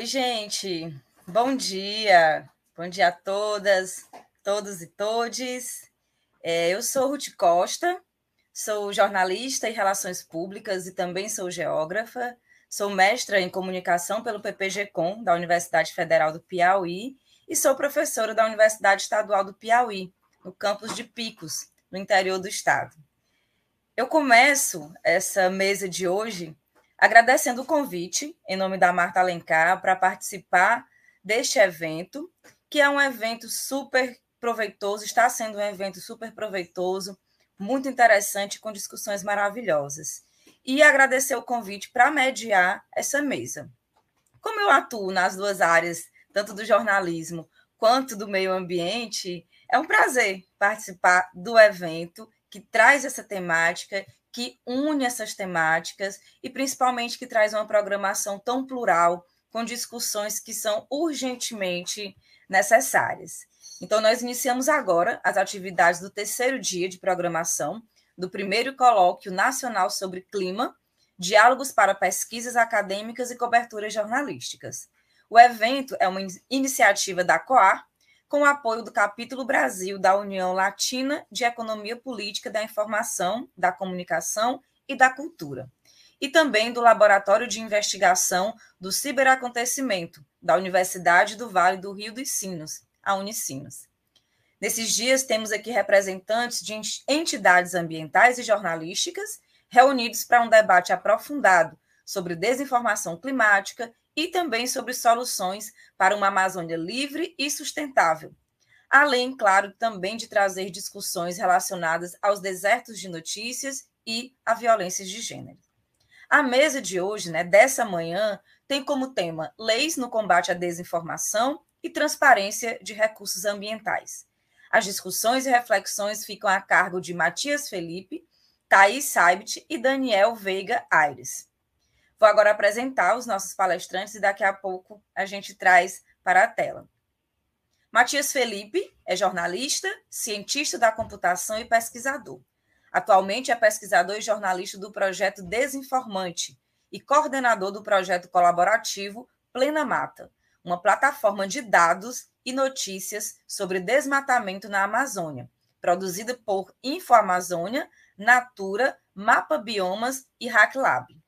Oi, gente. Bom dia. Bom dia a todas, todos e todes. É, eu sou Ruth Costa, sou jornalista em Relações Públicas e também sou geógrafa. Sou mestra em Comunicação pelo PPG-Com, da Universidade Federal do Piauí, e sou professora da Universidade Estadual do Piauí, no campus de Picos, no interior do estado. Eu começo essa mesa de hoje agradecendo o convite, em nome da Marta Alencar, para participar deste evento, que é um evento super proveitoso, está sendo um evento super proveitoso, muito interessante, com discussões maravilhosas. E agradecer o convite para mediar essa mesa. Como eu atuo nas duas áreas, tanto do jornalismo quanto do meio ambiente, é um prazer participar do evento que traz essa temática que une essas temáticas e principalmente que traz uma programação tão plural, com discussões que são urgentemente necessárias. Então, nós iniciamos agora as atividades do terceiro dia de programação do primeiro colóquio nacional sobre clima, diálogos para pesquisas acadêmicas e coberturas jornalísticas. O evento é uma iniciativa da COAR, com o apoio do capítulo Brasil da União Latina de Economia Política da Informação, da Comunicação e da Cultura, e também do Laboratório de Investigação do Ciberacontecimento da Universidade do Vale do Rio dos Sinos, a Unicinos. Nesses dias, temos aqui representantes de entidades ambientais e jornalísticas reunidos para um debate aprofundado sobre desinformação climática e também sobre soluções para uma Amazônia livre e sustentável. Além, claro, também de trazer discussões relacionadas aos desertos de notícias e a violência de gênero. A mesa de hoje, né, dessa manhã, tem como tema Leis no combate à desinformação e transparência de recursos ambientais. As discussões e reflexões ficam a cargo de Matias Felipe, Thaís Saibit e Daniel Veiga Aires. Vou agora apresentar os nossos palestrantes e daqui a pouco a gente traz para a tela. Matias Felipe é jornalista, cientista da computação e pesquisador. Atualmente é pesquisador e jornalista do projeto Desinformante e coordenador do projeto colaborativo Plena Mata, uma plataforma de dados e notícias sobre desmatamento na Amazônia, produzida por InfoAmazônia, Natura, Mapa Biomas e HackLab.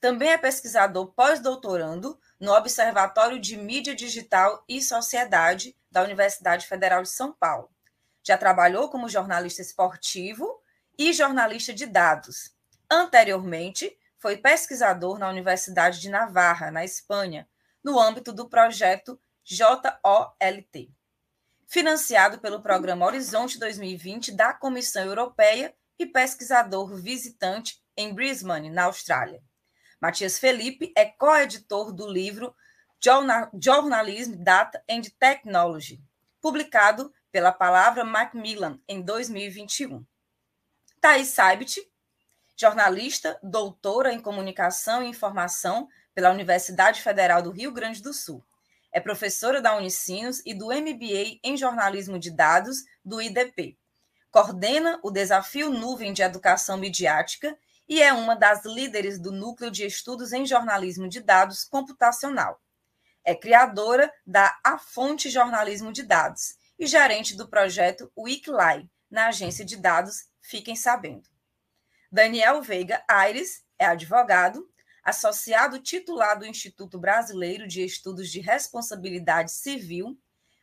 Também é pesquisador pós-doutorando no Observatório de Mídia Digital e Sociedade da Universidade Federal de São Paulo. Já trabalhou como jornalista esportivo e jornalista de dados. Anteriormente, foi pesquisador na Universidade de Navarra, na Espanha, no âmbito do projeto JOLT, financiado pelo Programa Horizonte 2020 da Comissão Europeia e pesquisador visitante em Brisbane, na Austrália. Matias Felipe é coeditor do livro Journalism, Data and Technology, publicado pela Palavra Macmillan em 2021. Thais Saibit, jornalista, doutora em Comunicação e Informação pela Universidade Federal do Rio Grande do Sul. É professora da Unicinos e do MBA em Jornalismo de Dados do IDP. Coordena o Desafio Nuvem de Educação Midiática e é uma das líderes do Núcleo de Estudos em Jornalismo de Dados Computacional. É criadora da A Fonte Jornalismo de Dados e gerente do projeto Wikilai, na agência de dados Fiquem Sabendo. Daniel Veiga Aires é advogado, associado titular do Instituto Brasileiro de Estudos de Responsabilidade Civil,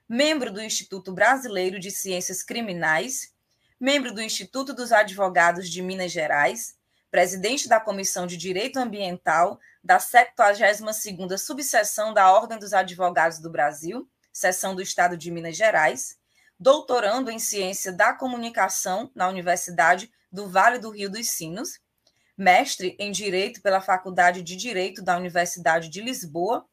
membro do Instituto Brasileiro de Ciências Criminais, membro do Instituto dos Advogados de Minas Gerais, presidente da Comissão de Direito Ambiental da 72ª Subseção da Ordem dos Advogados do Brasil, seção do Estado de Minas Gerais, doutorando em Ciência da Comunicação na Universidade do Vale do Rio dos Sinos, mestre em Direito pela Faculdade de Direito da Universidade de Lisboa,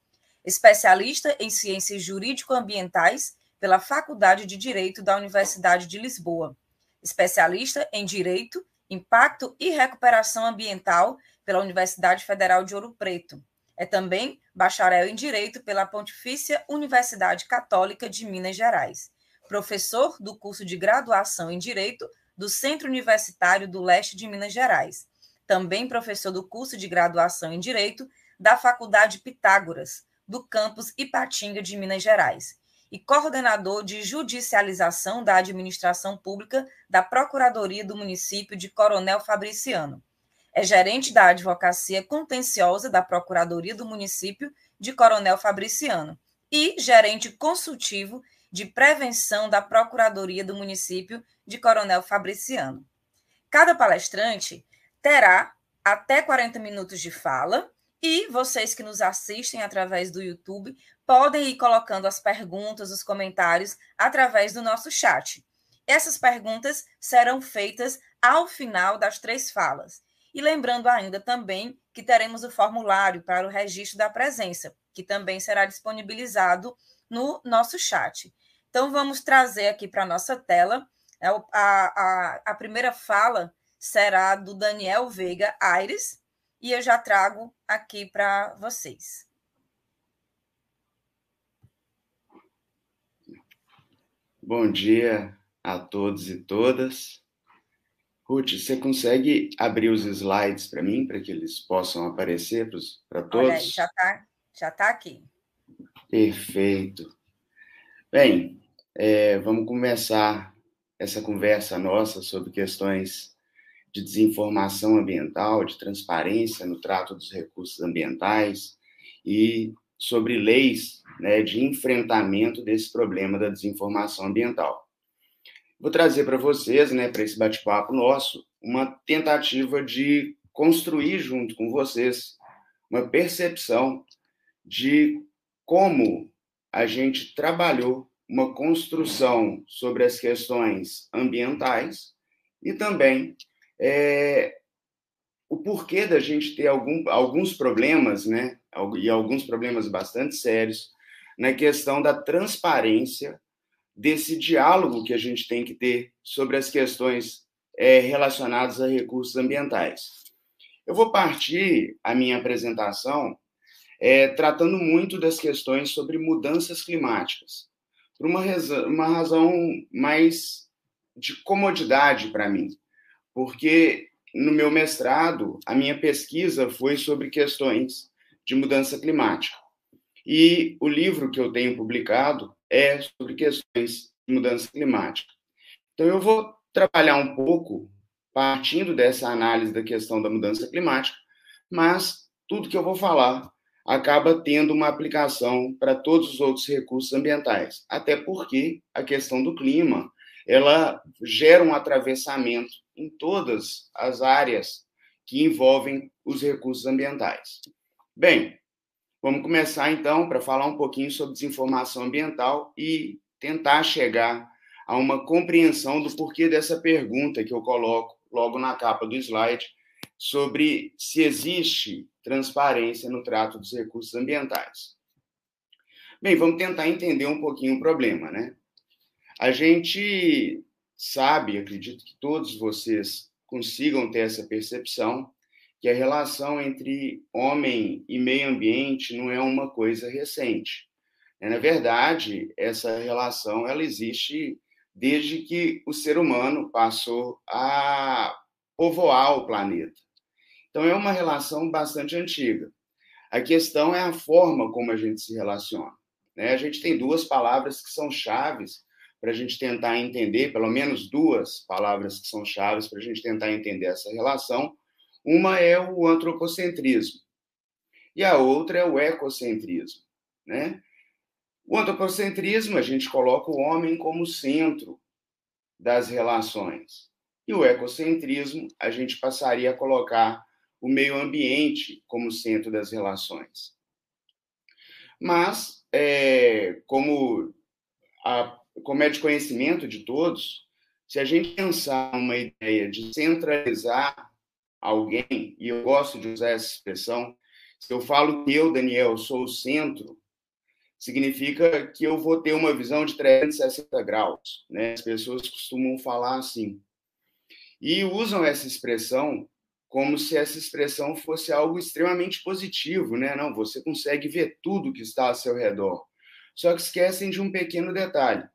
especialista em Ciências Jurídico-Ambientais pela Faculdade de Direito da Universidade de Lisboa, especialista em Direito Impacto e Recuperação Ambiental pela Universidade Federal de Ouro Preto. É também bacharel em Direito pela Pontifícia Universidade Católica de Minas Gerais. Professor do curso de graduação em Direito do Centro Universitário do Leste de Minas Gerais. Também professor do curso de graduação em Direito da Faculdade Pitágoras, do campus Ipatinga de Minas Gerais e coordenador de judicialização da administração pública da Procuradoria do município de Coronel Fabriciano. É gerente da advocacia contenciosa da Procuradoria do município de Coronel Fabriciano e gerente consultivo de prevenção da Procuradoria do município de Coronel Fabriciano. Cada palestrante terá até 40 minutos de fala e vocês que nos assistem através do YouTube podem ir colocando as perguntas, os comentários através do nosso chat. Essas perguntas serão feitas ao final das três falas. E lembrando ainda também que teremos o formulário para o registro da presença, que também será disponibilizado no nosso chat. Então, vamos trazer aqui para a nossa tela. É a, a, a primeira fala será do Daniel Veiga Aires, e eu já trago aqui para vocês. Bom dia a todos e todas. Ruth, você consegue abrir os slides para mim, para que eles possam aparecer para todos? Olha já está já tá aqui. Perfeito. Bem, é, vamos começar essa conversa nossa sobre questões de desinformação ambiental, de transparência no trato dos recursos ambientais e sobre leis né, de enfrentamento desse problema da desinformação ambiental. Vou trazer para vocês, né, para esse bate-papo nosso, uma tentativa de construir junto com vocês uma percepção de como a gente trabalhou uma construção sobre as questões ambientais e também é, o porquê da gente ter algum, alguns problemas, né, e alguns problemas bastante sérios, na questão da transparência desse diálogo que a gente tem que ter sobre as questões é, relacionadas a recursos ambientais. Eu vou partir a minha apresentação é, tratando muito das questões sobre mudanças climáticas, por uma, uma razão mais de comodidade para mim porque no meu mestrado, a minha pesquisa foi sobre questões de mudança climática. E o livro que eu tenho publicado é sobre questões de mudança climática. Então, eu vou trabalhar um pouco partindo dessa análise da questão da mudança climática, mas tudo que eu vou falar acaba tendo uma aplicação para todos os outros recursos ambientais, até porque a questão do clima ela gera um atravessamento em todas as áreas que envolvem os recursos ambientais. Bem, vamos começar então para falar um pouquinho sobre desinformação ambiental e tentar chegar a uma compreensão do porquê dessa pergunta que eu coloco logo na capa do slide sobre se existe transparência no trato dos recursos ambientais. Bem, vamos tentar entender um pouquinho o problema, né? A gente sabe, acredito que todos vocês consigam ter essa percepção, que a relação entre homem e meio ambiente não é uma coisa recente. É, na verdade, essa relação ela existe desde que o ser humano passou a povoar o planeta. Então, é uma relação bastante antiga. A questão é a forma como a gente se relaciona. Né? A gente tem duas palavras que são chaves para a gente tentar entender, pelo menos duas palavras que são chaves para a gente tentar entender essa relação. Uma é o antropocentrismo e a outra é o ecocentrismo, né? O antropocentrismo, a gente coloca o homem como centro das relações. E o ecocentrismo, a gente passaria a colocar o meio ambiente como centro das relações. Mas, é, como a como é de conhecimento de todos, se a gente pensar uma ideia de centralizar alguém, e eu gosto de usar essa expressão, se eu falo que eu, Daniel, sou o centro, significa que eu vou ter uma visão de 360 graus. Né? As pessoas costumam falar assim. E usam essa expressão como se essa expressão fosse algo extremamente positivo, né? Não, você consegue ver tudo que está ao seu redor. Só que esquecem de um pequeno detalhe.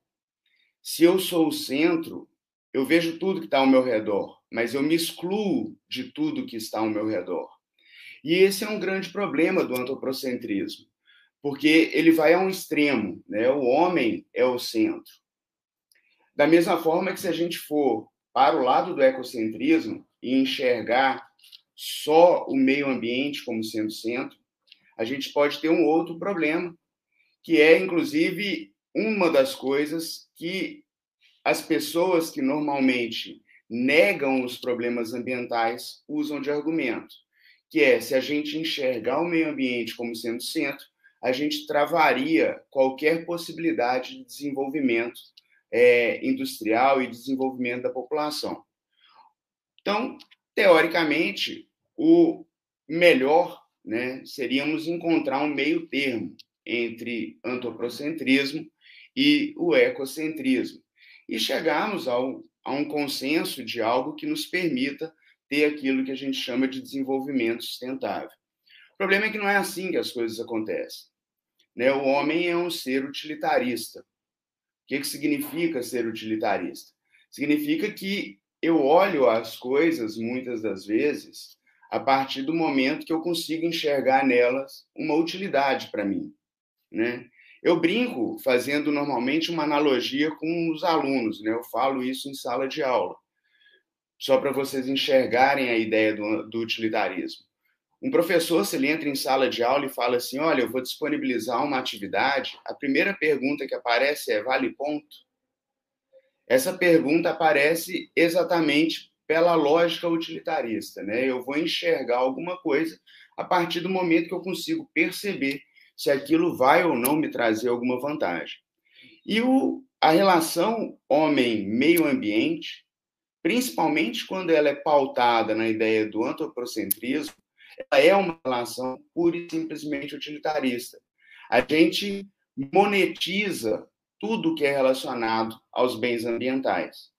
Se eu sou o centro, eu vejo tudo que está ao meu redor, mas eu me excluo de tudo que está ao meu redor. E esse é um grande problema do antropocentrismo, porque ele vai a um extremo, né? O homem é o centro. Da mesma forma que se a gente for para o lado do ecocentrismo e enxergar só o meio ambiente como sendo centro, a gente pode ter um outro problema, que é, inclusive, uma das coisas que as pessoas que normalmente negam os problemas ambientais usam de argumento, que é se a gente enxergar o meio ambiente como sendo centro, a gente travaria qualquer possibilidade de desenvolvimento é, industrial e desenvolvimento da população. Então, teoricamente, o melhor né, seríamos encontrar um meio termo entre antropocentrismo e o ecocentrismo e chegarmos ao, a um consenso de algo que nos permita ter aquilo que a gente chama de desenvolvimento sustentável. O problema é que não é assim que as coisas acontecem. Né? O homem é um ser utilitarista. O que, que significa ser utilitarista? Significa que eu olho as coisas, muitas das vezes, a partir do momento que eu consigo enxergar nelas uma utilidade para mim. Né? Eu brinco fazendo normalmente uma analogia com os alunos, né? eu falo isso em sala de aula, só para vocês enxergarem a ideia do, do utilitarismo. Um professor, se ele entra em sala de aula e fala assim: Olha, eu vou disponibilizar uma atividade, a primeira pergunta que aparece é: vale ponto? Essa pergunta aparece exatamente pela lógica utilitarista, né? Eu vou enxergar alguma coisa a partir do momento que eu consigo perceber se aquilo vai ou não me trazer alguma vantagem. E o, a relação homem-meio ambiente, principalmente quando ela é pautada na ideia do antropocentrismo, ela é uma relação pura e simplesmente utilitarista. A gente monetiza tudo que é relacionado aos bens ambientais.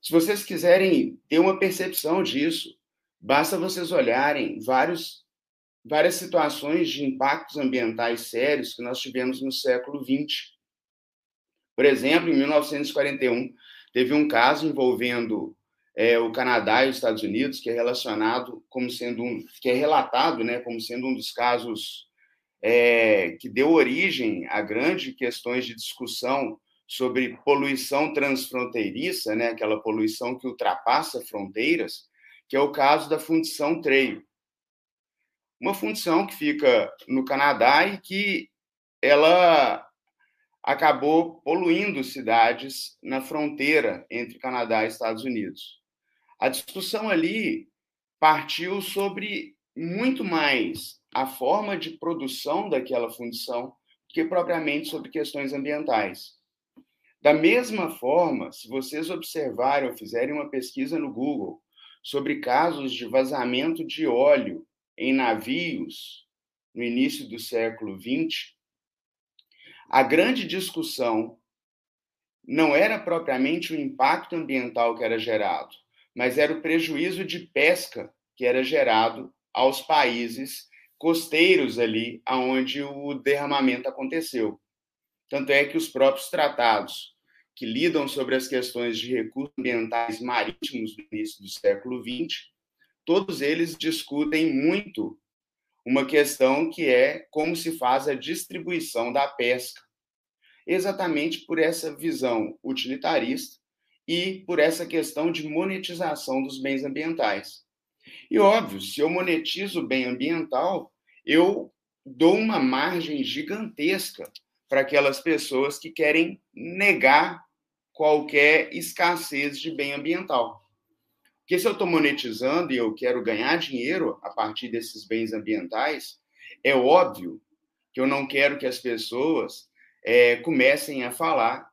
Se vocês quiserem ter uma percepção disso, basta vocês olharem vários, várias situações de impactos ambientais sérios que nós tivemos no século XX. Por exemplo, em 1941, teve um caso envolvendo é, o Canadá e os Estados Unidos, que é relacionado como sendo um, que é relatado, né, como sendo um dos casos é, que deu origem a grandes questões de discussão sobre poluição transfronteiriça, né, aquela poluição que ultrapassa fronteiras, que é o caso da fundição Treio. Uma fundição que fica no Canadá e que ela acabou poluindo cidades na fronteira entre Canadá e Estados Unidos. A discussão ali partiu sobre muito mais a forma de produção daquela fundição que propriamente sobre questões ambientais. Da mesma forma, se vocês observarem ou fizerem uma pesquisa no Google sobre casos de vazamento de óleo em navios no início do século XX, a grande discussão não era propriamente o impacto ambiental que era gerado, mas era o prejuízo de pesca que era gerado aos países costeiros ali aonde o derramamento aconteceu. Tanto é que os próprios tratados que lidam sobre as questões de recursos ambientais marítimos do início do século XX, todos eles discutem muito uma questão que é como se faz a distribuição da pesca, exatamente por essa visão utilitarista e por essa questão de monetização dos bens ambientais. E óbvio, se eu monetizo o bem ambiental, eu dou uma margem gigantesca para aquelas pessoas que querem negar qualquer escassez de bem ambiental. Porque se eu estou monetizando e eu quero ganhar dinheiro a partir desses bens ambientais, é óbvio que eu não quero que as pessoas é, comecem a falar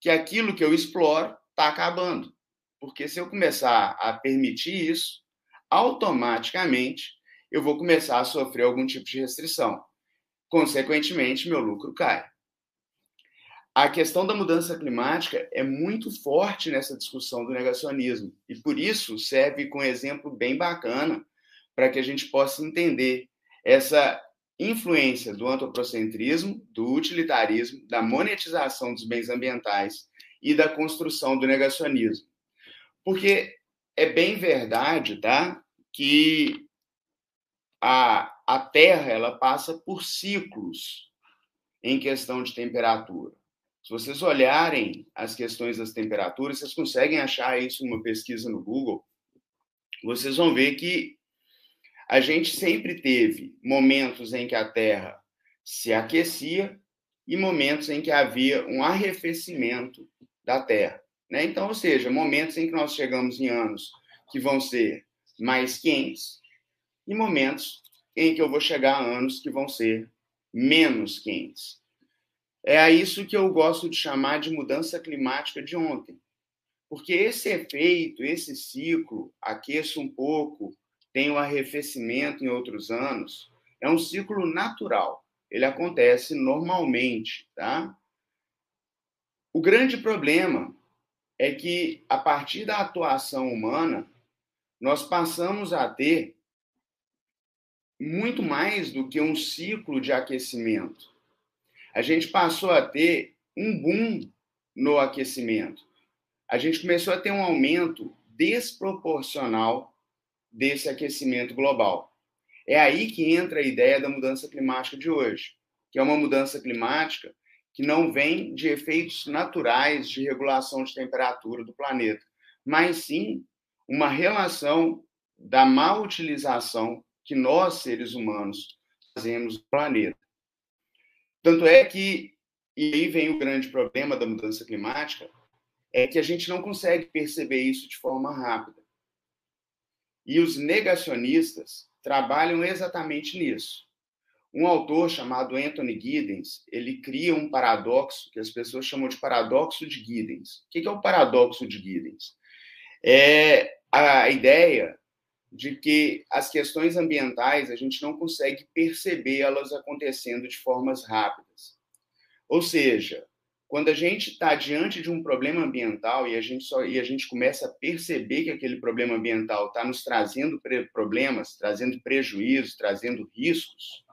que aquilo que eu exploro está acabando. Porque se eu começar a permitir isso, automaticamente eu vou começar a sofrer algum tipo de restrição. Consequentemente, meu lucro cai. A questão da mudança climática é muito forte nessa discussão do negacionismo e por isso serve com um exemplo bem bacana para que a gente possa entender essa influência do antropocentrismo, do utilitarismo, da monetização dos bens ambientais e da construção do negacionismo. Porque é bem verdade, tá? Que a, a Terra ela passa por ciclos em questão de temperatura. Se vocês olharem as questões das temperaturas, vocês conseguem achar isso em uma pesquisa no Google, vocês vão ver que a gente sempre teve momentos em que a Terra se aquecia e momentos em que havia um arrefecimento da Terra. Né? Então, ou seja, momentos em que nós chegamos em anos que vão ser mais quentes e momentos em que eu vou chegar a anos que vão ser menos quentes. É a isso que eu gosto de chamar de mudança climática de ontem. Porque esse efeito, esse ciclo, aqueço um pouco, tem o um arrefecimento em outros anos, é um ciclo natural. Ele acontece normalmente, tá? O grande problema é que, a partir da atuação humana, nós passamos a ter muito mais do que um ciclo de aquecimento. A gente passou a ter um boom no aquecimento. A gente começou a ter um aumento desproporcional desse aquecimento global. É aí que entra a ideia da mudança climática de hoje, que é uma mudança climática que não vem de efeitos naturais de regulação de temperatura do planeta, mas sim uma relação da má utilização que nós, seres humanos, fazemos no planeta. Tanto é que, e aí vem o grande problema da mudança climática, é que a gente não consegue perceber isso de forma rápida. E os negacionistas trabalham exatamente nisso. Um autor chamado Anthony Giddens, ele cria um paradoxo que as pessoas chamam de paradoxo de Giddens. O que é o paradoxo de Giddens? É a ideia de que as questões ambientais a gente não consegue perceber elas acontecendo de formas rápidas. Ou seja, quando a gente está diante de um problema ambiental e a gente só e a gente começa a perceber que aquele problema ambiental está nos trazendo problemas, trazendo prejuízos, trazendo riscos,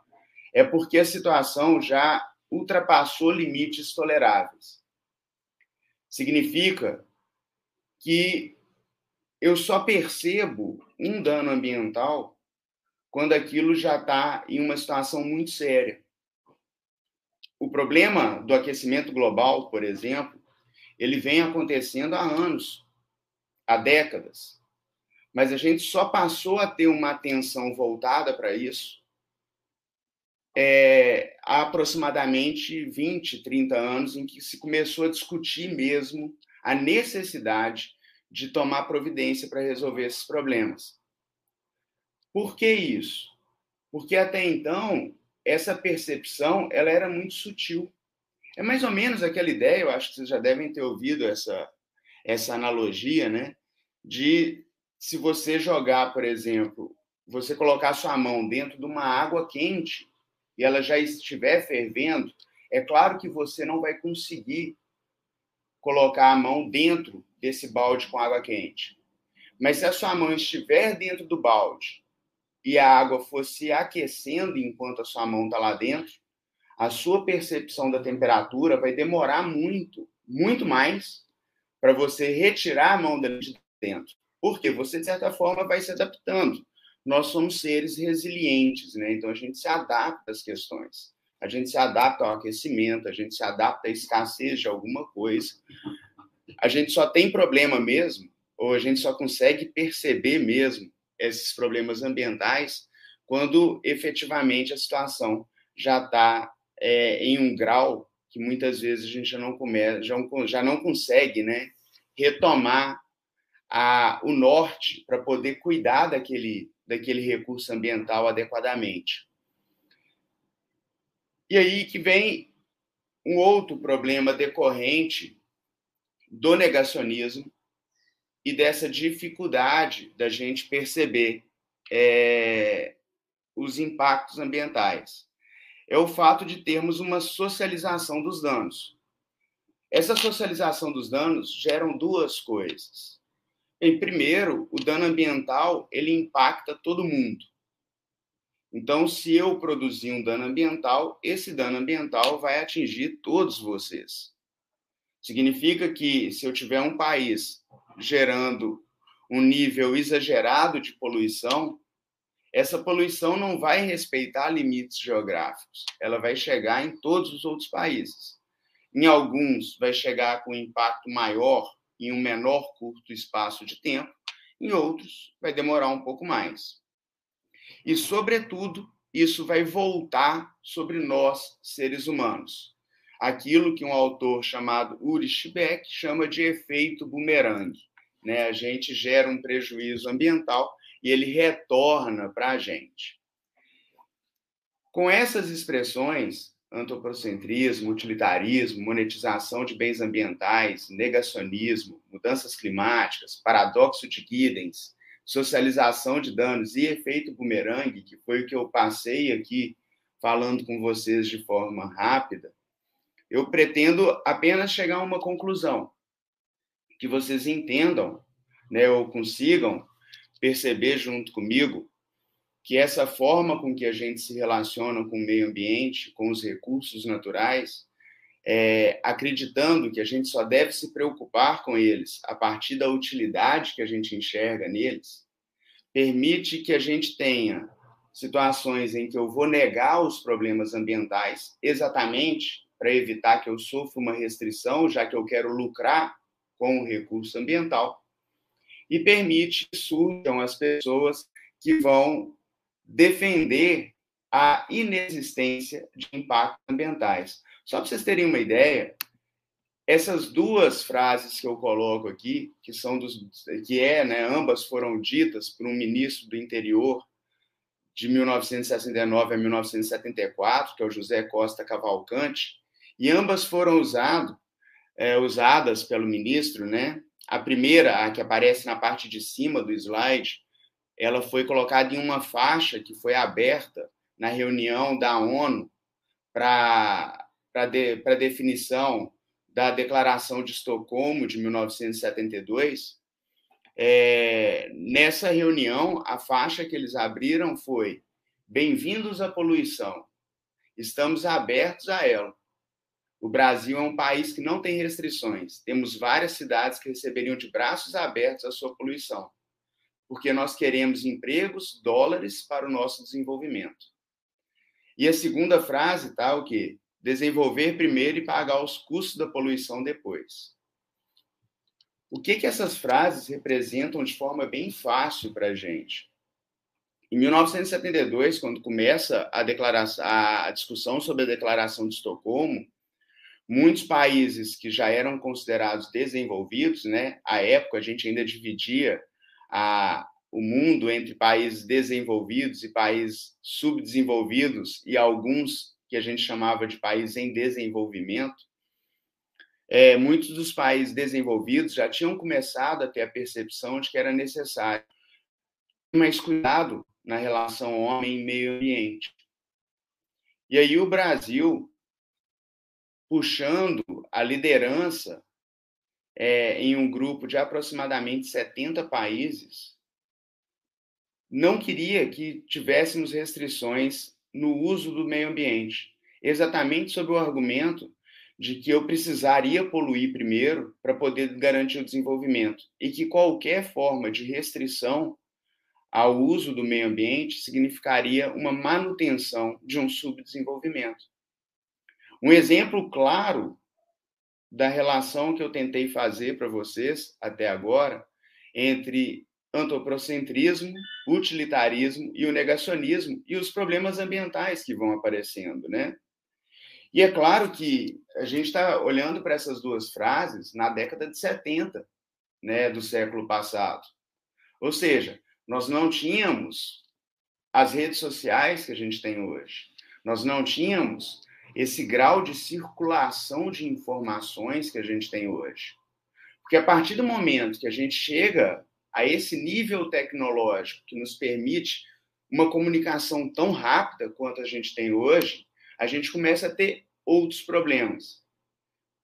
é porque a situação já ultrapassou limites toleráveis. Significa que eu só percebo um dano ambiental quando aquilo já está em uma situação muito séria. O problema do aquecimento global, por exemplo, ele vem acontecendo há anos, há décadas. Mas a gente só passou a ter uma atenção voltada para isso é, há aproximadamente 20, 30 anos, em que se começou a discutir mesmo a necessidade de tomar providência para resolver esses problemas. Por que isso? Porque até então essa percepção ela era muito sutil. É mais ou menos aquela ideia, eu acho que vocês já devem ter ouvido essa essa analogia, né? De se você jogar, por exemplo, você colocar sua mão dentro de uma água quente e ela já estiver fervendo, é claro que você não vai conseguir colocar a mão dentro desse balde com água quente. Mas se a sua mão estiver dentro do balde e a água fosse aquecendo enquanto a sua mão está lá dentro, a sua percepção da temperatura vai demorar muito, muito mais para você retirar a mão de dentro. Porque você, de certa forma, vai se adaptando. Nós somos seres resilientes, né? Então a gente se adapta às questões. A gente se adapta ao aquecimento, a gente se adapta à escassez de alguma coisa a gente só tem problema mesmo, ou a gente só consegue perceber mesmo esses problemas ambientais quando efetivamente a situação já está é, em um grau que muitas vezes a gente já não, come, já, já não consegue né, retomar a, o norte para poder cuidar daquele, daquele recurso ambiental adequadamente. E aí que vem um outro problema decorrente do negacionismo e dessa dificuldade da gente perceber é, os impactos ambientais. É o fato de termos uma socialização dos danos. Essa socialização dos danos geram duas coisas. Em primeiro, o dano ambiental ele impacta todo mundo. Então, se eu produzir um dano ambiental, esse dano ambiental vai atingir todos vocês. Significa que se eu tiver um país gerando um nível exagerado de poluição, essa poluição não vai respeitar limites geográficos, ela vai chegar em todos os outros países. Em alguns, vai chegar com impacto maior em um menor curto espaço de tempo, em outros, vai demorar um pouco mais. E, sobretudo, isso vai voltar sobre nós, seres humanos. Aquilo que um autor chamado Uri Schbeck chama de efeito bumerangue. Né? A gente gera um prejuízo ambiental e ele retorna para a gente. Com essas expressões, antropocentrismo, utilitarismo, monetização de bens ambientais, negacionismo, mudanças climáticas, paradoxo de Giddens, socialização de danos e efeito bumerangue, que foi o que eu passei aqui falando com vocês de forma rápida, eu pretendo apenas chegar a uma conclusão, que vocês entendam, né, ou consigam perceber junto comigo que essa forma com que a gente se relaciona com o meio ambiente, com os recursos naturais, é, acreditando que a gente só deve se preocupar com eles a partir da utilidade que a gente enxerga neles, permite que a gente tenha situações em que eu vou negar os problemas ambientais exatamente para evitar que eu sofra uma restrição, já que eu quero lucrar com o recurso ambiental, e permite que surjam as pessoas que vão defender a inexistência de impactos ambientais. Só para vocês terem uma ideia, essas duas frases que eu coloco aqui, que são dos que é, né, ambas foram ditas por um ministro do interior de 1969 a 1974, que é o José Costa Cavalcante, e ambas foram usado, é, usadas pelo ministro, né? A primeira, a que aparece na parte de cima do slide, ela foi colocada em uma faixa que foi aberta na reunião da ONU para de, definição da Declaração de Estocolmo de 1972. É, nessa reunião, a faixa que eles abriram foi: Bem-vindos à poluição, estamos abertos a ela. O Brasil é um país que não tem restrições. Temos várias cidades que receberiam de braços abertos a sua poluição porque nós queremos empregos, dólares para o nosso desenvolvimento. E a segunda frase tá o quê? Desenvolver primeiro e pagar os custos da poluição depois. O que que essas frases representam de forma bem fácil para a gente? Em 1972, quando começa a, a discussão sobre a Declaração de Estocolmo, muitos países que já eram considerados desenvolvidos, né? À época a gente ainda dividia a, o mundo entre países desenvolvidos e países subdesenvolvidos e alguns que a gente chamava de países em desenvolvimento, é, muitos dos países desenvolvidos já tinham começado a ter a percepção de que era necessário mais cuidado na relação homem e meio ambiente. E aí o Brasil, puxando a liderança é, em um grupo de aproximadamente 70 países, não queria que tivéssemos restrições no uso do meio ambiente, exatamente sob o argumento de que eu precisaria poluir primeiro para poder garantir o desenvolvimento e que qualquer forma de restrição ao uso do meio ambiente significaria uma manutenção de um subdesenvolvimento. Um exemplo claro da relação que eu tentei fazer para vocês até agora entre antropocentrismo, utilitarismo e o negacionismo e os problemas ambientais que vão aparecendo, né? E é claro que a gente está olhando para essas duas frases na década de 70, né, do século passado. Ou seja, nós não tínhamos as redes sociais que a gente tem hoje. Nós não tínhamos esse grau de circulação de informações que a gente tem hoje. Porque a partir do momento que a gente chega a esse nível tecnológico que nos permite uma comunicação tão rápida quanto a gente tem hoje, a gente começa a ter outros problemas.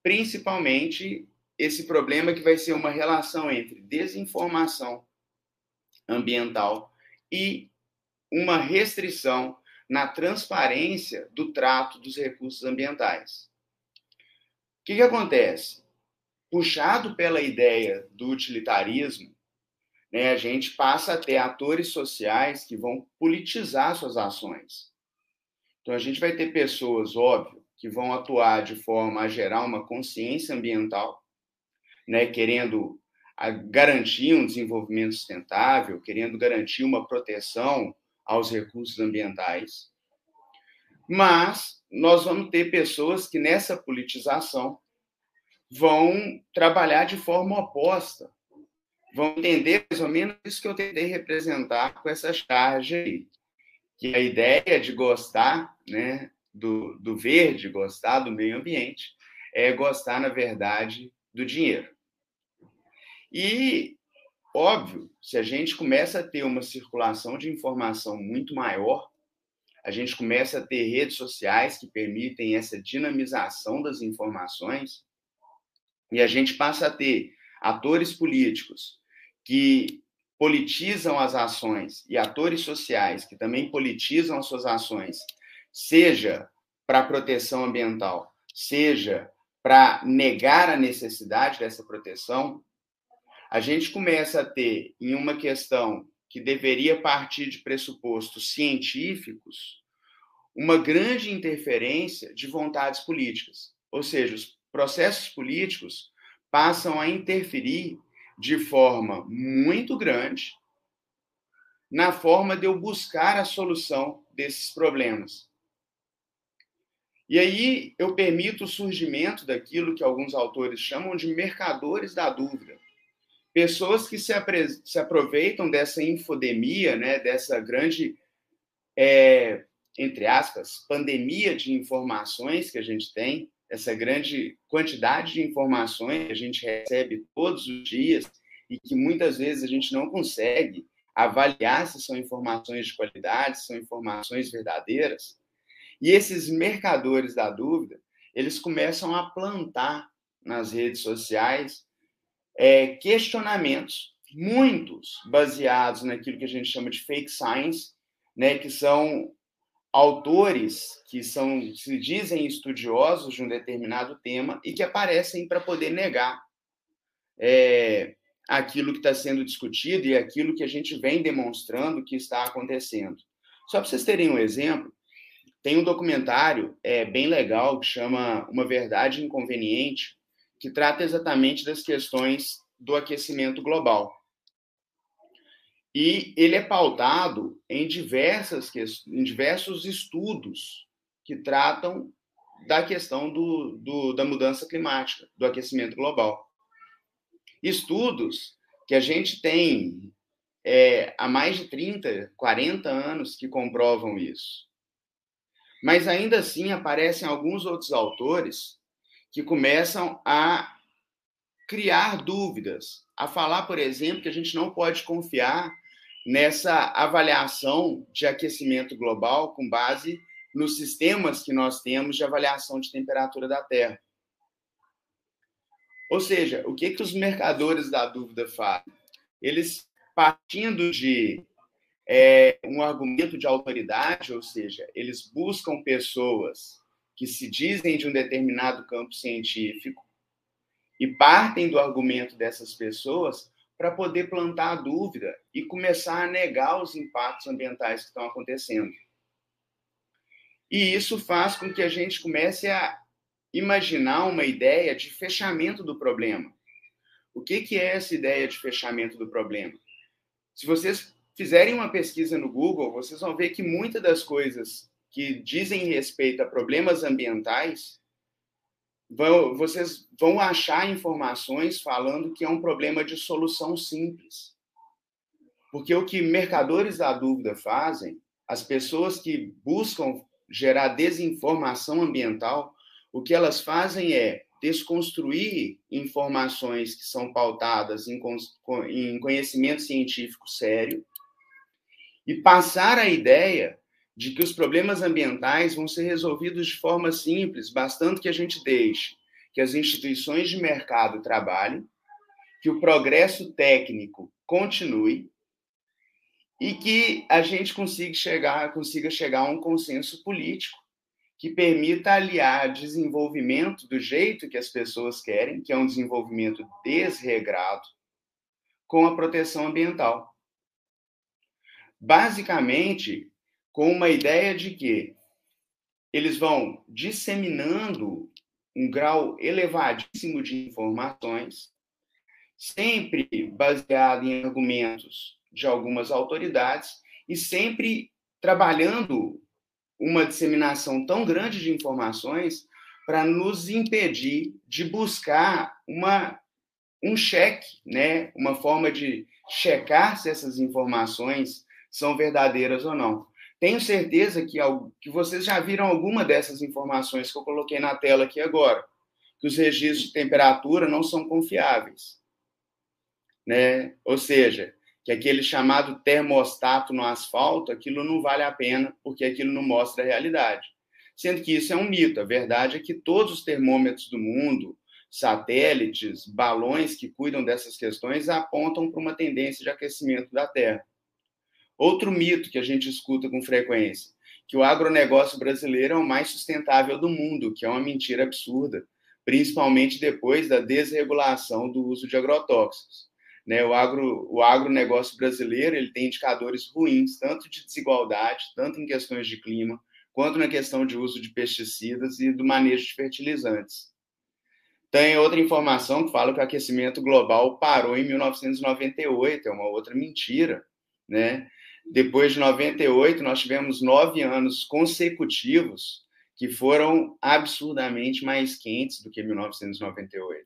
Principalmente esse problema que vai ser uma relação entre desinformação ambiental e uma restrição na transparência do trato dos recursos ambientais. O que, que acontece? Puxado pela ideia do utilitarismo, né, a gente passa a ter atores sociais que vão politizar suas ações. Então, a gente vai ter pessoas, óbvio, que vão atuar de forma a gerar uma consciência ambiental, né, querendo garantir um desenvolvimento sustentável, querendo garantir uma proteção aos recursos ambientais. Mas nós vamos ter pessoas que nessa politização vão trabalhar de forma oposta, vão entender mais ou menos isso que eu tentei representar com essa charge aí, que a ideia de gostar né, do, do verde, gostar do meio ambiente, é gostar, na verdade, do dinheiro. E, óbvio, se a gente começa a ter uma circulação de informação muito maior, a gente começa a ter redes sociais que permitem essa dinamização das informações, e a gente passa a ter atores políticos que politizam as ações e atores sociais que também politizam as suas ações, seja para a proteção ambiental, seja para negar a necessidade dessa proteção, a gente começa a ter, em uma questão que deveria partir de pressupostos científicos, uma grande interferência de vontades políticas. Ou seja, os processos políticos passam a interferir de forma muito grande na forma de eu buscar a solução desses problemas. E aí eu permito o surgimento daquilo que alguns autores chamam de mercadores da dúvida pessoas que se, se aproveitam dessa infodemia, né, dessa grande, é, entre aspas, pandemia de informações que a gente tem, essa grande quantidade de informações que a gente recebe todos os dias e que muitas vezes a gente não consegue avaliar se são informações de qualidade, se são informações verdadeiras. E esses mercadores da dúvida, eles começam a plantar nas redes sociais é, questionamentos, muitos baseados naquilo que a gente chama de fake science, né, que são autores que são se dizem estudiosos de um determinado tema e que aparecem para poder negar é, aquilo que está sendo discutido e aquilo que a gente vem demonstrando que está acontecendo. Só para vocês terem um exemplo, tem um documentário é, bem legal que chama Uma Verdade Inconveniente, que trata exatamente das questões do aquecimento global. E ele é pautado em, diversas, em diversos estudos que tratam da questão do, do, da mudança climática, do aquecimento global. Estudos que a gente tem é, há mais de 30, 40 anos que comprovam isso. Mas ainda assim aparecem alguns outros autores que começam a criar dúvidas, a falar, por exemplo, que a gente não pode confiar nessa avaliação de aquecimento global com base nos sistemas que nós temos de avaliação de temperatura da Terra. Ou seja, o que, que os mercadores da dúvida fazem? Eles, partindo de é, um argumento de autoridade, ou seja, eles buscam pessoas que se dizem de um determinado campo científico e partem do argumento dessas pessoas para poder plantar a dúvida e começar a negar os impactos ambientais que estão acontecendo. E isso faz com que a gente comece a imaginar uma ideia de fechamento do problema. O que, que é essa ideia de fechamento do problema? Se vocês fizerem uma pesquisa no Google, vocês vão ver que muitas das coisas que dizem respeito a problemas ambientais, vão, vocês vão achar informações falando que é um problema de solução simples. Porque o que mercadores da dúvida fazem, as pessoas que buscam gerar desinformação ambiental, o que elas fazem é desconstruir informações que são pautadas em, em conhecimento científico sério e passar a ideia de que os problemas ambientais vão ser resolvidos de forma simples, bastante que a gente deixe que as instituições de mercado trabalhem, que o progresso técnico continue e que a gente consiga chegar, consiga chegar a um consenso político que permita aliar desenvolvimento do jeito que as pessoas querem, que é um desenvolvimento desregrado, com a proteção ambiental. Basicamente, com uma ideia de que eles vão disseminando um grau elevadíssimo de informações, sempre baseado em argumentos de algumas autoridades e sempre trabalhando uma disseminação tão grande de informações para nos impedir de buscar uma um cheque, né, uma forma de checar se essas informações são verdadeiras ou não. Tenho certeza que, que vocês já viram alguma dessas informações que eu coloquei na tela aqui agora, que os registros de temperatura não são confiáveis. Né? Ou seja, que aquele chamado termostato no asfalto, aquilo não vale a pena, porque aquilo não mostra a realidade. Sendo que isso é um mito. A verdade é que todos os termômetros do mundo, satélites, balões que cuidam dessas questões apontam para uma tendência de aquecimento da Terra. Outro mito que a gente escuta com frequência, que o agronegócio brasileiro é o mais sustentável do mundo, que é uma mentira absurda, principalmente depois da desregulação do uso de agrotóxicos. Né, o, agro, o agronegócio brasileiro ele tem indicadores ruins, tanto de desigualdade, tanto em questões de clima, quanto na questão de uso de pesticidas e do manejo de fertilizantes. Tem outra informação que fala que o aquecimento global parou em 1998, é uma outra mentira, né? Depois de 98, nós tivemos nove anos consecutivos que foram absurdamente mais quentes do que 1998.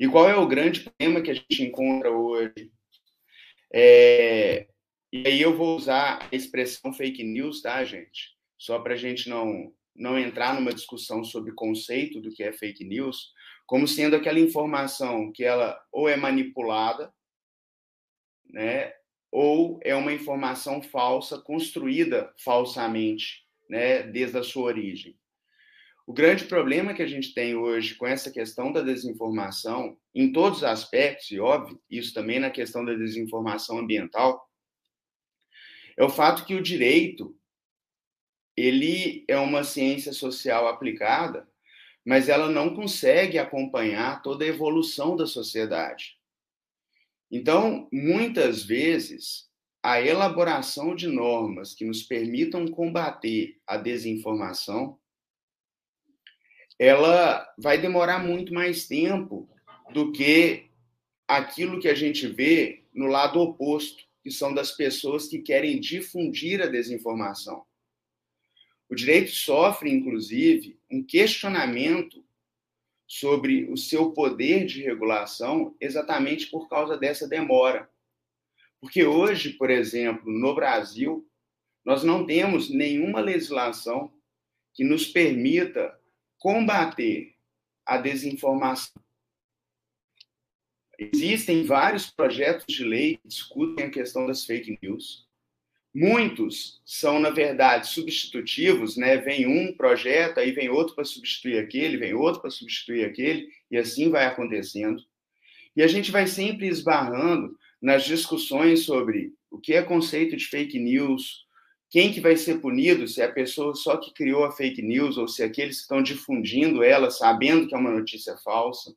E qual é o grande problema que a gente encontra hoje? É... E aí eu vou usar a expressão fake news, tá, gente? Só para a gente não não entrar numa discussão sobre conceito do que é fake news, como sendo aquela informação que ela ou é manipulada, né, ou é uma informação falsa construída falsamente, né, desde a sua origem. O grande problema que a gente tem hoje com essa questão da desinformação, em todos os aspectos, e óbvio, isso também na questão da desinformação ambiental, é o fato que o direito ele é uma ciência social aplicada, mas ela não consegue acompanhar toda a evolução da sociedade. Então, muitas vezes, a elaboração de normas que nos permitam combater a desinformação, ela vai demorar muito mais tempo do que aquilo que a gente vê no lado oposto, que são das pessoas que querem difundir a desinformação. O direito sofre, inclusive, um questionamento sobre o seu poder de regulação exatamente por causa dessa demora. Porque hoje, por exemplo, no Brasil, nós não temos nenhuma legislação que nos permita combater a desinformação. Existem vários projetos de lei que discutem a questão das fake news. Muitos são, na verdade, substitutivos, né? Vem um projeto, aí vem outro para substituir aquele, vem outro para substituir aquele, e assim vai acontecendo. E a gente vai sempre esbarrando nas discussões sobre o que é conceito de fake news, quem que vai ser punido, se é a pessoa só que criou a fake news ou se é aqueles que estão difundindo ela sabendo que é uma notícia falsa.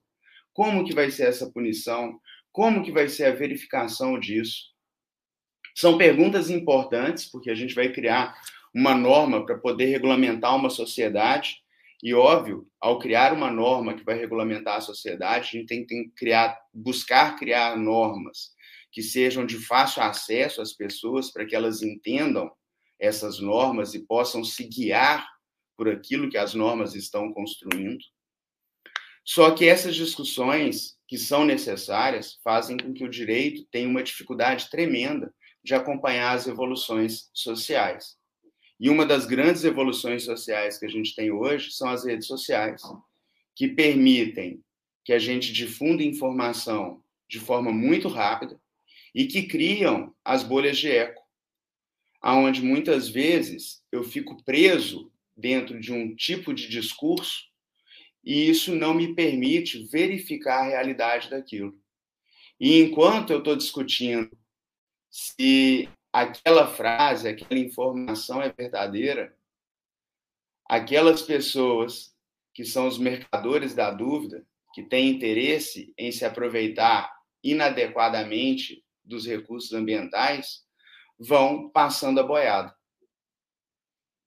Como que vai ser essa punição? Como que vai ser a verificação disso? São perguntas importantes, porque a gente vai criar uma norma para poder regulamentar uma sociedade. E, óbvio, ao criar uma norma que vai regulamentar a sociedade, a gente tem que criar, buscar criar normas que sejam de fácil acesso às pessoas, para que elas entendam essas normas e possam se guiar por aquilo que as normas estão construindo. Só que essas discussões que são necessárias fazem com que o direito tenha uma dificuldade tremenda de acompanhar as evoluções sociais. E uma das grandes evoluções sociais que a gente tem hoje são as redes sociais, que permitem que a gente difunda informação de forma muito rápida e que criam as bolhas de eco, aonde muitas vezes eu fico preso dentro de um tipo de discurso e isso não me permite verificar a realidade daquilo. E enquanto eu estou discutindo se aquela frase, aquela informação é verdadeira, aquelas pessoas que são os mercadores da dúvida, que têm interesse em se aproveitar inadequadamente dos recursos ambientais vão passando a boiada.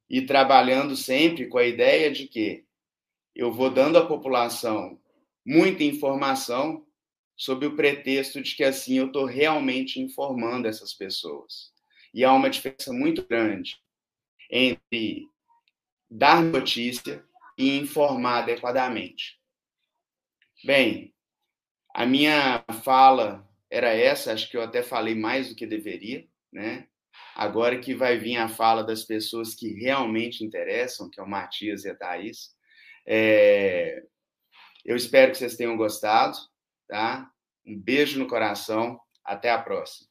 E trabalhando sempre com a ideia de que eu vou dando à população muita informação sob o pretexto de que assim eu estou realmente informando essas pessoas. E há uma diferença muito grande entre dar notícia e informar adequadamente. Bem, a minha fala era essa, acho que eu até falei mais do que deveria, né? Agora que vai vir a fala das pessoas que realmente interessam, que é o Matias e a Thaís. É... Eu espero que vocês tenham gostado, tá? Um beijo no coração, até a próxima.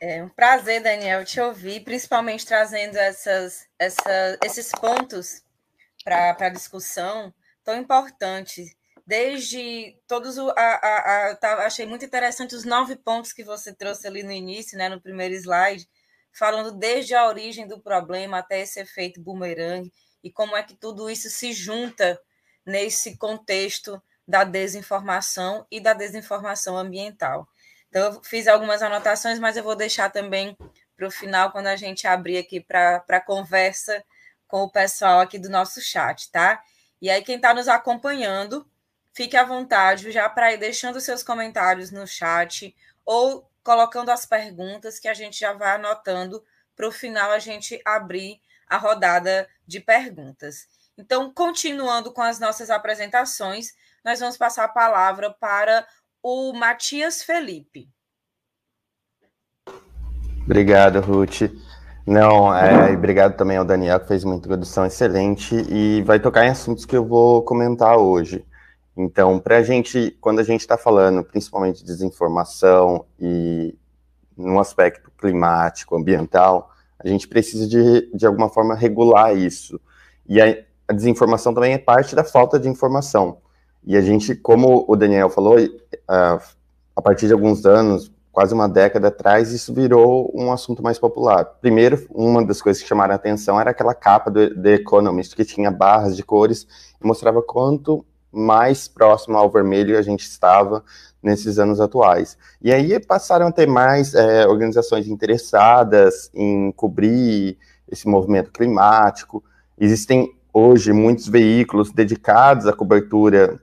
É um prazer, Daniel, te ouvir, principalmente trazendo essas, essa, esses pontos para a discussão tão importantes. Desde todos o. A, a, a, eu achei muito interessante os nove pontos que você trouxe ali no início, né, no primeiro slide, falando desde a origem do problema até esse efeito boomerang e como é que tudo isso se junta nesse contexto da desinformação e da desinformação ambiental. Então, eu fiz algumas anotações, mas eu vou deixar também para o final, quando a gente abrir aqui para a conversa com o pessoal aqui do nosso chat, tá? E aí, quem está nos acompanhando, fique à vontade já para ir deixando seus comentários no chat ou colocando as perguntas que a gente já vai anotando para o final a gente abrir a rodada de perguntas. Então, continuando com as nossas apresentações, nós vamos passar a palavra para o Matias Felipe. Obrigado, Ruth. Não, é, obrigado também ao Daniel, que fez uma introdução excelente e vai tocar em assuntos que eu vou comentar hoje. Então, para a gente, quando a gente está falando principalmente de desinformação e no aspecto climático, ambiental, a gente precisa de, de alguma forma regular isso. E a, a desinformação também é parte da falta de informação. E a gente, como o Daniel falou, a partir de alguns anos, quase uma década atrás, isso virou um assunto mais popular. Primeiro, uma das coisas que chamaram a atenção era aquela capa do The Economist, que tinha barras de cores e mostrava quanto mais próximo ao vermelho a gente estava nesses anos atuais. E aí passaram a ter mais é, organizações interessadas em cobrir esse movimento climático. Existem hoje muitos veículos dedicados à cobertura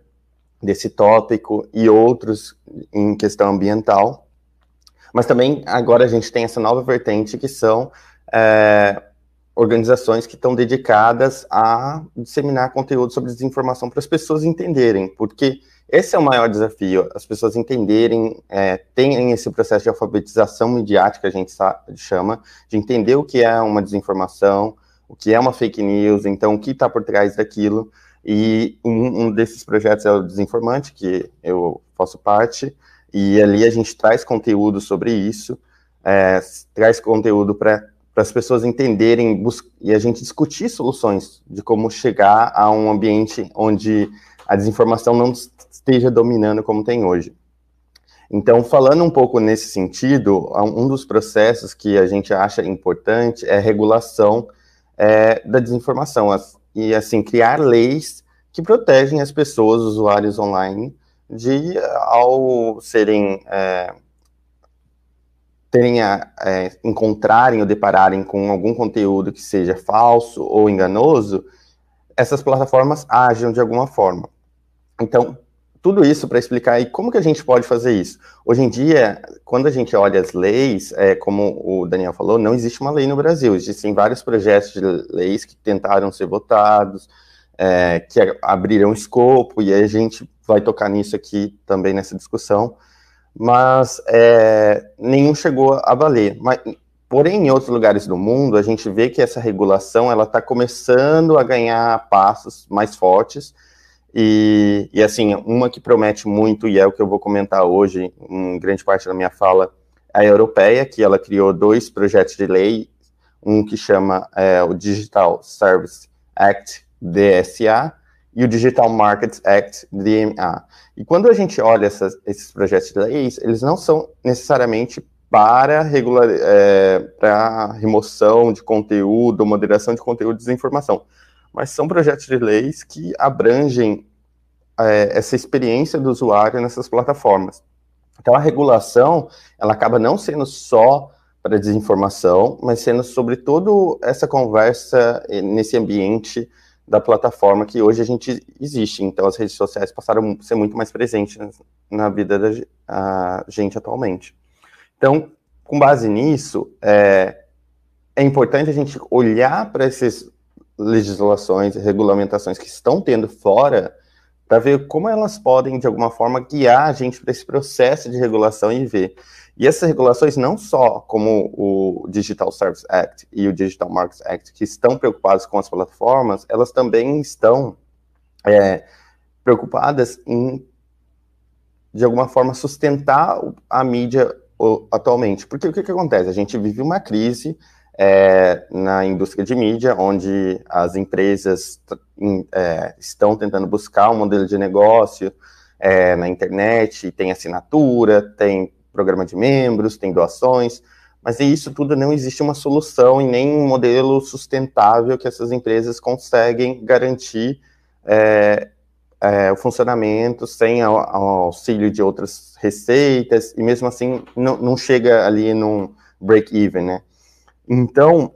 desse tópico e outros em questão ambiental. Mas também agora a gente tem essa nova vertente que são é, organizações que estão dedicadas a disseminar conteúdo sobre desinformação para as pessoas entenderem, porque esse é o maior desafio, as pessoas entenderem, é, tem esse processo de alfabetização midiática, a gente chama, de entender o que é uma desinformação, o que é uma fake news, então o que está por trás daquilo, e um, um, desses projetos é o Desinformante, que eu faço parte, e ali a gente traz conteúdo sobre isso, é, traz conteúdo para as pessoas entenderem e a gente discutir soluções de como chegar a um ambiente onde a desinformação não esteja dominando como tem hoje. Então, falando um pouco nesse sentido, um dos processos que a gente acha importante é a regulação é, da desinformação. E assim criar leis que protegem as pessoas, usuários online, de ao serem é, terem a, é, encontrarem ou depararem com algum conteúdo que seja falso ou enganoso, essas plataformas agem de alguma forma. Então, tudo isso para explicar aí como que a gente pode fazer isso. Hoje em dia, quando a gente olha as leis, é, como o Daniel falou, não existe uma lei no Brasil. Existem vários projetos de leis que tentaram ser votados, é, que abriram escopo, e a gente vai tocar nisso aqui também nessa discussão, mas é, nenhum chegou a valer. Mas, porém, em outros lugares do mundo, a gente vê que essa regulação ela está começando a ganhar passos mais fortes, e, e, assim, uma que promete muito, e é o que eu vou comentar hoje, em grande parte da minha fala, é a europeia, que ela criou dois projetos de lei, um que chama é, o Digital Service Act, DSA, e o Digital Markets Act, DMA. E quando a gente olha essas, esses projetos de leis, eles não são necessariamente para, regular, é, para remoção de conteúdo, moderação de conteúdo de desinformação, mas são projetos de leis que abrangem é, essa experiência do usuário nessas plataformas. Então, a regulação, ela acaba não sendo só para desinformação, mas sendo sobretudo essa conversa eh, nesse ambiente da plataforma que hoje a gente existe. Então, as redes sociais passaram a ser muito mais presentes na vida da gente atualmente. Então, com base nisso, é, é importante a gente olhar para essas legislações e regulamentações que estão tendo fora para ver como elas podem, de alguma forma, guiar a gente para esse processo de regulação e ver. E essas regulações, não só como o Digital Service Act e o Digital Markets Act, que estão preocupados com as plataformas, elas também estão é, preocupadas em, de alguma forma, sustentar a mídia atualmente. Porque o que, que acontece? A gente vive uma crise é, na indústria de mídia, onde as empresas é, estão tentando buscar um modelo de negócio é, na internet, tem assinatura, tem programa de membros, tem doações, mas isso tudo não existe uma solução e nem um modelo sustentável que essas empresas conseguem garantir é, é, o funcionamento sem o auxílio de outras receitas, e mesmo assim não, não chega ali num break-even, né? Então,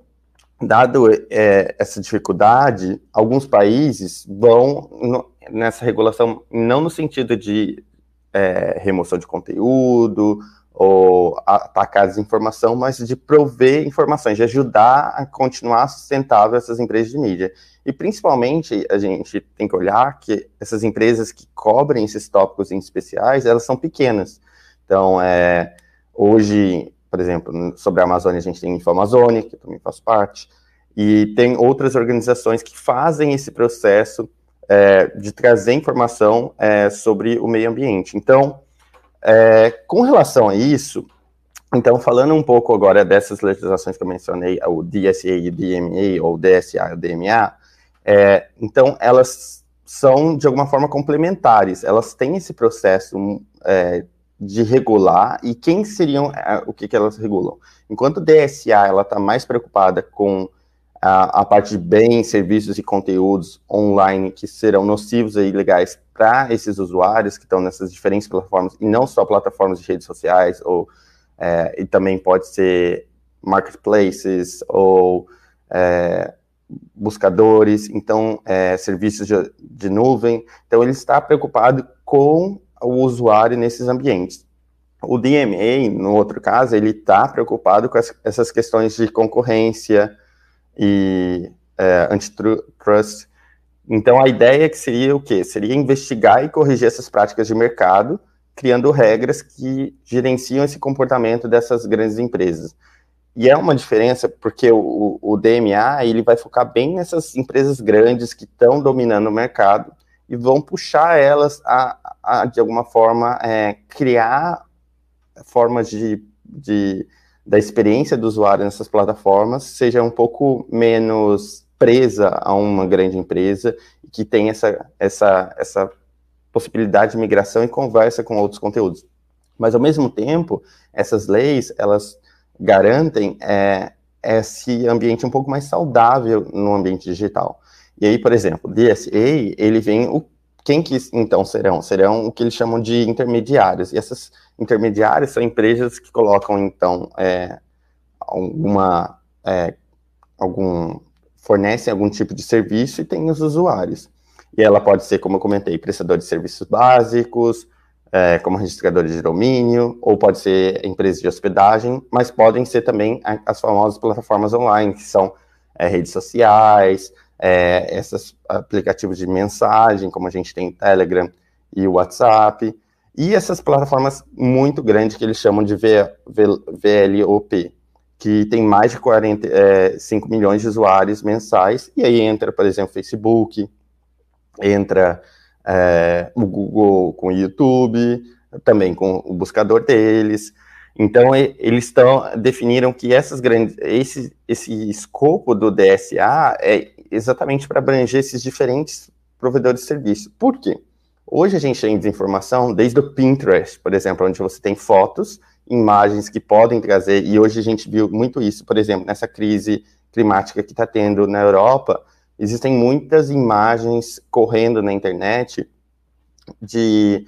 dado é, essa dificuldade, alguns países vão no, nessa regulação, não no sentido de é, remoção de conteúdo ou atacar a desinformação, mas de prover informações, de ajudar a continuar sustentável essas empresas de mídia. E principalmente a gente tem que olhar que essas empresas que cobrem esses tópicos em especiais, elas são pequenas. Então, é, hoje por exemplo, sobre a Amazônia a gente tem Infoamazônia, que eu também faço parte, e tem outras organizações que fazem esse processo é, de trazer informação é, sobre o meio ambiente. Então, é, com relação a isso, então, falando um pouco agora dessas legislações que eu mencionei, o DSA e o DMA, ou DSA e DMA, é, então, elas são, de alguma forma, complementares. Elas têm esse processo é, de regular e quem seriam é, o que, que elas regulam. Enquanto o DSA ela está mais preocupada com a, a, parte de bens, serviços e conteúdos online que serão nocivos e ilegais para esses usuários que estão nessas diferentes plataformas e não só plataformas de redes sociais ou é, e também pode ser marketplaces ou é, buscadores, então é, serviços de, de nuvem. Então ele está preocupado com o usuário nesses ambientes. O DMA, no outro caso, ele está preocupado com as, essas questões de concorrência e é, antitrust. Então, a ideia que seria o quê? Seria investigar e corrigir essas práticas de mercado, criando regras que gerenciam esse comportamento dessas grandes empresas. E é uma diferença porque o, o DMA ele vai focar bem nessas empresas grandes que estão dominando o mercado e vão puxar elas a, a de alguma forma, é, criar formas de, de, da experiência do usuário nessas plataformas seja um pouco menos presa a uma grande empresa que tem essa, essa, essa possibilidade de migração e conversa com outros conteúdos. Mas, ao mesmo tempo, essas leis, elas garantem é, esse ambiente um pouco mais saudável no ambiente digital. E aí, por exemplo, DSA, ele vem, o, quem que então serão? Serão o que eles chamam de intermediários, e essas intermediárias são empresas que colocam, então, é, alguma, é, algum, fornecem algum tipo de serviço e tem os usuários. E ela pode ser, como eu comentei, prestador de serviços básicos, é, como registrador de domínio, ou pode ser empresa de hospedagem, mas podem ser também as famosas plataformas online, que são é, redes sociais, é, esses aplicativos de mensagem, como a gente tem Telegram e WhatsApp, e essas plataformas muito grandes que eles chamam de VLOP, que tem mais de 45 é, milhões de usuários mensais, e aí entra, por exemplo, Facebook, entra é, o Google com o YouTube, também com o buscador deles. Então, eles definiram que essas grandes, esse, esse escopo do DSA é exatamente para abranger esses diferentes provedores de serviço. Por quê? Hoje a gente tem desinformação desde o Pinterest, por exemplo, onde você tem fotos, imagens que podem trazer, e hoje a gente viu muito isso, por exemplo, nessa crise climática que está tendo na Europa, existem muitas imagens correndo na internet de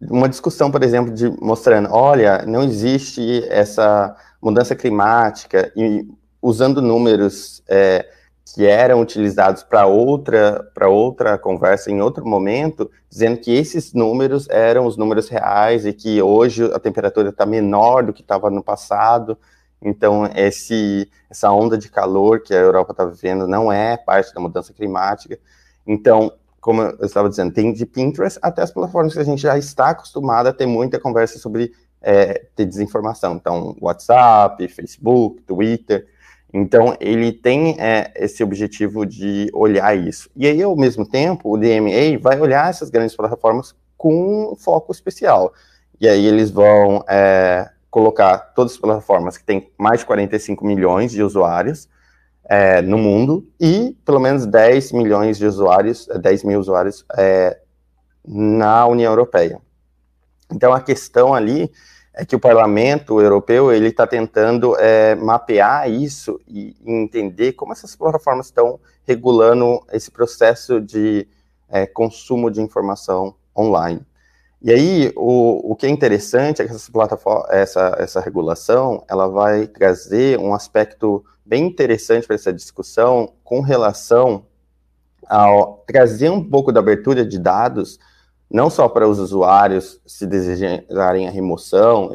uma discussão, por exemplo, de mostrando, olha, não existe essa mudança climática e usando números é, que eram utilizados para outra para outra conversa em outro momento, dizendo que esses números eram os números reais e que hoje a temperatura está menor do que estava no passado. Então esse essa onda de calor que a Europa está vivendo não é parte da mudança climática. Então como eu estava dizendo, tem de Pinterest até as plataformas que a gente já está acostumado a ter muita conversa sobre é, ter desinformação. Então, WhatsApp, Facebook, Twitter. Então, ele tem é, esse objetivo de olhar isso. E aí, ao mesmo tempo, o DMA vai olhar essas grandes plataformas com um foco especial. E aí, eles vão é, colocar todas as plataformas que têm mais de 45 milhões de usuários é, no mundo e pelo menos 10 milhões de usuários, 10 mil usuários é, na União Europeia. Então a questão ali é que o Parlamento Europeu ele está tentando é, mapear isso e, entender como essas plataformas estão regulando esse processo de é, consumo de informação online. E aí, o, o que é interessante é que essa, plataforma, essa, essa regulação, ela vai trazer um aspecto bem interessante para essa discussão com relação ao trazer um pouco da abertura de dados, não só para os usuários se desejarem a remoção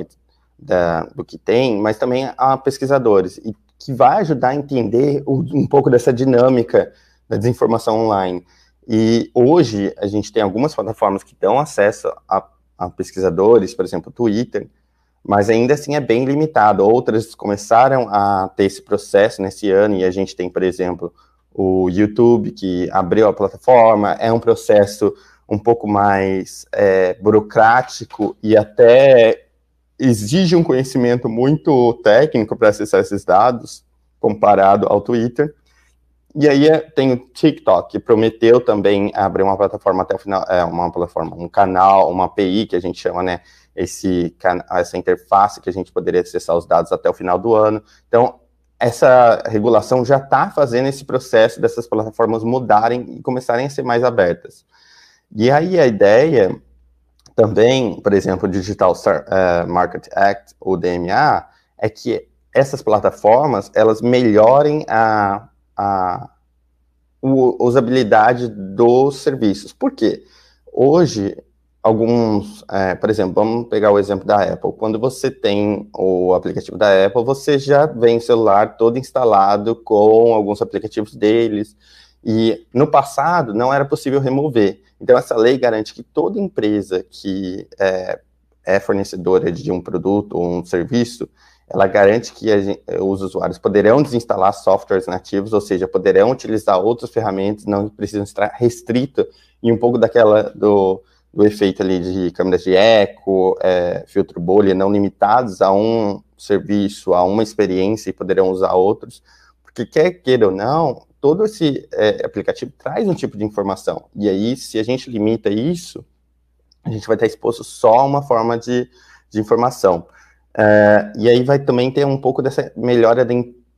da, do que tem, mas também a pesquisadores, e que vai ajudar a entender um pouco dessa dinâmica da desinformação online. E hoje a gente tem algumas plataformas que dão acesso a, a pesquisadores, por exemplo, o Twitter, mas ainda assim é bem limitado. Outras começaram a ter esse processo nesse ano, e a gente tem, por exemplo, o YouTube, que abriu a plataforma, é um processo um pouco mais é, burocrático e até exige um conhecimento muito técnico para acessar esses dados, comparado ao Twitter. E aí é, tem o TikTok, que prometeu também abrir uma plataforma até o final, é, uma plataforma, um canal, uma API que a gente chama, né, esse, essa interface que a gente poderia acessar os dados até o final do ano. Então, essa regulação já está fazendo esse processo dessas plataformas mudarem e começarem a ser mais abertas. E aí a ideia também, por exemplo, o Digital uh, Market Act, o DMA, é que essas plataformas elas melhorem a, a, usabilidade dos serviços. Por quê? Hoje, alguns, é, por exemplo, vamos pegar o exemplo da Apple. Quando você tem o aplicativo da Apple, você já vem o celular todo instalado com alguns aplicativos deles. E no passado não era possível remover. Então essa lei garante que toda empresa que é, é fornecedora de um produto ou um serviço, ela garante que os usuários poderão desinstalar softwares nativos, ou seja, poderão utilizar outras ferramentas, não precisam estar restrito e um pouco daquela do do efeito ali de câmeras de eco, é, filtro bolha, não limitados a um serviço, a uma experiência e poderão usar outros, porque quer queira ou não, todo esse é, aplicativo traz um tipo de informação, e aí se a gente limita isso, a gente vai estar exposto só a uma forma de, de informação. É, e aí vai também ter um pouco dessa melhora da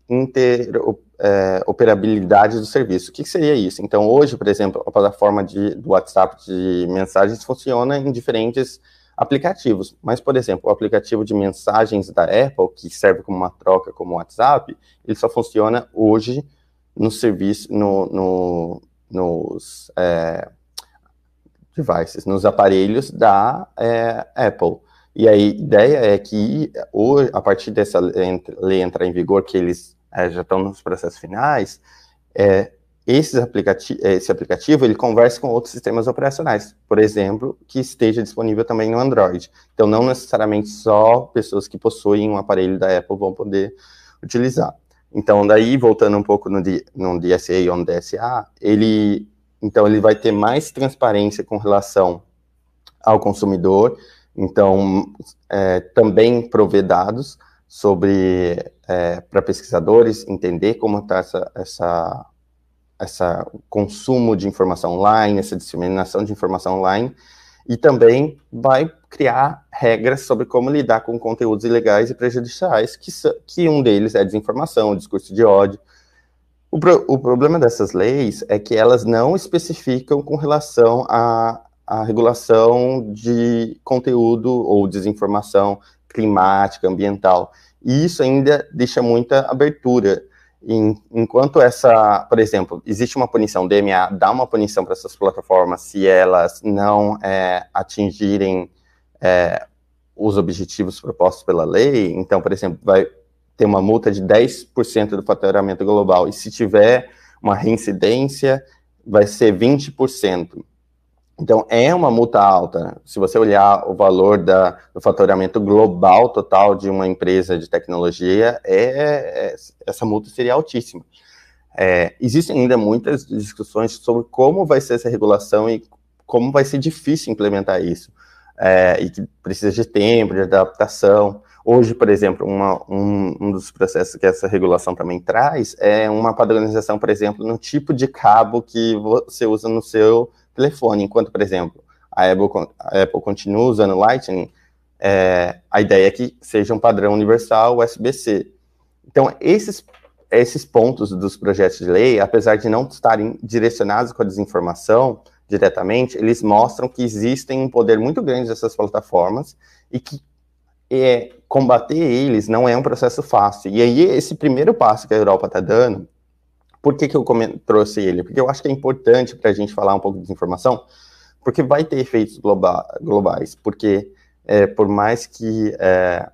interoperabilidade é, do serviço. O que seria isso? Então, hoje, por exemplo, a plataforma de, do WhatsApp de mensagens funciona em diferentes aplicativos, mas, por exemplo, o aplicativo de mensagens da Apple, que serve como uma troca como o WhatsApp, ele só funciona hoje no serviço, no, no, nos é, devices, nos aparelhos da é, Apple. E a ideia é que, hoje, a partir dessa lei entrar em vigor, que eles é, já estão nos processos finais, é, esses aplicati esse aplicativo ele conversa com outros sistemas operacionais, por exemplo, que esteja disponível também no Android. Então, não necessariamente só pessoas que possuem um aparelho da Apple vão poder utilizar. Então, daí, voltando um pouco no, no DSA ou no DSA, ele, então, ele vai ter mais transparência com relação ao consumidor, então, é, também prover dados sobre, é, para pesquisadores, entender como está essa, essa, essa consumo de informação online, essa disseminação de informação online, e também vai criar regras sobre como lidar com conteúdos ilegais e prejudiciais, que, que um deles é desinformação, discurso de ódio. O, pro, o problema dessas leis é que elas não especificam com relação à, à regulação de conteúdo ou desinformação climática, ambiental. E isso ainda deixa muita abertura. Enquanto essa, por exemplo, existe uma punição, o DMA dá uma punição para essas plataformas se elas não é, atingirem é, os objetivos propostos pela lei. Então, por exemplo, vai ter uma multa de 10% do faturamento global, e se tiver uma reincidência, vai ser 20%. Então, é uma multa alta. Se você olhar o valor da, do faturamento global total de uma empresa de tecnologia, é, é essa multa seria altíssima. É, existem ainda muitas discussões sobre como vai ser essa regulação e como vai ser difícil implementar isso. É, e que precisa de tempo, de adaptação. Hoje, por exemplo, uma, um, um, dos processos que essa regulação também traz é uma padronização, por exemplo, no tipo de cabo que você usa no seu telefone, enquanto, por exemplo, a Apple, a Apple continua usando Lightning, é, a ideia é que seja um padrão universal USB-C. Então, esses, esses pontos dos projetos de lei, apesar de não estarem direcionados com a desinformação diretamente, eles mostram que existem um poder muito grande dessas plataformas e que é, combater eles não é um processo fácil. E aí, esse primeiro passo que a Europa está dando, por que, que eu trouxe ele? Porque eu acho que é importante para a gente falar um pouco de desinformação, porque vai ter efeitos globa globais, porque é, por mais que é,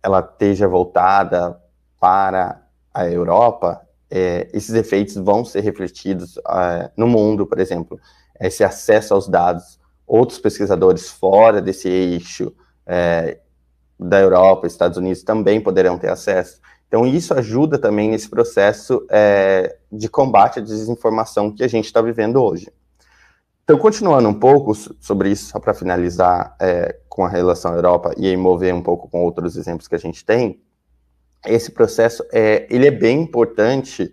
ela esteja voltada para a Europa, é, esses efeitos vão ser refletidos é, no mundo, por exemplo, esse acesso aos dados. Outros pesquisadores fora desse eixo é, da Europa, Estados Unidos, também poderão ter acesso. Então, isso ajuda também nesse processo é, de combate à desinformação que a gente está vivendo hoje. Então, continuando um pouco sobre isso, só para finalizar é, com a relação à Europa e mover um pouco com outros exemplos que a gente tem, esse processo é, ele é bem importante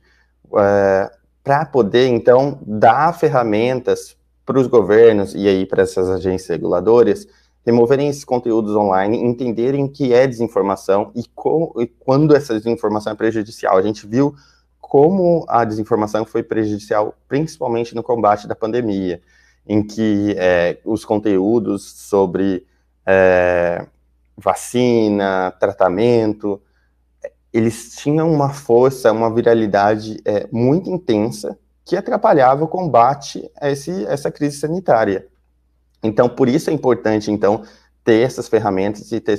é, para poder, então, dar ferramentas para os governos e aí para essas agências reguladoras removerem esses conteúdos online, entenderem o que é desinformação e, e quando essa desinformação é prejudicial. A gente viu como a desinformação foi prejudicial, principalmente no combate da pandemia, em que é, os conteúdos sobre é, vacina, tratamento, eles tinham uma força, uma viralidade é, muito intensa que atrapalhava o combate a esse, essa crise sanitária. Então, por isso é importante, então, ter essas ferramentas e ter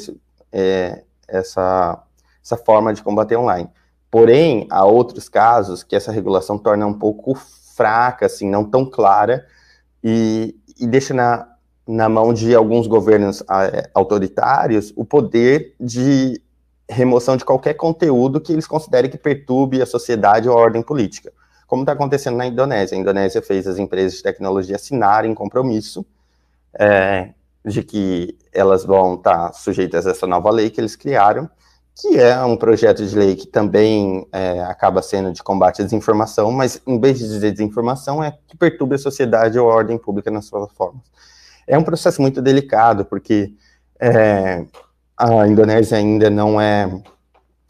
é, essa, essa forma de combater online. Porém, há outros casos que essa regulação torna um pouco fraca, assim, não tão clara, e, e deixa na, na mão de alguns governos é, autoritários o poder de remoção de qualquer conteúdo que eles considerem que perturbe a sociedade ou a ordem política. Como está acontecendo na Indonésia. A Indonésia fez as empresas de tecnologia assinarem compromisso é, de que elas vão estar sujeitas a essa nova lei que eles criaram, que é um projeto de lei que também é, acaba sendo de combate à desinformação, mas em vez de dizer desinformação, é que perturba a sociedade ou a ordem pública nas plataformas. É um processo muito delicado, porque é, a Indonésia ainda não é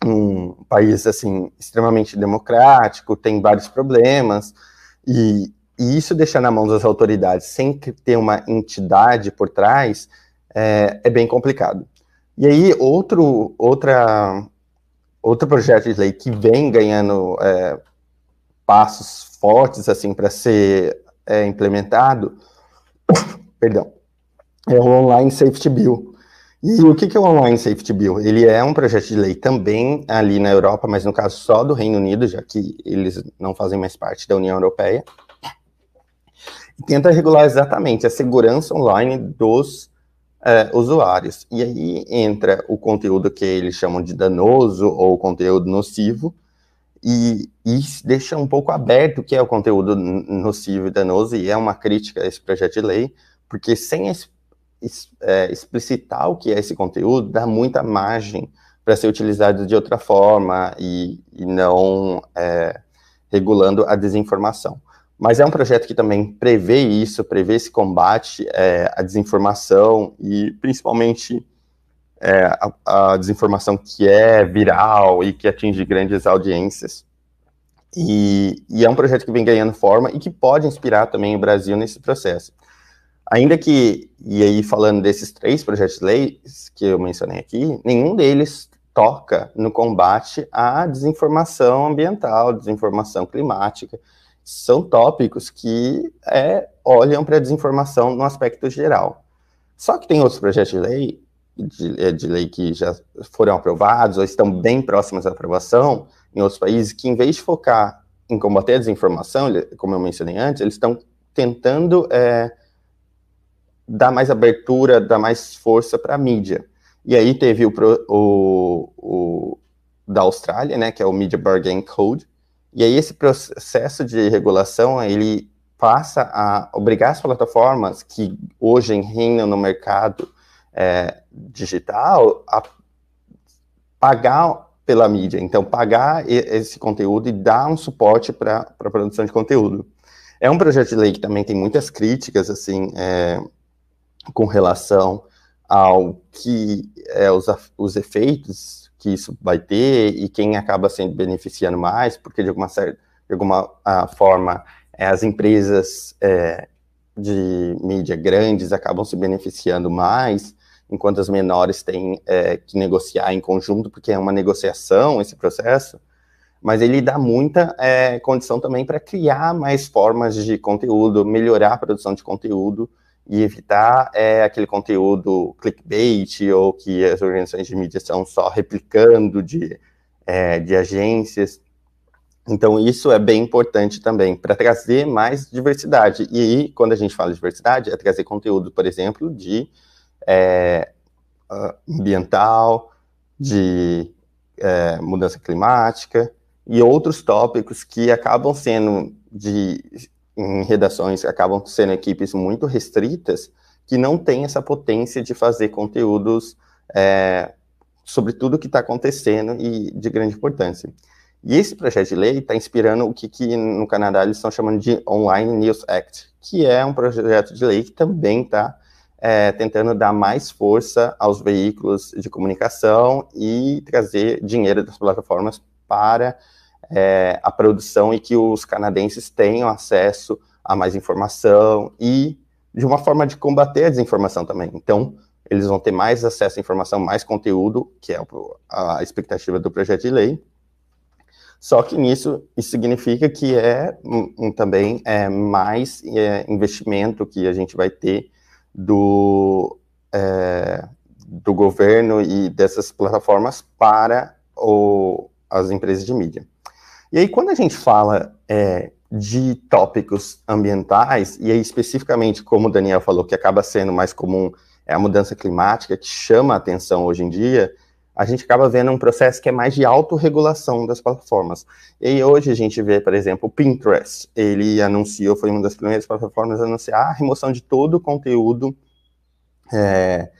um país assim extremamente democrático, tem vários problemas, e e isso deixar na mão das autoridades sem ter uma entidade por trás é, é bem complicado. E aí, outro, outra, outro projeto de lei que vem ganhando é, passos fortes assim para ser é, implementado, perdão, é o Online Safety Bill. E o que, que é o Online Safety Bill? Ele é um projeto de lei também ali na Europa, mas no caso só do Reino Unido, já que eles não fazem mais parte da União Europeia tenta regular exatamente a segurança online dos é, usuários. E aí entra o conteúdo que eles chamam de danoso ou conteúdo nocivo, e, e deixa um pouco aberto o que é o conteúdo nocivo e danoso, e é uma crítica a esse projeto de lei, porque sem es, es, é, explicitar o que é esse conteúdo, dá muita margem para ser utilizado de outra forma e, e não é, regulando a desinformação. Mas é um projeto que também prevê isso, prevê esse combate é, à desinformação e principalmente é, a, a, desinformação que é viral e que atinge grandes audiências. E, e, é um projeto que vem ganhando forma e que pode inspirar também o Brasil nesse processo. Ainda que, e aí falando desses três projetos de lei que eu mencionei aqui, nenhum deles toca no combate à desinformação ambiental, desinformação climática. São tópicos que é, olham para a desinformação no aspecto geral. Só que tem outros projetos de lei, de, é, de lei que já foram aprovados ou estão bem próximos da aprovação em outros países, que em vez de focar em combater a desinformação, como eu mencionei antes, eles estão tentando é, dar mais abertura, dar mais força para a mídia. E aí teve o, o, o, da Austrália, né, que é o Media Bargain Code, e aí esse processo de regulação, ele passa a obrigar as plataformas que hoje reinam no mercado é, digital a pagar pela mídia, então pagar esse conteúdo e dar um suporte para a produção de conteúdo. É um projeto de lei que também tem muitas críticas, assim, é, com relação ao que é, os, os efeitos que isso vai ter e quem acaba sendo beneficiando mais, porque de alguma, certa, de alguma forma é, as empresas é, de mídia grandes acabam se beneficiando mais, enquanto as menores têm é, que negociar em conjunto, porque é uma negociação esse processo, mas ele dá muita é, condição também para criar mais formas de conteúdo, melhorar a produção de conteúdo, e evitar é, aquele conteúdo clickbait ou que as organizações de mídia estão só replicando de, é, de agências. Então, isso é bem importante também para trazer mais diversidade. E aí, quando a gente fala de diversidade, é trazer conteúdo, por exemplo, de é, ambiental, de é, mudança climática e outros tópicos que acabam sendo de em redações acabam sendo equipes muito restritas que não têm essa potência de fazer conteúdos é, sobre tudo o que está acontecendo e de grande importância. E esse projeto de lei está inspirando o que, que, no Canadá eles estão chamando de Online News Act, que é um projeto de lei que também está é, tentando dar mais força aos veículos de comunicação e trazer dinheiro das plataformas para é, a produção e que os canadenses tenham acesso a mais informação e de uma forma de combater a desinformação também. Então, eles vão ter mais acesso à informação, mais conteúdo, que é a expectativa do projeto de lei. Só que nisso, isso significa que é um, também é mais é, investimento que a gente vai ter do, é, do governo e dessas plataformas para o, as empresas de mídia. E aí, quando a gente fala é, de tópicos ambientais, e aí especificamente, como o Daniel falou, que acaba sendo mais comum, é a mudança climática, que chama a atenção hoje em dia, a gente acaba vendo um processo que é mais de autorregulação das plataformas. E hoje a gente vê, por exemplo, o Pinterest, ele anunciou, foi uma das primeiras plataformas a anunciar a remoção de todo o conteúdo é,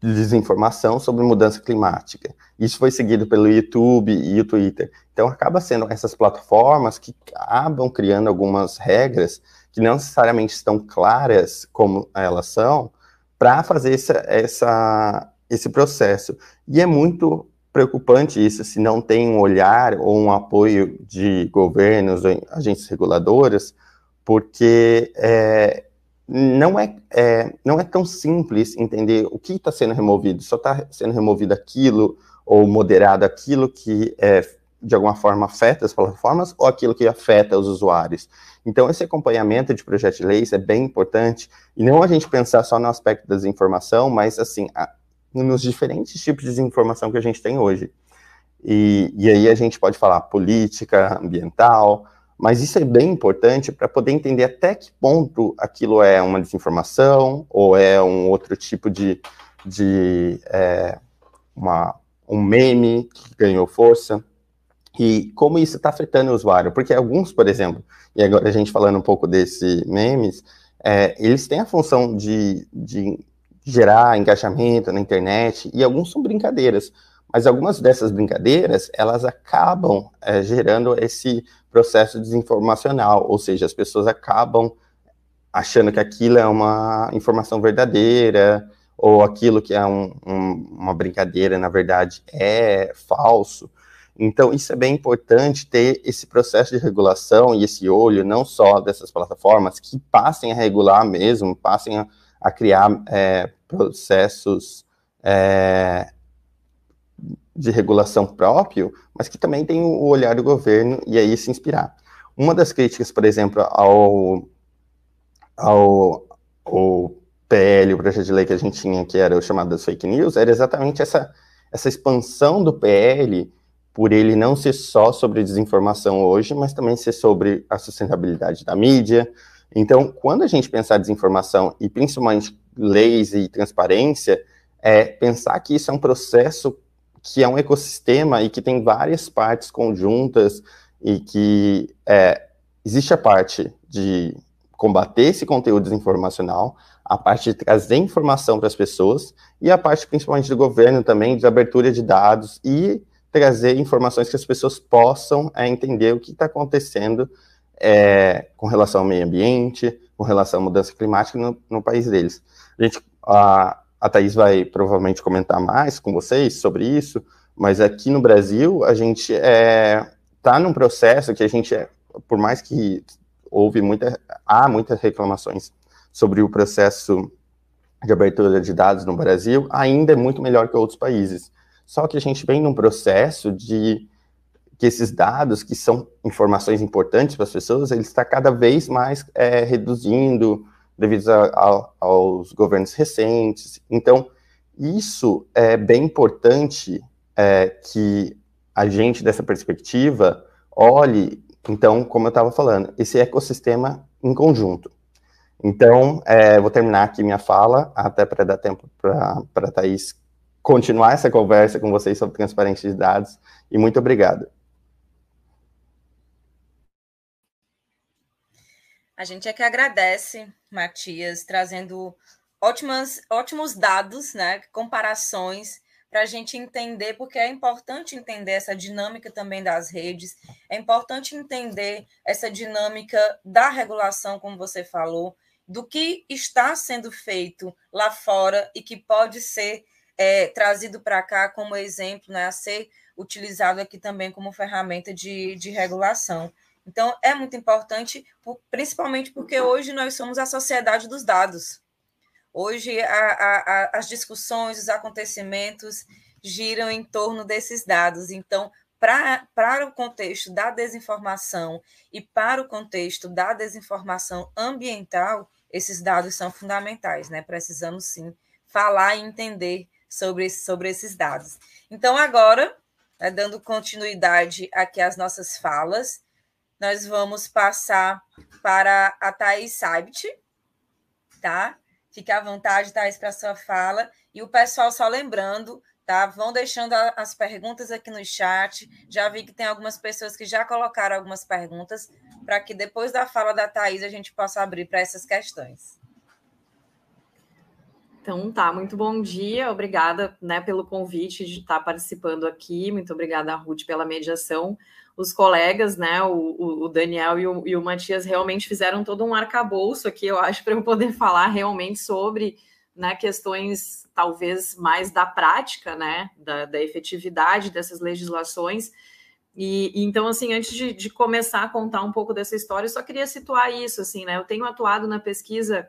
desinformação sobre mudança climática. Isso foi seguido pelo YouTube e o Twitter. Então, acaba sendo essas plataformas que acabam criando algumas regras que não necessariamente estão claras como elas são, para fazer essa, essa, esse processo. E é muito preocupante isso, se não tem um olhar ou um apoio de governos, agências reguladoras, porque é, não é, é, não é tão simples entender o que está sendo removido. Só está sendo removido aquilo ou moderado aquilo que é, de alguma forma afeta as plataformas ou aquilo que afeta os usuários. Então, esse acompanhamento de projetos de leis é bem importante, e não a gente pensar só no aspecto da desinformação, mas, assim, a, nos diferentes tipos de desinformação que a gente tem hoje. E, e aí a gente pode falar política, ambiental, mas isso é bem importante para poder entender até que ponto aquilo é uma desinformação ou é um outro tipo de, de é, uma, um meme que ganhou força e como isso está afetando o usuário. Porque alguns, por exemplo, e agora a gente falando um pouco desse memes, é, eles têm a função de, de gerar engajamento na internet e alguns são brincadeiras. Mas algumas dessas brincadeiras, elas acabam é, gerando esse processo desinformacional, ou seja, as pessoas acabam achando que aquilo é uma informação verdadeira, ou aquilo que é um, um, uma brincadeira, na verdade, é falso. Então, isso é bem importante ter esse processo de regulação e esse olho, não só dessas plataformas, que passem a regular mesmo, passem a, a criar é, processos é, de regulação próprio, mas que também tem o olhar do governo e aí se inspirar. Uma das críticas, por exemplo, ao, ao, ao PL, o projeto de lei que a gente tinha, que era o chamado das fake news, era exatamente essa, essa expansão do PL por ele não ser só sobre desinformação hoje, mas também ser sobre a sustentabilidade da mídia. Então, quando a gente pensar desinformação e principalmente leis e transparência, é pensar que isso é um processo que é um ecossistema e que tem várias partes conjuntas e que é, existe a parte de combater esse conteúdo desinformacional, a parte de trazer informação para as pessoas e a parte principalmente do governo também de abertura de dados e trazer informações que as pessoas possam é, entender o que está acontecendo é, com relação ao meio ambiente, com relação à mudança climática no, no país deles. A, gente, a, a Thaís vai provavelmente comentar mais com vocês sobre isso, mas aqui no Brasil a gente está é, tá num processo que a gente, é, por mais que houve muita, há muitas reclamações sobre o processo de abertura de dados no Brasil, ainda é muito melhor que outros países. Só que a gente vem num processo de que esses dados, que são informações importantes para as pessoas, ele está cada vez mais é, reduzindo devido a, a, aos governos recentes. Então, isso é bem importante é, que a gente, dessa perspectiva, olhe, então, como eu estava falando, esse ecossistema em conjunto. Então, é, vou terminar aqui minha fala, até para dar tempo para a Thaís continuar essa conversa com vocês sobre transparência de dados e muito obrigado. A gente é que agradece, Matias, trazendo ótimas, ótimos dados, né, comparações para a gente entender, porque é importante entender essa dinâmica também das redes, é importante entender essa dinâmica da regulação, como você falou, do que está sendo feito lá fora e que pode ser é, trazido para cá como exemplo, né, a ser utilizado aqui também como ferramenta de, de regulação. Então, é muito importante, principalmente porque hoje nós somos a sociedade dos dados. Hoje, a, a, as discussões, os acontecimentos giram em torno desses dados. Então, para o contexto da desinformação e para o contexto da desinformação ambiental, esses dados são fundamentais, né? Precisamos sim falar e entender sobre, sobre esses dados. Então, agora, né, dando continuidade aqui às nossas falas, nós vamos passar para a Thais Saibt, tá? Fique à vontade, Thais, para a sua fala. E o pessoal, só lembrando, tá? Vão deixando as perguntas aqui no chat. Já vi que tem algumas pessoas que já colocaram algumas perguntas, para que depois da fala da Thais a gente possa abrir para essas questões. Então tá, muito bom dia, obrigada né, pelo convite de estar participando aqui, muito obrigada, Ruth, pela mediação. Os colegas, né, o, o Daniel e o, e o, Matias realmente fizeram todo um arcabouço aqui, eu acho, para eu poder falar realmente sobre né, questões talvez mais da prática, né, da, da efetividade dessas legislações. E, então, assim, antes de, de começar a contar um pouco dessa história, eu só queria situar isso, assim, né? Eu tenho atuado na pesquisa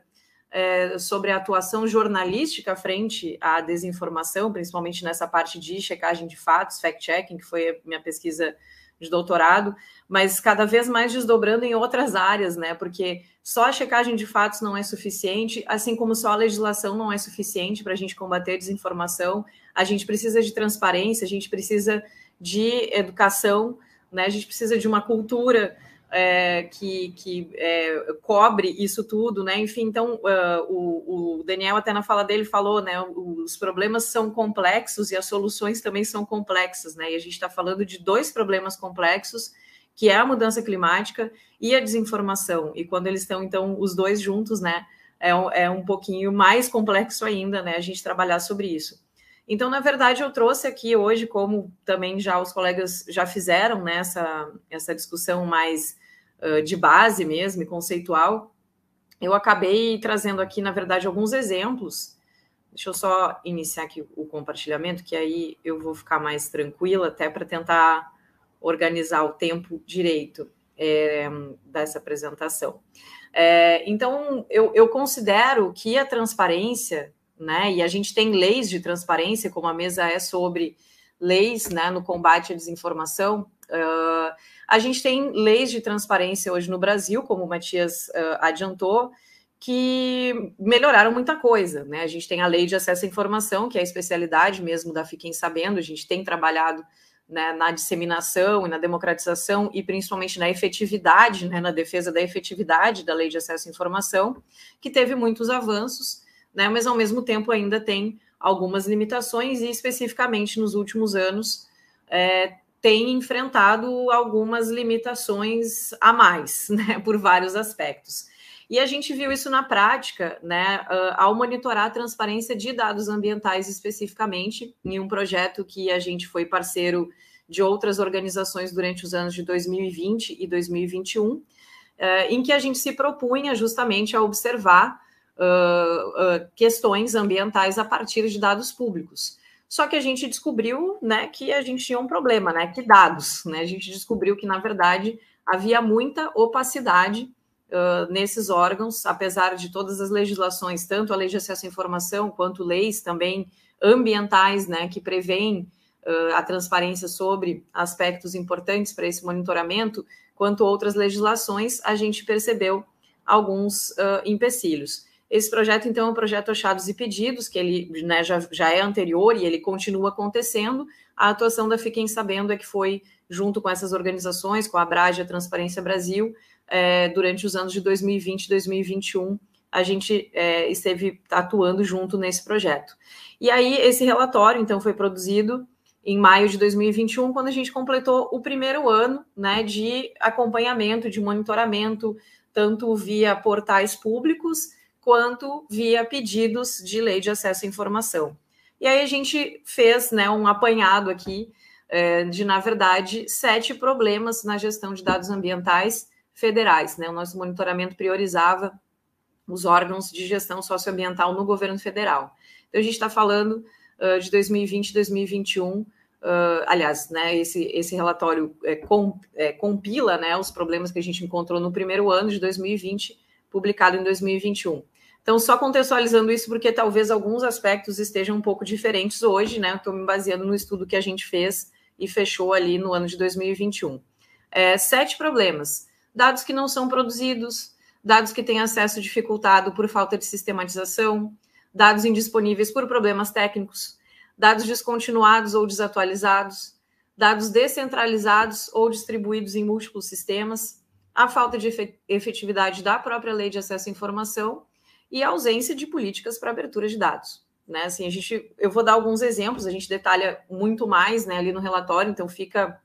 é, sobre a atuação jornalística frente à desinformação, principalmente nessa parte de checagem de fatos, fact-checking, que foi minha pesquisa de doutorado, mas cada vez mais desdobrando em outras áreas, né? Porque só a checagem de fatos não é suficiente, assim como só a legislação não é suficiente para a gente combater desinformação. A gente precisa de transparência, a gente precisa de educação, né? A gente precisa de uma cultura é, que, que é, cobre isso tudo, né? Enfim, então uh, o, o, Daniel até na fala dele falou, né? Os problemas são complexos e as soluções também são complexas, né? E a gente está falando de dois problemas complexos, que é a mudança climática e a desinformação. E quando eles estão então os dois juntos, né? É um, é um pouquinho mais complexo ainda, né? A gente trabalhar sobre isso. Então, na verdade, eu trouxe aqui hoje, como também já os colegas já fizeram nessa né, essa discussão mais uh, de base mesmo, conceitual, eu acabei trazendo aqui, na verdade, alguns exemplos. Deixa eu só iniciar aqui o compartilhamento, que aí eu vou ficar mais tranquila, até para tentar organizar o tempo direito é, dessa apresentação. É, então, eu, eu considero que a transparência, né, e a gente tem leis de transparência, como a mesa é sobre leis né, no combate à desinformação, uh, a gente tem leis de transparência hoje no Brasil, como o Matias uh, adiantou, que melhoraram muita coisa. Né? A gente tem a lei de acesso à informação, que é a especialidade mesmo da Fiquem Sabendo, a gente tem trabalhado né, na disseminação e na democratização e principalmente na efetividade, né, na defesa da efetividade da lei de acesso à informação, que teve muitos avanços, né, mas ao mesmo tempo ainda tem algumas limitações e especificamente nos últimos anos é, tem enfrentado algumas limitações a mais, né, por vários aspectos. E a gente viu isso na prática, né, ao monitorar a transparência de dados ambientais especificamente, em um projeto que a gente foi parceiro de outras organizações durante os anos de 2020 e 2021, eh, em que a gente se propunha justamente a observar questões ambientais a partir de dados públicos. Só que a gente descobriu, né, que a gente tinha um problema, né, que dados, né, a gente descobriu que na verdade havia muita opacidade uh, nesses órgãos, apesar de todas as legislações, tanto a lei de acesso à informação quanto leis também ambientais, né, que prevêem uh, a transparência sobre aspectos importantes para esse monitoramento, quanto outras legislações, a gente percebeu alguns uh, empecilhos. Esse projeto, então, é um projeto Achados e Pedidos, que ele né, já, já é anterior e ele continua acontecendo. A atuação da Fiquem Sabendo é que foi, junto com essas organizações, com a Abrage a Transparência Brasil, é, durante os anos de 2020 e 2021, a gente é, esteve atuando junto nesse projeto. E aí, esse relatório, então, foi produzido em maio de 2021, quando a gente completou o primeiro ano né, de acompanhamento, de monitoramento, tanto via portais públicos quanto via pedidos de lei de acesso à informação. E aí a gente fez né, um apanhado aqui é, de, na verdade, sete problemas na gestão de dados ambientais federais. Né? O nosso monitoramento priorizava os órgãos de gestão socioambiental no governo federal. Então, a gente está falando uh, de 2020 e 2021. Uh, aliás, né, esse, esse relatório é, com, é, compila né, os problemas que a gente encontrou no primeiro ano de 2020, publicado em 2021. Então, só contextualizando isso, porque talvez alguns aspectos estejam um pouco diferentes hoje, né? Estou me baseando no estudo que a gente fez e fechou ali no ano de 2021. É, sete problemas dados que não são produzidos, dados que têm acesso dificultado por falta de sistematização, dados indisponíveis por problemas técnicos, dados descontinuados ou desatualizados, dados descentralizados ou distribuídos em múltiplos sistemas, a falta de efetividade da própria lei de acesso à informação e a ausência de políticas para abertura de dados. Né? Assim, a gente, eu vou dar alguns exemplos, a gente detalha muito mais né, ali no relatório, então fica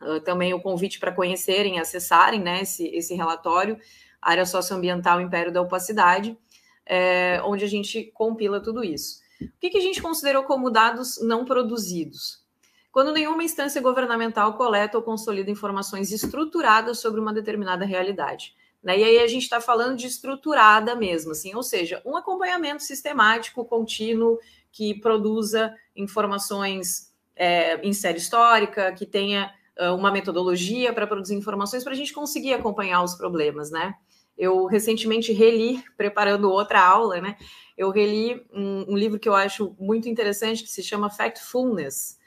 uh, também o convite para conhecerem, acessarem né, esse, esse relatório, Área Socioambiental Império da Opacidade, é, onde a gente compila tudo isso. O que, que a gente considerou como dados não produzidos? Quando nenhuma instância governamental coleta ou consolida informações estruturadas sobre uma determinada realidade. Né? E aí a gente está falando de estruturada mesmo, assim, ou seja, um acompanhamento sistemático, contínuo, que produza informações é, em série histórica, que tenha uma metodologia para produzir informações para a gente conseguir acompanhar os problemas, né? Eu recentemente reli, preparando outra aula, né? Eu reli um, um livro que eu acho muito interessante que se chama Factfulness,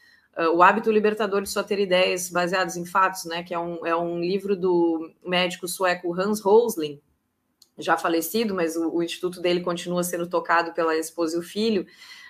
o hábito libertador de só ter ideias baseadas em fatos, né? Que é um, é um livro do médico sueco Hans Rosling, já falecido, mas o, o instituto dele continua sendo tocado pela esposa e o filho,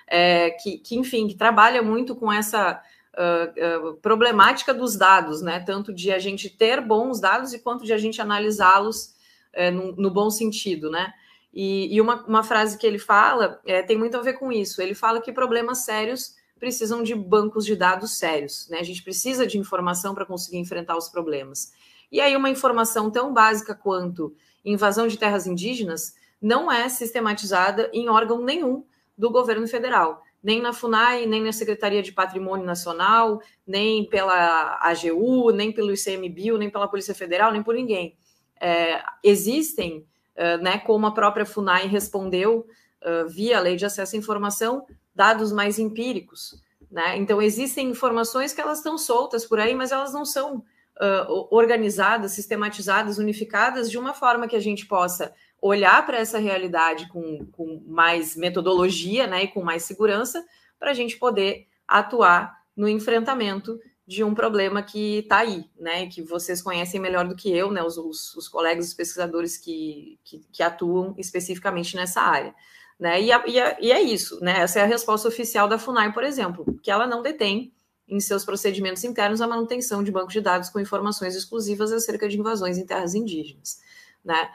é, que, que, enfim, que trabalha muito com essa uh, uh, problemática dos dados, né? Tanto de a gente ter bons dados e quanto de a gente analisá-los uh, no, no, bom sentido, né? E, e uma, uma, frase que ele fala é, tem muito a ver com isso. Ele fala que problemas sérios precisam de bancos de dados sérios, né? A gente precisa de informação para conseguir enfrentar os problemas. E aí, uma informação tão básica quanto invasão de terras indígenas não é sistematizada em órgão nenhum do governo federal nem na FUNAI, nem na Secretaria de Patrimônio Nacional, nem pela AGU, nem pelo ICMBio, nem pela Polícia Federal, nem por ninguém. É, existem, é, né, como a própria FUNAI respondeu é, via Lei de Acesso à Informação, dados mais empíricos, Né? Então, existem informações que elas estão soltas por aí, mas elas não são uh, organizadas, sistematizadas, unificadas de uma forma que a gente possa olhar para essa realidade com, com mais metodologia né, e com mais segurança, para a gente poder atuar no enfrentamento de um problema que está aí, né? Que vocês conhecem melhor do que eu, né? Os, os, os colegas, os pesquisadores que, que, que, atuam especificamente nessa área. Né? E, a, e, a, e, é isso, né? Essa é a resposta oficial da FUNAI, por exemplo, que ela não detém em seus procedimentos internos a manutenção de bancos de dados com informações exclusivas acerca de invasões em terras indígenas. Né?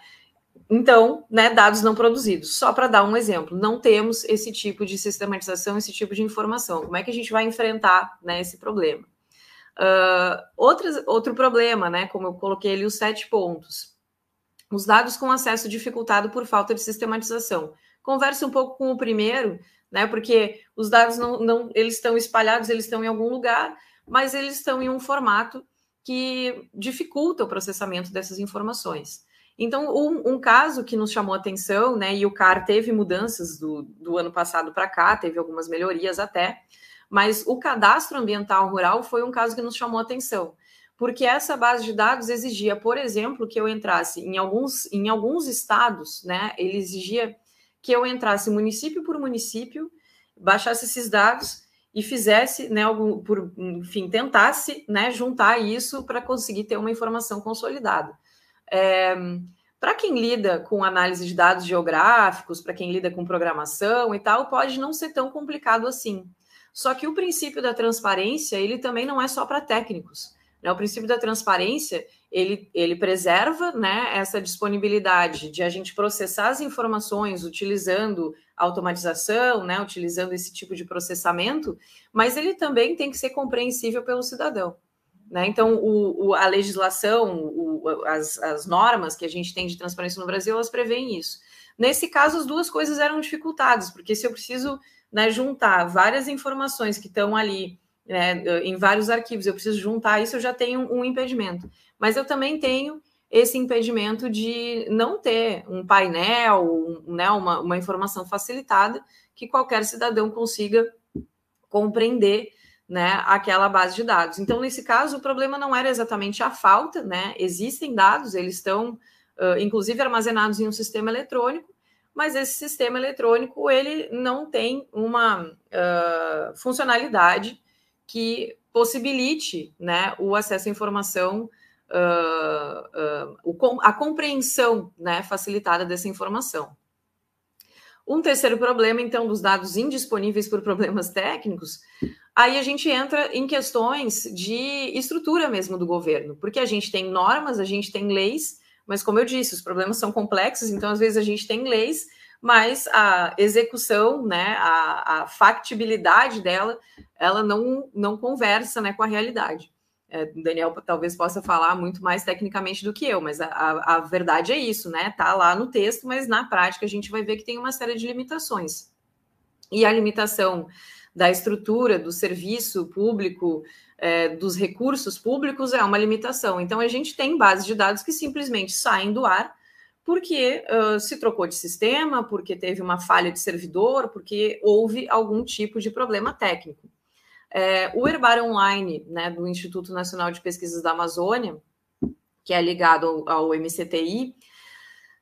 Então, né, dados não produzidos. Só para dar um exemplo, não temos esse tipo de sistematização, esse tipo de informação. Como é que a gente vai enfrentar né, esse problema? Uh, outras, outro problema, né? Como eu coloquei ali os sete pontos. Os dados com acesso dificultado por falta de sistematização. Converse um pouco com o primeiro, né? Porque os dados não, não eles estão espalhados, eles estão em algum lugar, mas eles estão em um formato que dificulta o processamento dessas informações. Então, um, um, caso que nos chamou atenção, né, e o CAR teve mudanças do, do ano passado para cá, teve algumas melhorias até, mas o cadastro ambiental rural foi um caso que nos chamou atenção, porque essa base de dados exigia, por exemplo, que eu entrasse em alguns, em alguns estados, né? Ele exigia que eu entrasse município por município, baixasse esses dados e fizesse, né, algum, por, enfim, tentasse, né, juntar isso para conseguir ter uma informação consolidada. É, para quem lida com análise de dados geográficos, para quem lida com programação e tal, pode não ser tão complicado assim. Só que o princípio da transparência, ele também não é só para técnicos. Né? O princípio da transparência, ele, ele preserva né, essa disponibilidade de a gente processar as informações utilizando automatização, né, utilizando esse tipo de processamento, mas ele também tem que ser compreensível pelo cidadão. Né? Então, o, o, a legislação, o, as, as normas que a gente tem de transparência no Brasil, elas preveem isso. Nesse caso, as duas coisas eram dificultadas, porque se eu preciso né, juntar várias informações que estão ali né, em vários arquivos, eu preciso juntar isso, eu já tenho um impedimento. Mas eu também tenho esse impedimento de não ter um painel, um, né, uma, uma informação facilitada que qualquer cidadão consiga compreender né, aquela base de dados. Então, nesse caso, o problema não era exatamente a falta, né? Existem dados, eles estão, uh, inclusive, armazenados em um sistema eletrônico, mas esse sistema eletrônico ele não tem uma uh, funcionalidade que possibilite né, o acesso à informação, uh, uh, a compreensão né, facilitada dessa informação. Um terceiro problema, então, dos dados indisponíveis por problemas técnicos, aí a gente entra em questões de estrutura mesmo do governo, porque a gente tem normas, a gente tem leis, mas, como eu disse, os problemas são complexos, então, às vezes, a gente tem leis, mas a execução, né, a, a factibilidade dela, ela não, não conversa né, com a realidade. É, o Daniel talvez possa falar muito mais tecnicamente do que eu, mas a, a, a verdade é isso, né? Tá lá no texto, mas na prática a gente vai ver que tem uma série de limitações. E a limitação da estrutura do serviço público, é, dos recursos públicos é uma limitação. Então, a gente tem bases de dados que simplesmente saem do ar porque uh, se trocou de sistema, porque teve uma falha de servidor, porque houve algum tipo de problema técnico. É, o Herbário Online, né, do Instituto Nacional de Pesquisas da Amazônia, que é ligado ao, ao MCTI,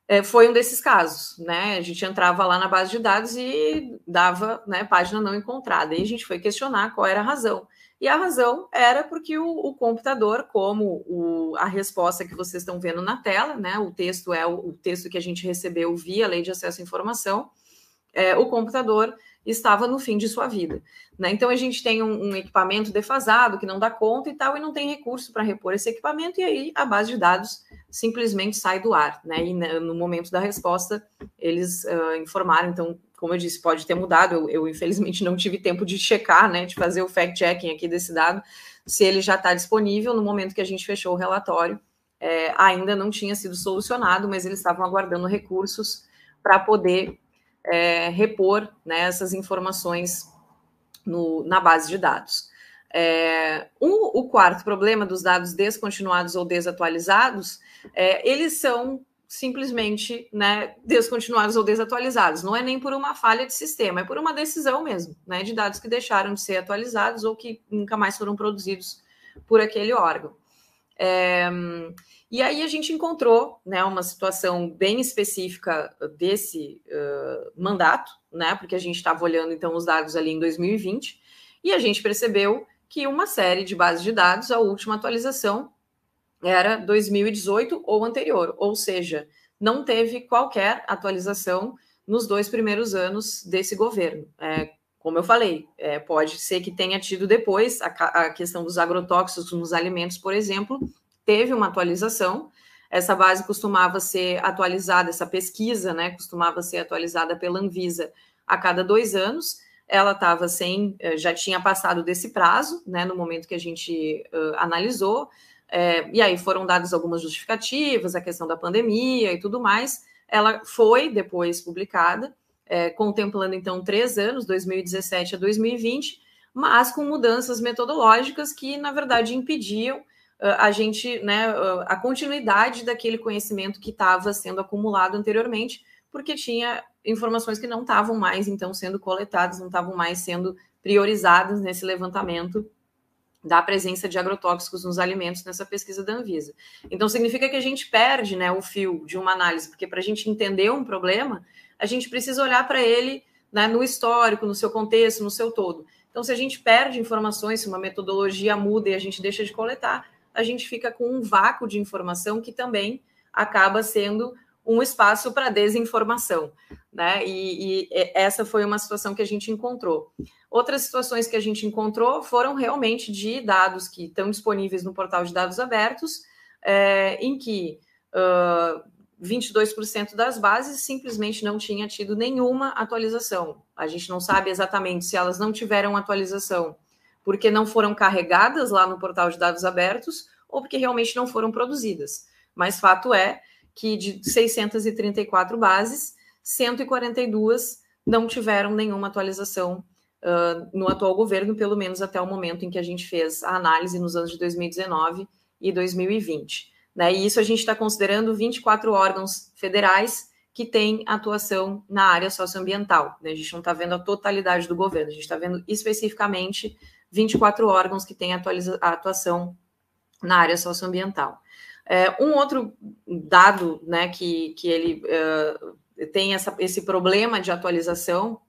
é, foi um desses casos, né? A gente entrava lá na base de dados e dava, né, página não encontrada. E a gente foi questionar qual era a razão. E a razão era porque o, o computador, como o, a resposta que vocês estão vendo na tela, né? O texto é o, o texto que a gente recebeu via Lei de Acesso à Informação. É, o computador estava no fim de sua vida. Né? Então a gente tem um, um, equipamento defasado que não dá conta e tal, e não tem recurso para repor esse equipamento, e aí a base de dados simplesmente sai do ar. Né? E né, no momento da resposta, eles uh, informaram, então, como eu disse, pode ter mudado. Eu, eu, infelizmente não tive tempo de checar, né, de fazer o fact-checking aqui desse dado, se ele já está disponível no momento que a gente fechou o relatório. É, ainda não tinha sido solucionado, mas eles estavam aguardando recursos para poder é, repor né, essas informações no, na base de dados. É, um, o quarto problema dos dados descontinuados ou desatualizados, é, eles são simplesmente né, descontinuados ou desatualizados. Não é nem por uma falha de sistema, é por uma decisão mesmo, né, de dados que deixaram de ser atualizados ou que nunca mais foram produzidos por aquele órgão. É, e aí a gente encontrou né, uma situação bem específica desse uh, mandato, né, porque a gente estava olhando então os dados ali em 2020, e a gente percebeu que uma série de bases de dados, a última atualização era 2018 ou anterior, ou seja, não teve qualquer atualização nos dois primeiros anos desse governo. É, como eu falei, é, pode ser que tenha tido depois a, a, questão dos agrotóxicos nos alimentos, por exemplo, teve uma atualização. Essa base costumava ser atualizada, essa pesquisa, né, costumava ser atualizada pela Anvisa a cada dois anos. Ela estava sem, eh, já tinha passado desse prazo, né, no momento que a gente uh, analisou. É, e aí foram dadas algumas justificativas, a questão da pandemia e tudo mais. Ela foi depois publicada, é, contemplando então três anos, 2017 a 2020, mas com mudanças metodológicas que, na verdade, impediam uh, a gente, né, uh, a continuidade daquele conhecimento que estava sendo acumulado anteriormente, porque tinha informações que não estavam mais, então, sendo coletadas, não estavam mais sendo priorizadas nesse levantamento da presença de agrotóxicos nos alimentos nessa pesquisa da Anvisa. Então, significa que a gente perde né, o fio de uma análise, porque para a gente entender um problema, a gente precisa olhar para ele né, no histórico, no seu contexto, no seu todo. Então, se a gente perde informações, se uma metodologia muda e a gente deixa de coletar, a gente fica com um vácuo de informação que também acaba sendo um espaço para desinformação, né? E, e, essa foi uma situação que a gente encontrou. Outras situações que a gente encontrou foram realmente de dados que estão disponíveis no portal de dados abertos, é, em que uh, 22% das bases simplesmente não tinha tido nenhuma atualização. A gente não sabe exatamente se elas não tiveram atualização porque não foram carregadas lá no portal de dados abertos ou porque realmente não foram produzidas. Mas fato é que de 634 bases, 142 não tiveram nenhuma atualização uh, no atual governo, pelo menos até o momento em que a gente fez a análise nos anos de 2019 e 2020. Né? E isso a gente está considerando 24 órgãos federais que têm atuação na área socioambiental. Né? A gente não está vendo a totalidade do governo, a gente está vendo especificamente 24 órgãos que têm atuação na área socioambiental. É, um outro dado né, que, que ele uh, tem essa, esse problema de atualização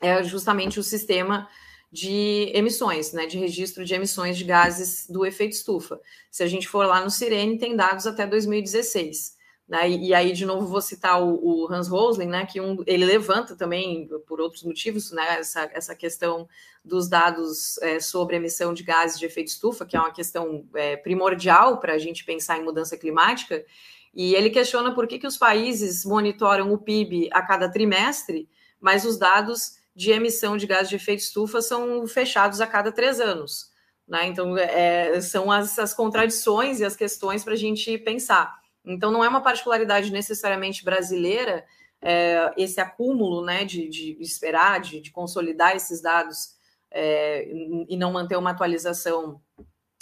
é justamente o sistema de emissões, né, de registro de emissões de gases do efeito estufa. Se a gente for lá no Sirene, tem dados até 2016. Né, e, aí, de novo, vou citar o, o Hans Rosling, né, que um, ele levanta também, por outros motivos, né, essa, essa questão dos dados é, sobre emissão de gases de efeito estufa, que é uma questão é, primordial para a gente pensar em mudança climática. E ele questiona por que, que os países monitoram o PIB a cada trimestre, mas os dados de emissão de gás de efeito estufa são fechados a cada três anos. Né? Então, é, são as, as contradições e as questões para a gente pensar. Então, não é uma particularidade necessariamente brasileira é, esse acúmulo né, de, de esperar, de, de, consolidar esses dados é, e não manter uma atualização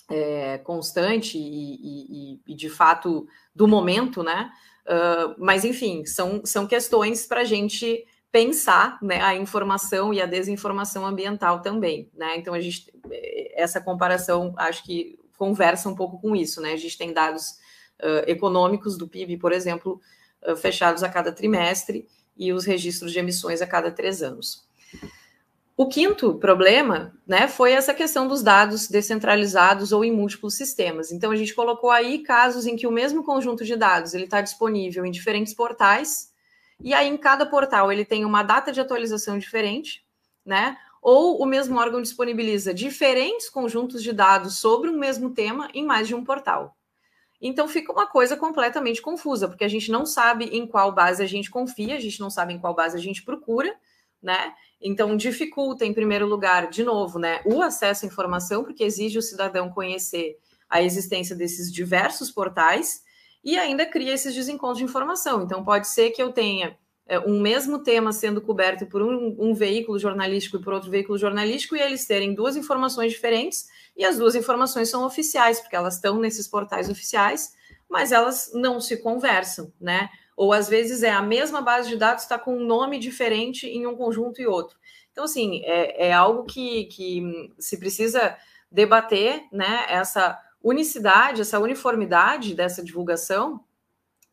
é, constante e, e, e, de fato, do momento, né? Uh, mas, enfim, são, são questões para a gente pensar né, a informação e a desinformação ambiental também, né? Então a gente essa comparação acho que conversa um pouco com isso, né? A gente tem dados uh, econômicos do PIB, por exemplo, uh, fechados a cada trimestre e os registros de emissões a cada três anos. O quinto problema, né, foi essa questão dos dados descentralizados ou em múltiplos sistemas. Então a gente colocou aí casos em que o mesmo conjunto de dados ele está disponível em diferentes portais e aí, em cada portal, ele tem uma data de atualização diferente, né? Ou o mesmo órgão disponibiliza diferentes conjuntos de dados sobre um mesmo tema em mais de um portal. Então fica uma coisa completamente confusa, porque a gente não sabe em qual base a gente confia, a gente não sabe em qual base a gente procura, né? Então dificulta, em primeiro lugar, de novo, né, o acesso à informação, porque exige o cidadão conhecer a existência desses diversos portais e ainda cria esses desencontros de informação. Então, pode ser que eu tenha é, um mesmo tema sendo coberto por um, um, veículo jornalístico e por outro veículo jornalístico, e eles terem duas informações diferentes, e as duas informações são oficiais, porque elas estão nesses portais oficiais, mas elas não se conversam, né? Ou às vezes é a mesma base de dados está com um nome diferente em um conjunto e outro. Então, assim, é, é algo que, que se precisa debater, né? Essa unicidade, essa uniformidade dessa divulgação,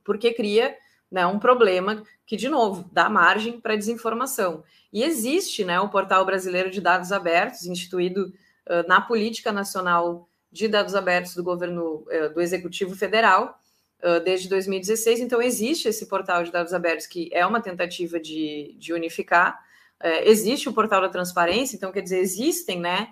porque cria né, um problema que, de novo, dá margem para desinformação. E existe né, o Portal Brasileiro de Dados Abertos, instituído uh, na Política Nacional de Dados Abertos do governo uh, do Executivo Federal uh, desde 2016. Então, existe esse portal de dados abertos que é uma tentativa de, de unificar. existe o portal da transparência, então, quer dizer, existem né,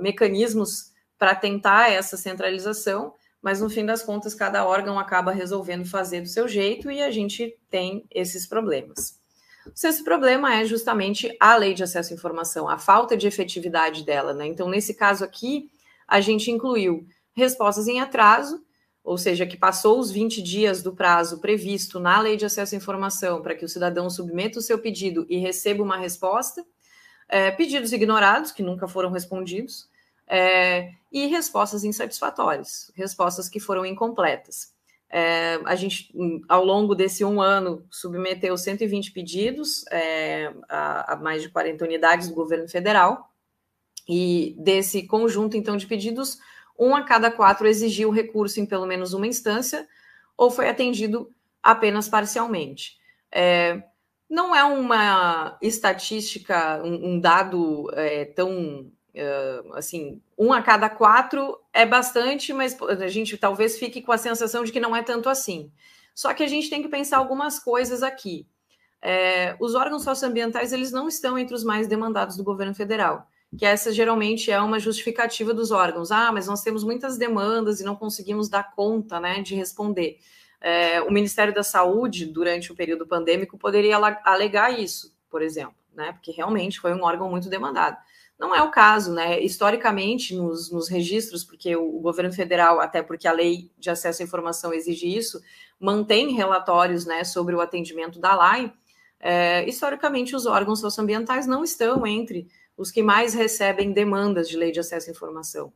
mecanismos para tentar essa centralização, mas no fim das contas, cada órgão acaba resolvendo fazer do seu jeito e a gente tem esses problemas. O sexto problema é justamente a lei de acesso à informação, a falta de efetividade dela. Né? Então, nesse caso aqui, a gente incluiu respostas em atraso, ou seja, que passou os 20 dias do prazo previsto na lei de acesso à informação para que o cidadão submeta o seu pedido e receba uma resposta, é, pedidos ignorados, que nunca foram respondidos, é, e respostas insatisfatórias, respostas que foram incompletas. É, a gente, ao longo desse um ano, submeteu 120 pedidos é, a, a, mais de 40 unidades do governo federal, e desse conjunto, então, de pedidos, um a cada quatro exigiu recurso em pelo menos uma instância, ou foi atendido apenas parcialmente. É, não é uma estatística, um, um dado é, tão Uh, assim, um a cada quatro é bastante, mas a gente talvez fique com a sensação de que não é tanto assim. Só que a gente tem que pensar algumas coisas aqui. É, os órgãos socioambientais eles não estão entre os mais demandados do governo federal, que essa geralmente é uma justificativa dos órgãos. Ah, mas nós temos muitas demandas e não conseguimos dar conta né, de responder. É, o Ministério da Saúde, durante o período pandêmico, poderia alegar isso, por exemplo, né, porque realmente foi um órgão muito demandado. Não é o caso, né? Historicamente, nos, nos registros, porque o, o, governo federal, até porque a lei de acesso à informação exige isso, mantém relatórios né, sobre o atendimento da LAI. É, historicamente, os órgãos socioambientais não estão entre os que mais recebem demandas de lei de acesso à informação.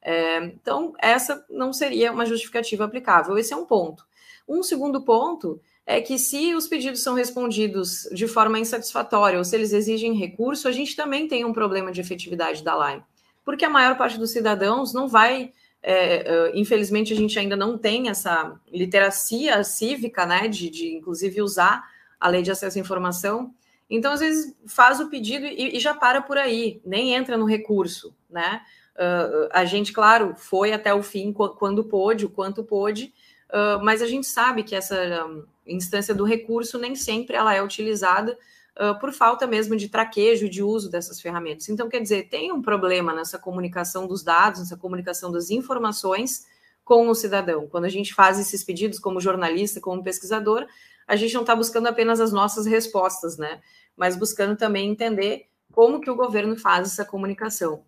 É, então, essa não seria uma justificativa aplicável. Esse é um ponto. Um segundo ponto é que se os pedidos são respondidos de forma insatisfatória ou se eles exigem recurso, a gente também tem um problema de efetividade da lei, porque a maior parte dos cidadãos não vai, é, é, infelizmente a gente ainda não tem essa literacia cívica, né, de, de inclusive usar a lei de acesso à informação, então às vezes faz o pedido e, e já para por aí, nem entra no recurso, né, uh, a gente, claro, foi até o fim quando pôde, o quanto pôde, uh, mas a gente sabe que essa um, instância do recurso nem sempre ela é utilizada uh, por falta mesmo de traquejo de uso dessas ferramentas. Então, quer dizer, tem um problema nessa comunicação dos dados, nessa comunicação das informações com o cidadão. Quando a gente faz esses pedidos como jornalista, como pesquisador, a gente não está buscando apenas as nossas respostas, né? Mas buscando também entender como que o governo faz essa comunicação.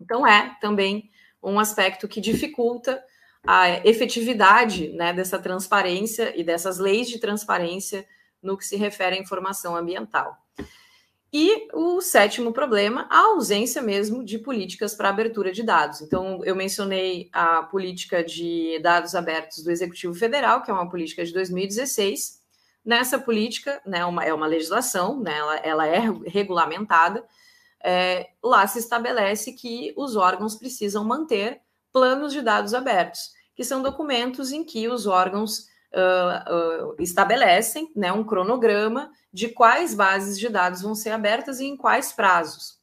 Então, é também um aspecto que dificulta a efetividade né, dessa transparência e dessas leis de transparência no que se refere à informação ambiental. E o sétimo problema, a ausência mesmo de políticas para abertura de dados. Então, eu mencionei a política de dados abertos do Executivo Federal, que é uma política de 2016. Nessa política, né, uma, é uma legislação, né, ela, ela é regulamentada, é, lá se estabelece que os órgãos precisam manter planos de dados abertos, que são documentos em que os órgãos uh, uh, estabelecem né, um cronograma de quais bases de dados vão ser abertas e em quais prazos.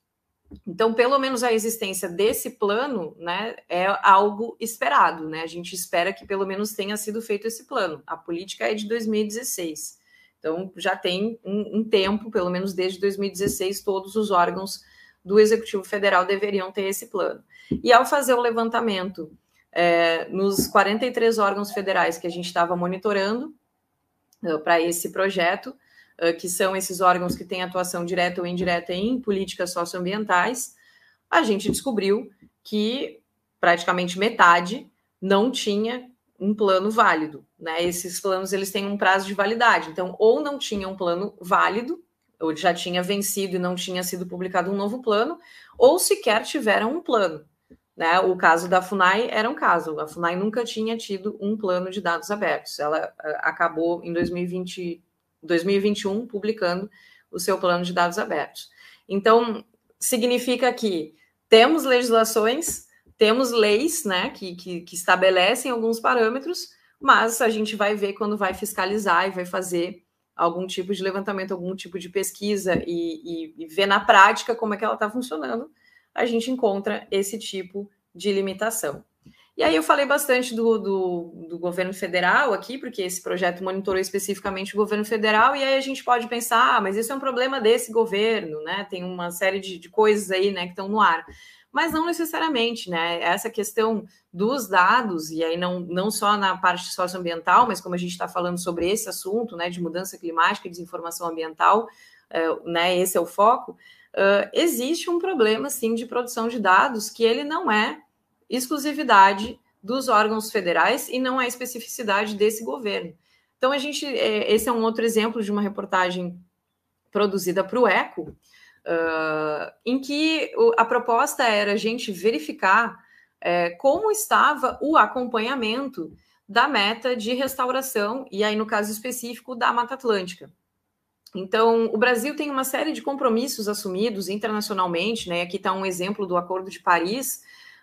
Então, pelo menos a existência desse plano né, é algo esperado. Né? A gente espera que pelo menos tenha sido feito esse plano. A política é de 2016. Então, já tem um, um tempo, pelo menos desde 2016, todos os órgãos do Executivo Federal deveriam ter esse plano. E ao fazer o levantamento é, nos 43 órgãos federais que a gente estava monitorando uh, para esse projeto, uh, que são esses órgãos que têm atuação direta ou indireta em políticas socioambientais, a gente descobriu que praticamente metade não tinha um plano válido. Né? Esses planos eles têm um prazo de validade, então ou não tinha um plano válido, ou já tinha vencido e não tinha sido publicado um novo plano, ou sequer tiveram um plano. Né? O caso da FUNAI era um caso. A FUNAI nunca tinha tido um plano de dados abertos. Ela uh, acabou em 2020, 2021 publicando o seu plano de dados abertos. Então, significa que temos legislações, temos leis né, que, que, que estabelecem alguns parâmetros, mas a gente vai ver quando vai fiscalizar e vai fazer algum tipo de levantamento, algum tipo de pesquisa e, e, e ver na prática como é que ela está funcionando a gente encontra esse tipo de limitação. E aí eu falei bastante do, do, do, governo federal aqui, porque esse projeto monitorou especificamente o governo federal, e aí a gente pode pensar, ah, mas isso é um problema desse governo, né? Tem uma série de, de coisas aí, né, que estão no ar. Mas não necessariamente, né? Essa questão dos dados, e aí não, não só na parte socioambiental, mas como a gente está falando sobre esse assunto, né, de mudança climática e desinformação ambiental, uh, né, esse é o foco, uh, existe um problema, sim, de produção de dados que ele não é exclusividade dos órgãos federais e não é especificidade desse governo. Então, a gente, é, esse é um outro exemplo de uma reportagem produzida para o ECO, uh, em que a proposta era a gente verificar é, como estava o acompanhamento da meta de restauração, e aí, no caso específico, da Mata Atlântica. Então, o Brasil tem uma série de compromissos assumidos internacionalmente, né? Aqui está um exemplo do Acordo de Paris,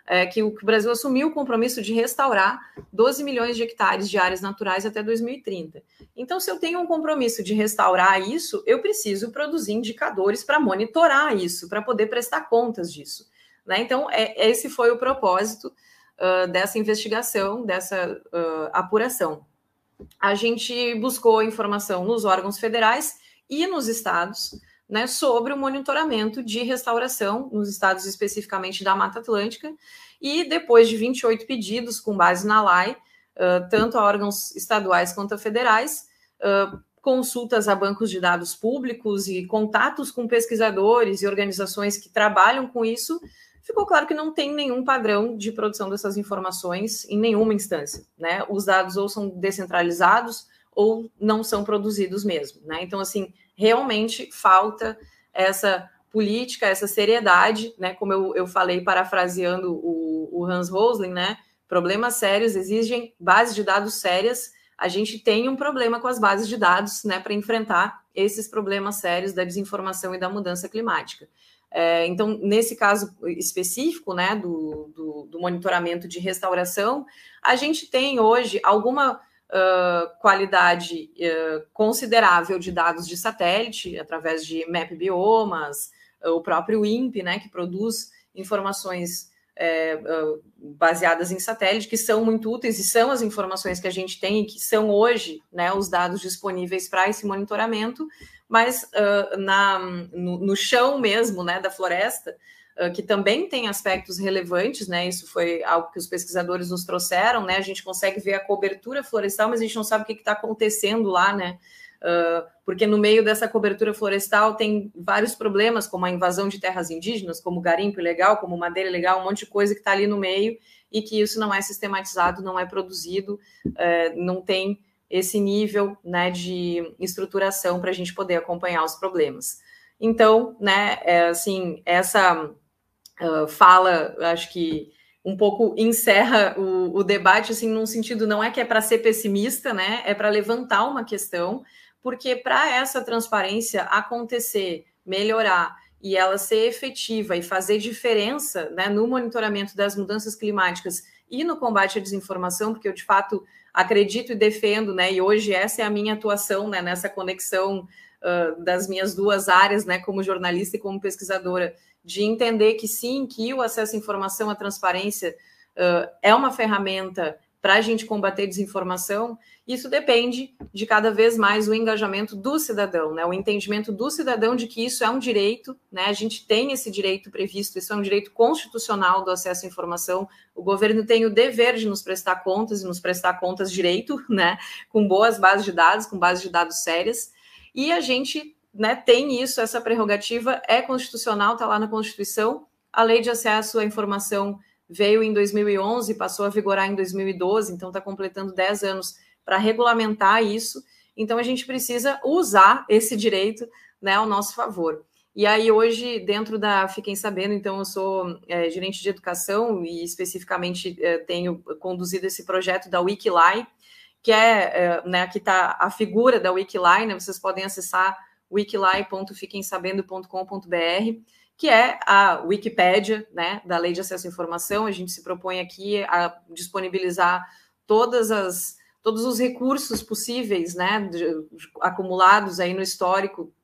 é, que, o, Brasil assumiu o compromisso de restaurar 12 milhões de hectares de áreas naturais até 2030. Então, se eu tenho um compromisso de restaurar isso, eu preciso produzir indicadores para monitorar isso, para poder prestar contas disso. Né? Então, é, esse foi o propósito uh, dessa investigação, dessa uh, apuração. A gente buscou informação nos órgãos federais e nos estados, né, sobre o monitoramento de restauração, nos estados especificamente da Mata Atlântica, e depois de 28 pedidos com base na LAI, uh, tanto a órgãos estaduais quanto a federais, uh, consultas a bancos de dados públicos e contatos com pesquisadores e organizações que trabalham com isso, ficou claro que não tem nenhum padrão de produção dessas informações em nenhuma instância. Né? Os dados ou são descentralizados ou não são produzidos mesmo. Né? Então, assim, realmente falta essa política, essa seriedade, né? Como eu, eu falei, parafraseando o, o Hans Rosling, né? Problemas sérios exigem bases de dados sérias. A gente tem um problema com as bases de dados, né, para enfrentar esses problemas sérios da desinformação e da mudança climática. É, então, nesse caso específico, né, do, do, do monitoramento de restauração, a gente tem hoje alguma uh, qualidade uh, considerável de dados de satélite, através de map biomas, uh, o próprio INPE, né, que produz informações é, baseadas em satélite, que são muito úteis e são as informações que a gente tem, que são hoje né, os dados disponíveis para esse monitoramento, mas na, no, no, chão mesmo né, da floresta, que também tem aspectos relevantes, né? Isso foi algo que os pesquisadores nos trouxeram, né? A gente consegue ver a cobertura florestal, mas a gente não sabe o que está acontecendo lá, né? Uh, porque no meio dessa cobertura florestal tem vários problemas, como a invasão de terras indígenas, como garimpo ilegal, como madeira ilegal, um monte de coisa que está ali no meio e que isso não é sistematizado, não é produzido, uh, não tem esse nível né, de estruturação para a gente poder acompanhar os problemas. Então, né, é, assim, essa fala, acho que um pouco encerra o, o, debate, assim, num sentido, não é que é para ser pessimista, né? É para levantar uma questão, porque para essa transparência acontecer, melhorar e ela ser efetiva e fazer diferença né, no monitoramento das mudanças climáticas e no combate à desinformação, porque eu de fato acredito e defendo, né? E hoje essa é a minha atuação né, nessa conexão uh, das minhas duas áreas, né, como jornalista e como pesquisadora, de entender que sim, que o acesso à informação, à transparência uh, é uma ferramenta para a gente combater desinformação, isso depende de cada vez mais o engajamento do cidadão, né? O entendimento do cidadão de que isso é um direito, né? A gente tem esse direito previsto, isso é um direito constitucional do acesso à informação. O governo tem o dever de nos prestar contas e nos prestar contas direito, né? Com boas bases de dados, com bases de dados sérias. E a gente né, tem isso, essa prerrogativa é constitucional, está lá na Constituição. A lei de acesso à informação veio em 2011, passou a vigorar em 2012, então está completando 10 anos para regulamentar isso. Então a gente precisa usar esse direito né, ao nosso favor. E aí, hoje, dentro da Fiquem Sabendo, então, eu sou é, gerente de educação e, especificamente, é, tenho conduzido esse projeto da Wikilai, que é, é né, aqui está a figura da Wikilai, né, vocês podem acessar wikilai.fiquemsabendo.com.br, que é a Wikipédia, né, da Lei de Acesso à Informação. A gente se propõe aqui a disponibilizar todas as todos os recursos possíveis, né, acumulados aí no histórico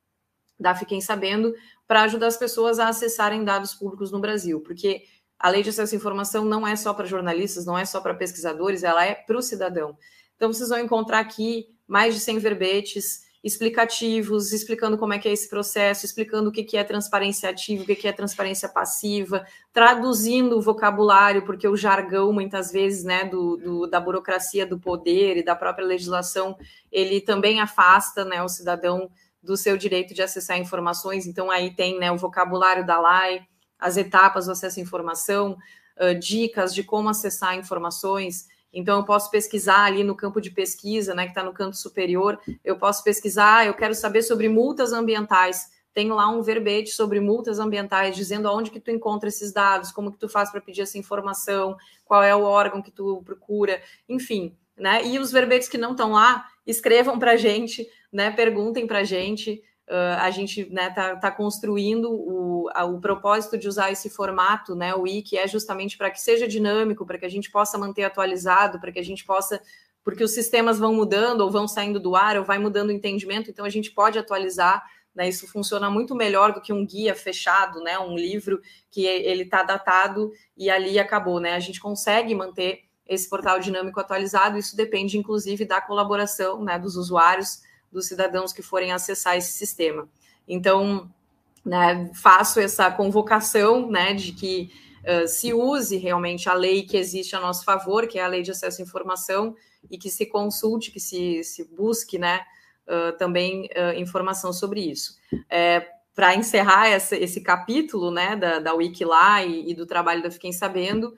da Fiquem Sabendo, para ajudar as pessoas a acessarem dados públicos no Brasil, porque a lei de acesso à informação não é só para jornalistas, não é só para pesquisadores, ela é para o cidadão. Então, vocês vão encontrar aqui mais de 100 verbetes explicativos, explicando como é que é esse processo, explicando o que é transparência ativa, o que é transparência passiva, traduzindo o vocabulário, porque o jargão, muitas vezes, né, do, do, da burocracia do poder e da própria legislação, ele também afasta né, o cidadão do seu direito de acessar informações. Então, aí tem né, o vocabulário da lei, as etapas do acesso à informação, uh, dicas de como acessar informações. Então, eu posso pesquisar ali no campo de pesquisa, né, que está no canto superior, eu posso pesquisar, eu quero saber sobre multas ambientais. Tenho lá um verbete sobre multas ambientais, dizendo aonde que tu encontra esses dados, como que tu faz para pedir essa informação, qual é o órgão que tu procura, enfim. Né? E os verbetes que não estão lá, escrevam para a gente, né? Perguntem para a gente. Uh, a gente né, tá, tá construindo o, a, o propósito de usar esse formato, né? O Wiki é justamente para que seja dinâmico, para que a gente possa manter atualizado, para que a gente possa, porque os sistemas vão mudando ou vão saindo do ar, ou vai mudando o entendimento, então a gente pode atualizar. Né, isso funciona muito melhor do que um guia fechado, né, um livro que ele está datado e ali acabou. Né? A gente consegue manter esse portal dinâmico atualizado. Isso depende, inclusive, da colaboração né, dos usuários, dos cidadãos que forem acessar esse sistema. Então, né, faço essa convocação né, de que uh, se use realmente a lei que existe a nosso favor, que é a lei de acesso à informação, e que se consulte, que se, se busque né, uh, também uh, informação sobre isso. É, Para encerrar essa, esse capítulo né, da, da Wiki lá e, e do trabalho da Fiquem Sabendo,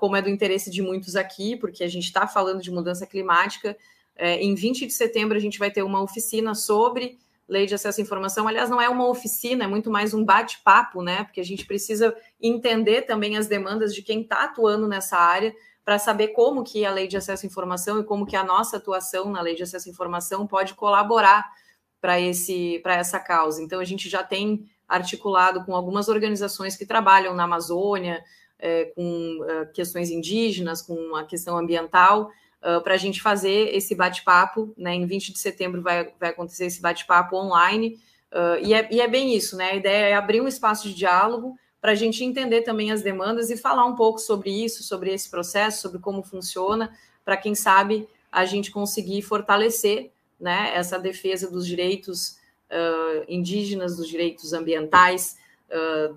como é do interesse de muitos aqui, porque a gente está falando de mudança climática. É, em 20 de setembro, a gente vai ter uma oficina sobre lei de acesso à informação. Aliás, não é uma oficina, é muito mais um bate-papo, né? Porque a gente precisa entender também as demandas de quem está atuando nessa área para saber como que a lei de acesso à informação e como que a nossa atuação na lei de acesso à informação pode colaborar para esse para essa causa. Então a gente já tem articulado com algumas organizações que trabalham na Amazônia, é, com é, questões indígenas, com a questão ambiental, uh, para a gente fazer esse bate-papo. Né? Em 20 de setembro vai, vai acontecer esse bate-papo online. Uh, e, é, e, é, bem isso, né? A ideia é abrir um espaço de diálogo para a gente entender também as demandas e falar um pouco sobre isso, sobre esse processo, sobre como funciona, para quem sabe a gente conseguir fortalecer né, essa defesa dos direitos uh, indígenas, dos direitos ambientais,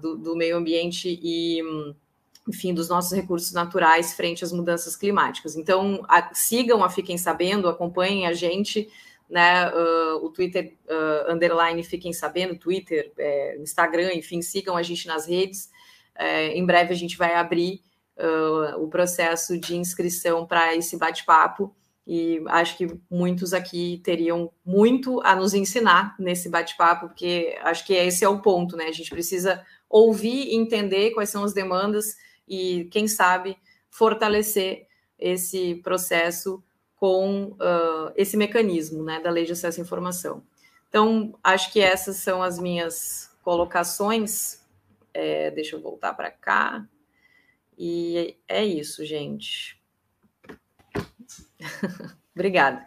do, do, meio ambiente e. Enfim, dos nossos recursos naturais frente às mudanças climáticas. Então, a, sigam a Fiquem Sabendo, acompanhem a gente, né, uh, o Twitter, uh, underline Fiquem Sabendo, Twitter, é, Instagram, enfim, sigam a gente nas redes. É, em breve a gente vai abrir uh, o processo de inscrição para esse bate-papo e acho que muitos aqui teriam muito a nos ensinar nesse bate-papo, porque acho que esse é o ponto, né? A gente precisa ouvir e entender quais são as demandas e, quem sabe, fortalecer esse processo com uh, esse mecanismo né, da Lei de Acesso à Informação. Então, acho que essas são as minhas colocações. É, deixa eu voltar para cá. E é isso, gente. Obrigada.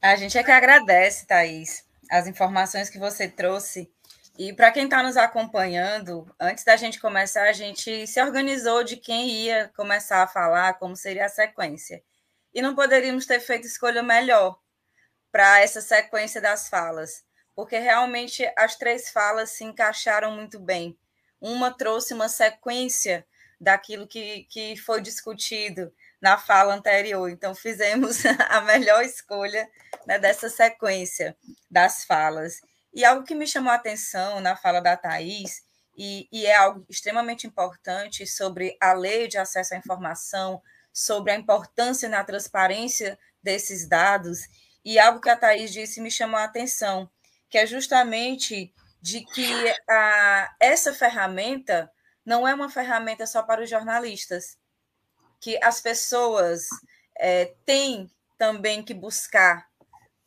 A gente é que agradece, Thaís, as informações que você trouxe e para quem está nos acompanhando, antes da gente começar, a gente se organizou de quem ia começar a falar, como seria a sequência. E não poderíamos ter feito escolha melhor para essa sequência das falas, porque realmente as três falas se encaixaram muito bem. Uma trouxe uma sequência daquilo que, que foi discutido na fala anterior, então fizemos a melhor escolha né, dessa sequência das falas. E algo que me chamou a atenção na fala da Thais, e, e, é algo extremamente importante sobre a lei de acesso à informação, sobre a importância na transparência desses dados, e algo que a Thais disse me chamou a atenção, que é justamente de que a, essa ferramenta não é uma ferramenta só para os jornalistas, que as pessoas é, têm também que buscar,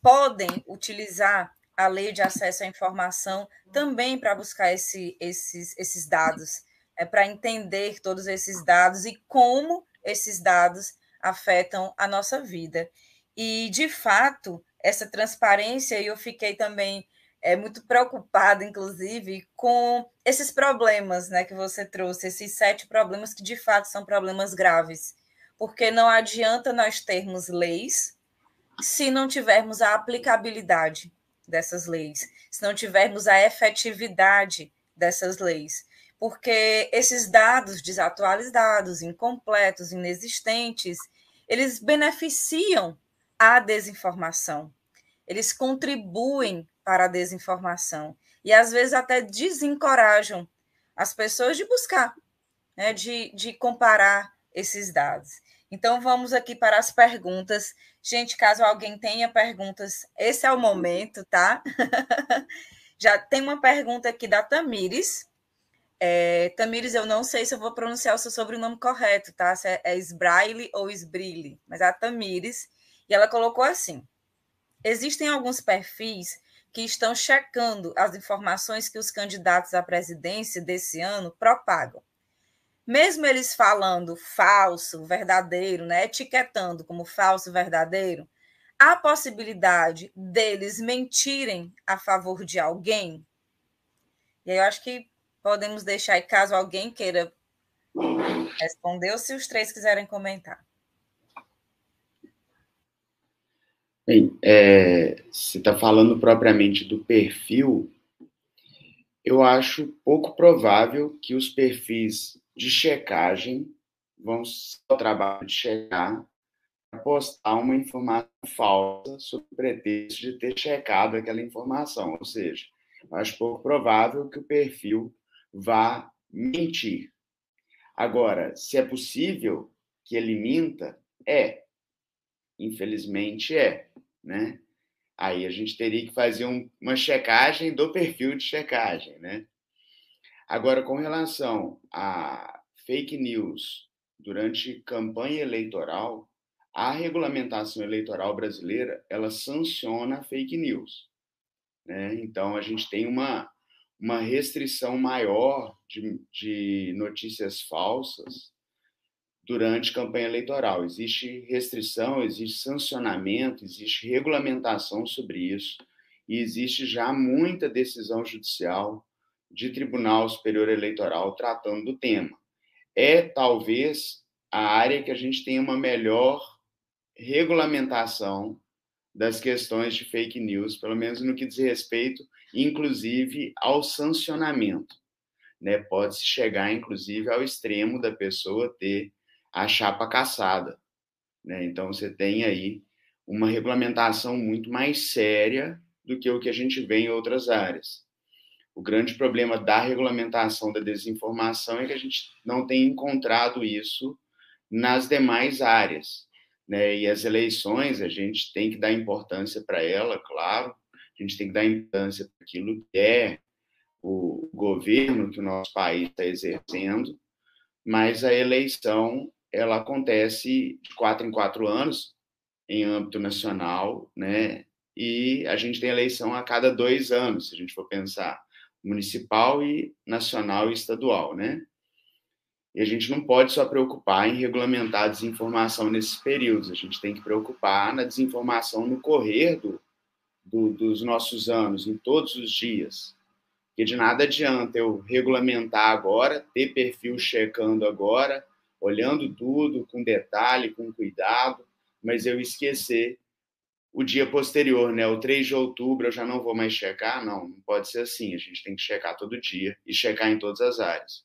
podem utilizar a lei de acesso à informação também para buscar esse, esses, esses dados, é para entender todos esses dados e como esses dados afetam a nossa vida. E, de fato, essa transparência, e eu fiquei também é, muito preocupada, inclusive, com esses problemas né, que você trouxe, esses sete problemas que, de fato, são problemas graves. Porque não adianta nós termos leis se não tivermos a aplicabilidade dessas leis, se não tivermos a efetividade dessas leis. Porque esses dados desatualizados, incompletos, inexistentes, eles beneficiam a desinformação. Eles contribuem para a desinformação e às vezes até desencorajam as pessoas de buscar, né, de, de comparar esses dados. Então vamos aqui para as perguntas. Gente, caso alguém tenha perguntas, esse é o momento, tá? Já tem uma pergunta aqui da Tamires. É, Tamires, eu não sei se eu vou pronunciar o seu sobrenome correto, tá? Se é, é Sbraille ou Sbrile, mas é a Tamires. E ela colocou assim: existem alguns perfis que estão checando as informações que os candidatos à presidência desse ano propagam. Mesmo eles falando falso, verdadeiro, né, etiquetando como falso, verdadeiro, há possibilidade deles mentirem a favor de alguém? E aí eu acho que podemos deixar aí, caso alguém queira responder, ou se os três quiserem comentar. Bem, é, se está falando propriamente do perfil, eu acho pouco provável que os perfis de checagem vão ao trabalho de checar postar uma informação falsa sob pretexto de ter checado aquela informação. Ou seja, acho pouco provável que o perfil vá mentir. Agora, se é possível que ele minta, é. Infelizmente é né? Aí a gente teria que fazer um, uma checagem do perfil de checagem, né? Agora, com relação a fake news durante campanha eleitoral, a regulamentação eleitoral brasileira ela sanciona fake news. Né? Então, a gente tem uma, uma restrição maior de, de notícias falsas durante campanha eleitoral. Existe restrição, existe sancionamento, existe regulamentação sobre isso e existe já muita decisão judicial de Tribunal Superior Eleitoral tratando do tema. É talvez a área que a gente tem uma melhor regulamentação das questões de fake news, pelo menos no que diz respeito, inclusive ao sancionamento. Né? Pode-se chegar, inclusive, ao extremo da pessoa ter a chapa caçada. Né? Então, você tem aí uma regulamentação muito mais séria do que o que a gente vê em outras áreas. O grande problema da regulamentação da desinformação é que a gente não tem encontrado isso nas demais áreas. Né? E as eleições, a gente tem que dar importância para ela, claro, a gente tem que dar importância para aquilo que é o governo que o nosso país está exercendo, mas a eleição ela acontece de quatro em quatro anos em âmbito nacional, né? E a gente tem eleição a cada dois anos, se a gente for pensar municipal e nacional e estadual, né? E a gente não pode só preocupar em regulamentar a desinformação nesses períodos, a gente tem que preocupar na desinformação no correr do, do, dos nossos anos, em todos os dias. Porque de nada adianta eu regulamentar agora, ter perfil checando agora, olhando tudo com detalhe, com cuidado, mas eu esquecer o dia posterior, né? O 3 de outubro eu já não vou mais checar? Não, não pode ser assim. A gente tem que checar todo dia e checar em todas as áreas.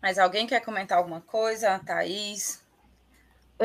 Mas alguém quer comentar alguma coisa? Thaís?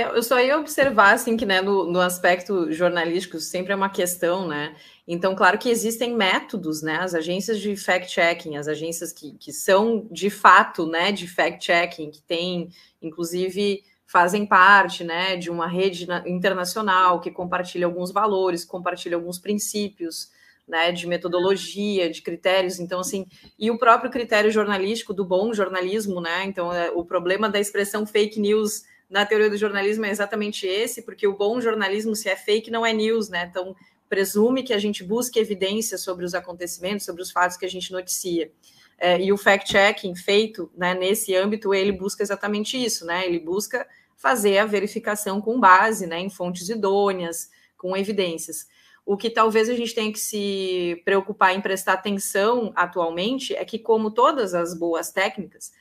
Eu só ia observar, assim, que né, no, no, aspecto jornalístico sempre é uma questão, né? Então, claro que existem métodos, né? As agências de fact-checking, as agências que, que são de fato, né, de fact-checking, que têm, inclusive, fazem parte né, de uma rede internacional que compartilha alguns valores, compartilha alguns princípios né, de metodologia, de critérios. Então, assim, e o próprio critério jornalístico do bom jornalismo, né? Então, é, o problema da expressão fake news na teoria do jornalismo é exatamente esse, porque o bom jornalismo, se é fake, não é news, né? Então, presume que a gente busque evidências sobre os acontecimentos, sobre os fatos que a gente noticia. É, e o fact-checking feito né, nesse âmbito, ele busca exatamente isso, né? Ele busca fazer a verificação com base né, em fontes idôneas, com evidências. O que talvez a gente tenha que se preocupar em prestar atenção atualmente é que, como todas as boas técnicas,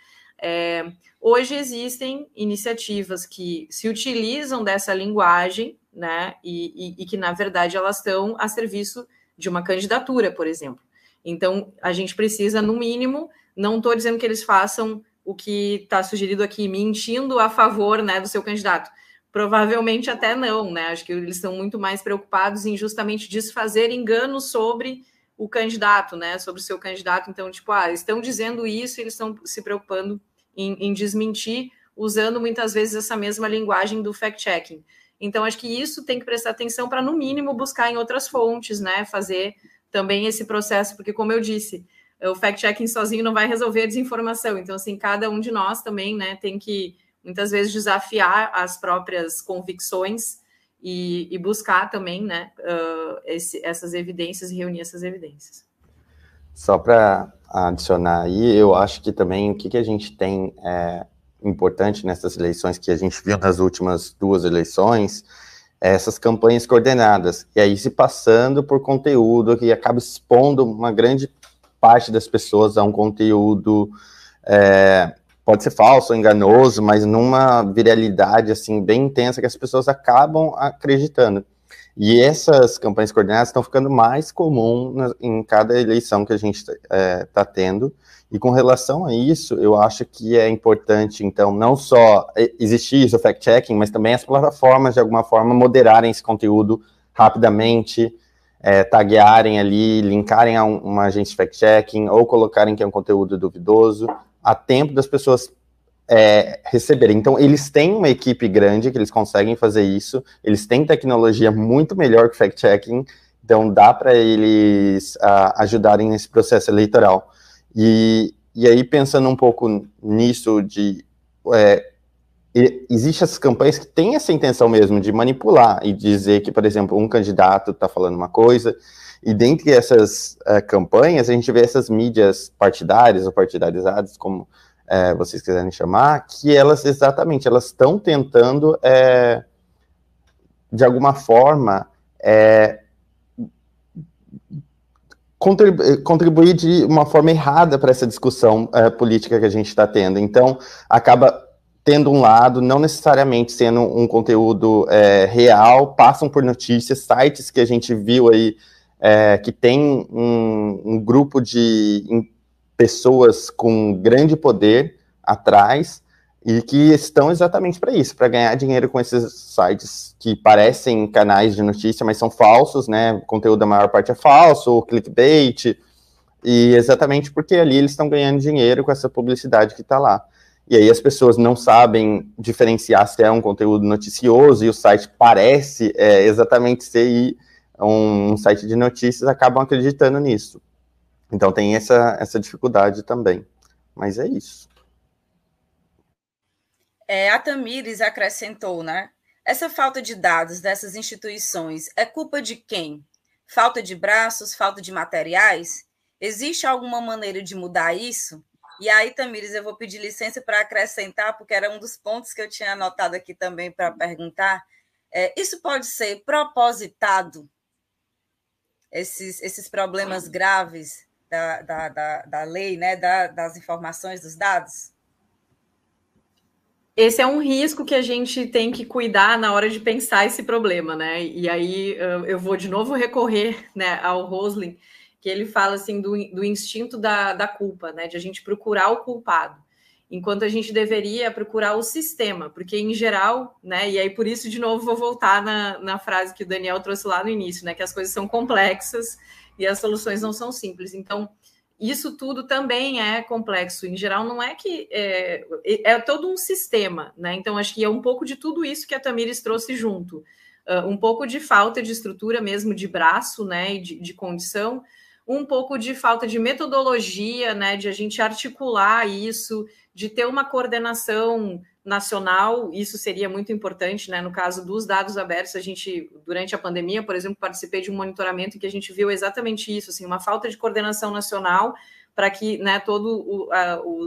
é, hoje existem iniciativas que se utilizam dessa linguagem, né, e, e, e que, na verdade, elas estão a serviço de uma candidatura, por exemplo. Então, a gente precisa, no mínimo, não estou dizendo que eles façam o que está sugerido aqui, mentindo a favor né, do seu candidato. Provavelmente até não, né? Acho que eles estão muito mais preocupados em justamente desfazer enganos sobre o candidato, né? Sobre o seu candidato. Então, tipo, ah, estão dizendo isso, eles estão se preocupando em, em desmentir, usando muitas vezes essa mesma linguagem do fact-checking. Então, acho que isso tem que prestar atenção para, no mínimo, buscar em outras fontes, né? Fazer também esse processo, porque, como eu disse, o fact-checking sozinho não vai resolver a desinformação. Então, assim, cada um de nós também, né, tem que muitas vezes desafiar as próprias convicções e, e buscar também, né, uh, esse, essas evidências e reunir essas evidências. Só para adicionar aí, eu acho que também o que, que a gente tem é, importante nessas eleições que a gente viu nas últimas duas eleições essas campanhas coordenadas, e aí se passando por conteúdo que acaba expondo uma grande parte das pessoas a um conteúdo, é, pode ser falso, enganoso, mas numa viralidade, assim, bem intensa, que as pessoas acabam acreditando. E essas campanhas coordenadas estão ficando mais comum em cada eleição que a gente está é, tá tendo, e com relação a isso, eu acho que é importante, então, não só existir isso, o fact-checking, mas também as plataformas, de alguma forma, moderarem esse conteúdo rapidamente, é, taguearem ali, linkarem a um, uma de fact-checking, ou colocarem que é um conteúdo duvidoso, a tempo das pessoas é, receberem. Então, eles têm uma equipe grande que eles conseguem fazer isso, eles têm tecnologia muito melhor que fact-checking, então dá para eles a, ajudarem nesse processo eleitoral. E, e aí, pensando um pouco nisso de. É, Existem essas campanhas que têm essa intenção mesmo de manipular e dizer que, por exemplo, um candidato está falando uma coisa, e dentre essas é, campanhas, a gente vê essas mídias partidárias ou partidarizadas, como é, vocês quiserem chamar, que elas exatamente elas estão tentando, é, de alguma forma, é, contribuir de uma forma errada para essa discussão política que a gente está tendo. Então, acaba tendo um lado, não necessariamente sendo um conteúdo real, passam por notícias, sites que a gente viu aí, é, que tem um, um grupo de pessoas com grande poder atrás, e que estão exatamente para isso, para ganhar dinheiro com esses sites que parecem canais de notícia, mas são falsos, né? O conteúdo da maior parte é falso, clickbait, e exatamente porque ali eles estão ganhando dinheiro com essa publicidade que está lá. E aí as pessoas não sabem diferenciar se é um conteúdo noticioso e o site parece é, exatamente ser um, site de notícias, acabam acreditando nisso. Então tem essa, essa dificuldade também. Mas é isso. É, a Tamires acrescentou, né? Essa falta de dados dessas instituições é culpa de quem? Falta de braços, falta de materiais? Existe alguma maneira de mudar isso? E aí, Tamires, eu vou pedir licença para acrescentar, porque era um dos pontos que eu tinha anotado aqui também para perguntar. É, isso pode ser propositado? Esses, esses problemas graves da, da, da, da lei, né, da, das informações, dos dados? esse é um risco que a gente tem que cuidar na hora de pensar esse problema, né? E aí eu vou de novo recorrer né, ao Roslin, que ele fala assim do, do instinto da, da culpa, né? De a gente procurar o culpado, enquanto a gente deveria procurar o sistema, porque em geral, né? E aí por isso, de novo, vou voltar na, na frase que o Daniel trouxe lá no início, né? Que as coisas são complexas e as soluções não são simples. Então, isso tudo também é complexo. Em geral, não é que é, é, todo um sistema, né? Então, acho que é um pouco de tudo isso que a Tamires trouxe junto. Uh, um pouco de falta de estrutura mesmo de braço, né? E de, de condição, um pouco de falta de metodologia, né? De a gente articular isso, de ter uma coordenação nacional, isso seria muito importante, né? No caso dos dados abertos, a gente, durante a pandemia, por exemplo, participei de um monitoramento em que a gente viu exatamente isso, assim, uma falta de coordenação nacional para que, né, todos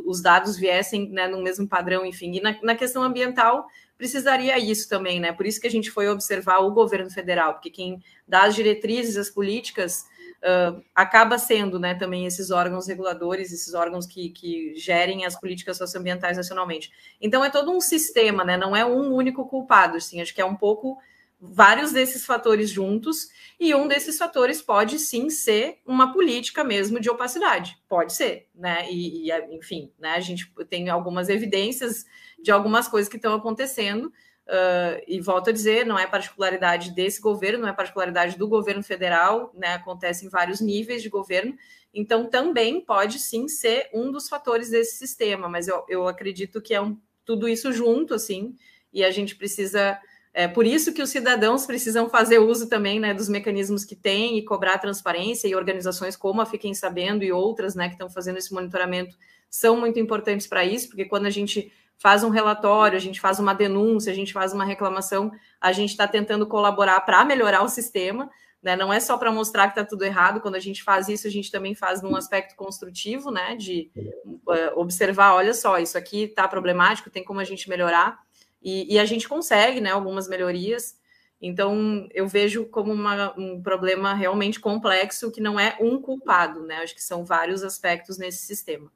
os dados viessem, né, no mesmo padrão, enfim. E na, na questão ambiental, precisaria isso também, né? Por isso que a gente foi observar o governo federal, porque quem dá as diretrizes, as políticas, uh, acaba sendo né, também esses órgãos reguladores, esses órgãos que, que gerem as políticas socioambientais nacionalmente. Então é todo um sistema, né, não é um único culpado, assim, acho que é um pouco vários desses fatores juntos, e um desses fatores pode sim ser uma política mesmo de opacidade, pode ser, né? E, e enfim, né? A gente tem algumas evidências de algumas coisas que estão acontecendo, Uh, e volto a dizer, não é particularidade desse governo, não é particularidade do governo federal, né? Acontece em vários níveis de governo, então também pode sim ser um dos fatores desse sistema, mas eu, eu acredito que é um, tudo isso junto, assim, e a gente precisa. É por isso que os cidadãos precisam fazer uso também né, dos mecanismos que têm e cobrar transparência, e organizações como a Fiquem Sabendo e outras né, que estão fazendo esse monitoramento são muito importantes para isso, porque quando a gente faz um relatório, a gente faz uma denúncia, a gente faz uma reclamação, a gente está tentando colaborar para melhorar o sistema, né? Não é só para mostrar que está tudo errado. Quando a gente faz isso, a gente também faz num aspecto construtivo, né? De uh, observar, olha só, isso aqui está problemático, tem como a gente melhorar. E, e, a gente consegue, né? Algumas melhorias. Então, eu vejo como uma, um problema realmente complexo que não é um culpado, né? Acho que são vários aspectos nesse sistema.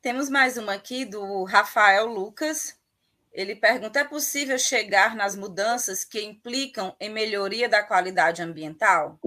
Temos mais uma aqui do Rafael Lucas. Ele pergunta: é possível chegar nas mudanças que implicam em melhoria da qualidade ambiental?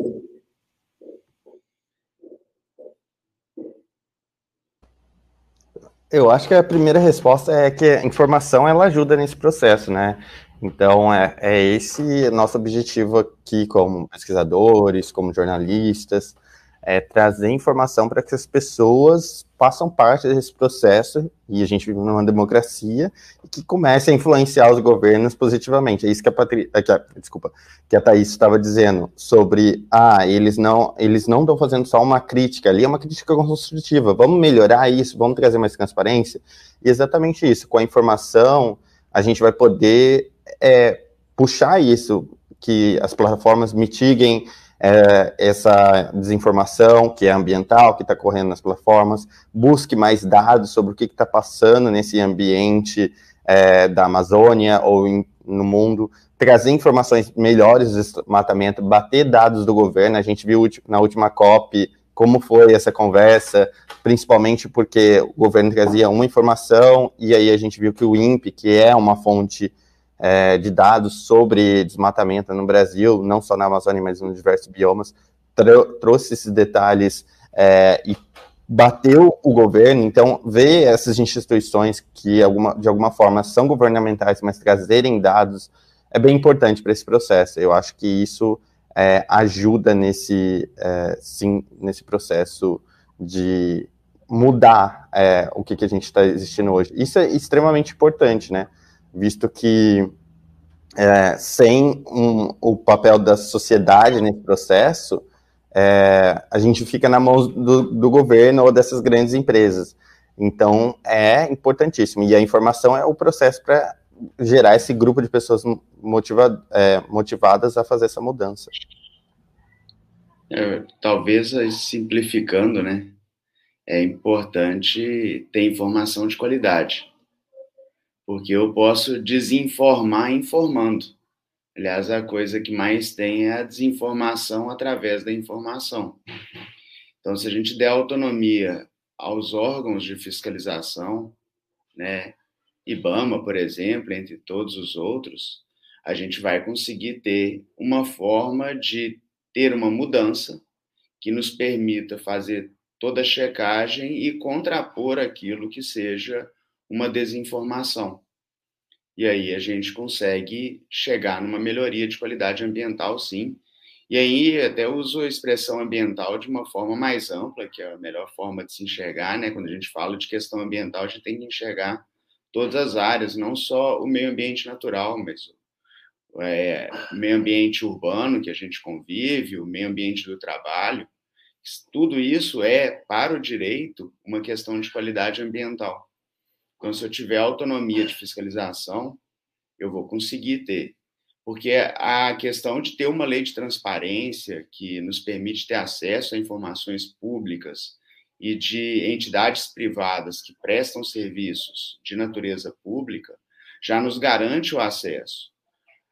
Eu acho que a primeira resposta é que a informação ela ajuda nesse processo, né? Então é, é esse nosso objetivo aqui como pesquisadores, como jornalistas, é trazer informação para que as pessoas façam parte desse processo, e a gente vive numa democracia, e que comece a influenciar os governos positivamente. É isso que a, Patri... que a... Desculpa, que a Thaís estava dizendo, sobre, ah, eles não eles não estão fazendo só uma crítica ali, é uma crítica construtiva, vamos melhorar isso, vamos trazer mais transparência, e exatamente isso, com a informação, a gente vai poder é, puxar isso, que as plataformas mitiguem é, essa desinformação que é ambiental, que está correndo nas plataformas, busque mais dados sobre o que está passando nesse ambiente é, da Amazônia ou em, no mundo, trazer informações melhores do desmatamento, bater dados do governo. A gente viu na última COP como foi essa conversa, principalmente porque o governo trazia uma informação e aí a gente viu que o INPE, que é uma fonte é, de dados sobre desmatamento no Brasil, não só na Amazônia, mas nos diversos biomas, trouxe esses detalhes é, e bateu o governo, então ver essas instituições que alguma, de alguma forma são governamentais, mas trazerem dados é bem importante para esse processo. Eu acho que isso é, ajuda nesse, é, sim, nesse processo de mudar é, o que, que a gente está existindo hoje. Isso é extremamente importante, né? Visto que é, sem um, o papel da sociedade nesse processo, é, a gente fica na mão do, do, governo ou dessas grandes empresas. Então, é importantíssimo. E a informação é o processo para gerar esse grupo de pessoas motiva, é, motivadas a fazer essa mudança. É, talvez simplificando, né? É importante ter informação de qualidade porque eu posso desinformar informando. Aliás, a coisa que mais tem é a desinformação através da informação. Então, se a gente der autonomia aos órgãos de fiscalização, né, IBAMA, por exemplo, entre todos os outros, a gente vai conseguir ter uma forma de ter uma mudança que nos permita fazer toda a checagem e contrapor aquilo que seja uma desinformação. E aí a gente consegue chegar numa melhoria de qualidade ambiental, sim, E aí até uso a expressão ambiental de uma forma mais ampla, que é a melhor forma de se enxergar, né? Quando a gente fala de questão ambiental, a gente tem que enxergar todas as áreas, não só o meio ambiente natural, mas é, o meio ambiente urbano que a gente convive, o meio ambiente do trabalho. Tudo isso é, para o direito, uma questão de qualidade ambiental. Se eu tiver autonomia de fiscalização, eu vou conseguir ter porque a questão de ter uma lei de transparência que nos permite ter acesso a informações públicas e de entidades privadas que prestam serviços de natureza pública já nos garante o acesso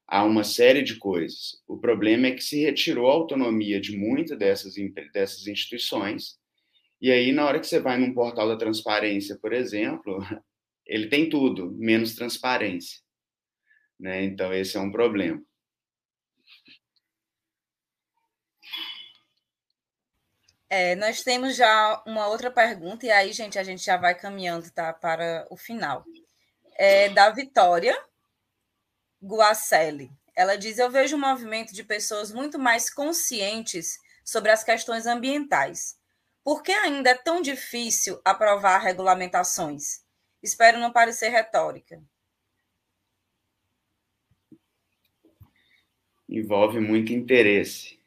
a uma série de coisas. O problema é que se retirou a autonomia de muitas dessas, dessas instituições, e aí, na hora que você vai num portal da transparência, por exemplo, ele tem tudo, menos transparência. Né? Então, esse é um problema. É, nós temos já uma outra pergunta, e aí, gente, a gente já vai caminhando tá, para o final. É da Vitória Guacelli. Ela diz: Eu vejo um movimento de pessoas muito mais conscientes sobre as questões ambientais. Por que ainda é tão difícil aprovar regulamentações? Espero não parecer retórica. envolve muito interesse.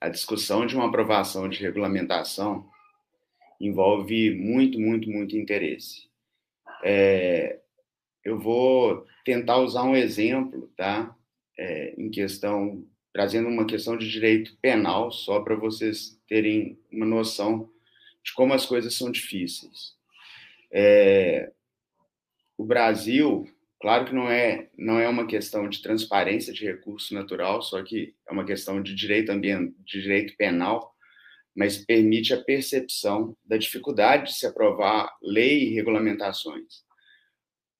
A discussão de uma aprovação de regulamentação envolve muito, muito, muito interesse. É, eu vou tentar usar um exemplo, tá? É, em questão, trazendo uma questão de direito penal, só para vocês terem uma noção de como as coisas são difíceis. É, o Brasil Claro que não é, não é uma questão de transparência de recurso natural, só que é uma questão de direito ambiental, de direito penal, mas permite a percepção da dificuldade de se aprovar lei e regulamentações.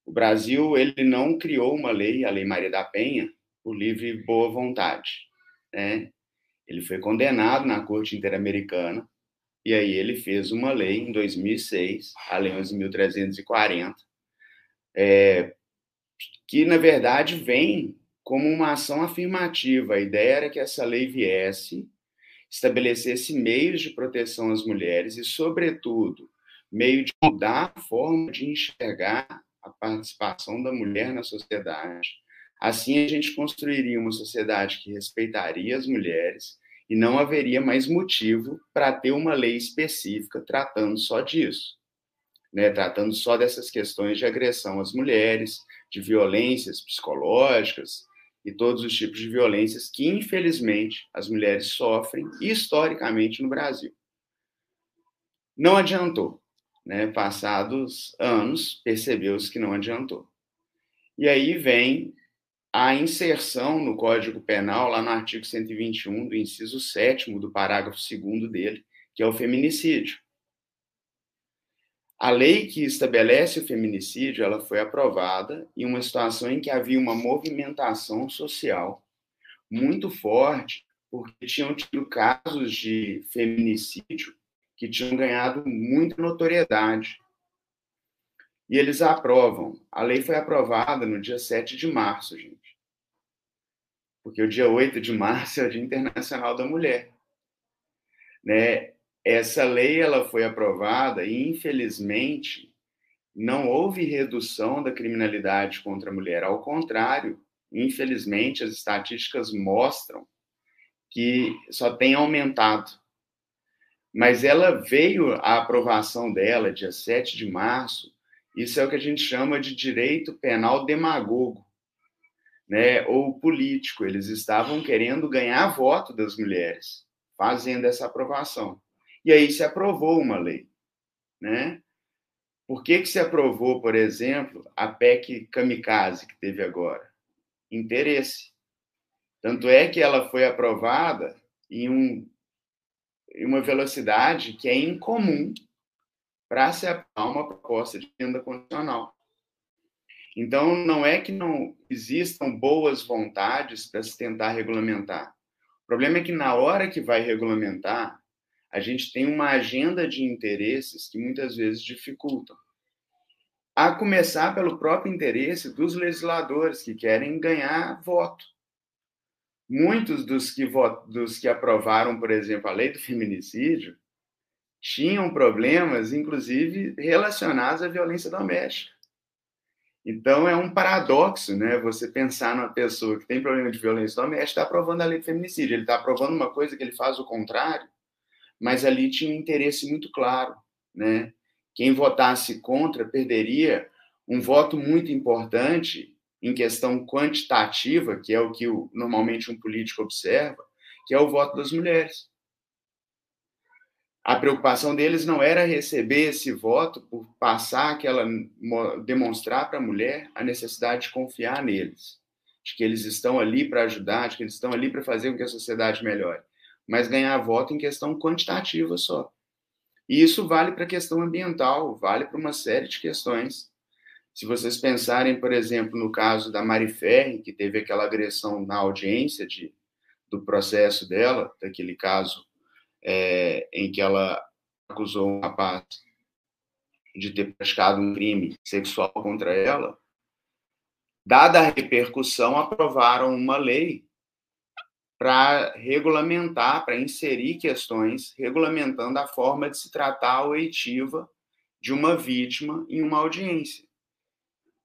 O Brasil ele não criou uma lei, a Lei Maria da Penha, por livre boa vontade, né? Ele foi condenado na Corte Interamericana e aí ele fez uma lei em 2006, a Lei 11.340, é, que, na verdade, vem como uma ação afirmativa. A ideia era que essa lei viesse, estabelecesse meios de proteção às mulheres e, sobretudo, meio de mudar a forma de enxergar a participação da mulher na sociedade. Assim, a gente construiria uma sociedade que respeitaria as mulheres e não haveria mais motivo para ter uma lei específica tratando só disso, né? tratando só dessas questões de agressão às mulheres, de violências psicológicas e todos os tipos de violências que, infelizmente, as mulheres sofrem historicamente no Brasil. Não adiantou. Né? Passados anos, percebeu-se que não adiantou. E aí vem a inserção no Código Penal, lá no artigo 121, do inciso 7 do parágrafo 2 dele, que é o feminicídio. A lei que estabelece o feminicídio, ela foi aprovada em uma situação em que havia uma movimentação social muito forte, porque tinham tido casos de feminicídio que tinham ganhado muita notoriedade. E eles aprovam. A lei foi aprovada no dia 7 de março, gente. Porque o dia 8 de março é o Dia Internacional da Mulher. Né? Essa lei ela foi aprovada e, infelizmente, não houve redução da criminalidade contra a mulher. Ao contrário, infelizmente, as estatísticas mostram que só tem aumentado. Mas ela veio, a aprovação dela, dia 7 de março, isso é o que a gente chama de direito penal demagogo, né? ou político. Eles estavam querendo ganhar voto das mulheres, fazendo essa aprovação. E aí se aprovou uma lei, né? Por que, que se aprovou, por exemplo, a PEC Kamikaze que teve agora? Interesse. Tanto é que ela foi aprovada em, um, em uma velocidade que é incomum para se aprovar uma proposta de renda condicional. Então, não é que não existam boas vontades para se tentar regulamentar. O problema é que, na hora que vai regulamentar, a gente tem uma agenda de interesses que muitas vezes dificultam. A começar pelo próprio interesse dos legisladores que querem ganhar voto. muitos dos que, dos que aprovaram, por exemplo, a lei do feminicídio, tinham problemas, inclusive relacionados à violência doméstica. Então é um paradoxo, né? Você pensar numa pessoa que tem problema de violência doméstica está aprovando a lei do feminicídio. Ele está aprovando uma coisa que ele faz o contrário, mas ali tinha um interesse muito claro, né? Quem votasse contra perderia um voto muito importante em questão quantitativa, que é o que normalmente um político observa, que é o voto das mulheres. A preocupação deles não era receber esse voto por passar aquela demonstrar para a mulher a necessidade de confiar neles, de que eles estão ali para ajudar, de que eles estão ali para fazer com que a sociedade melhore, mas ganhar voto em questão quantitativa só. E isso vale para a questão ambiental, vale para uma série de questões. Se vocês pensarem, por exemplo, no caso da Mari Ferri, que teve aquela agressão na audiência de, do processo dela, daquele caso é, em que ela acusou um rapaz de ter praticado um crime sexual contra ela, dada a repercussão, aprovaram uma lei para regulamentar, para inserir questões regulamentando a forma de se tratar a oitiva de uma vítima em uma audiência.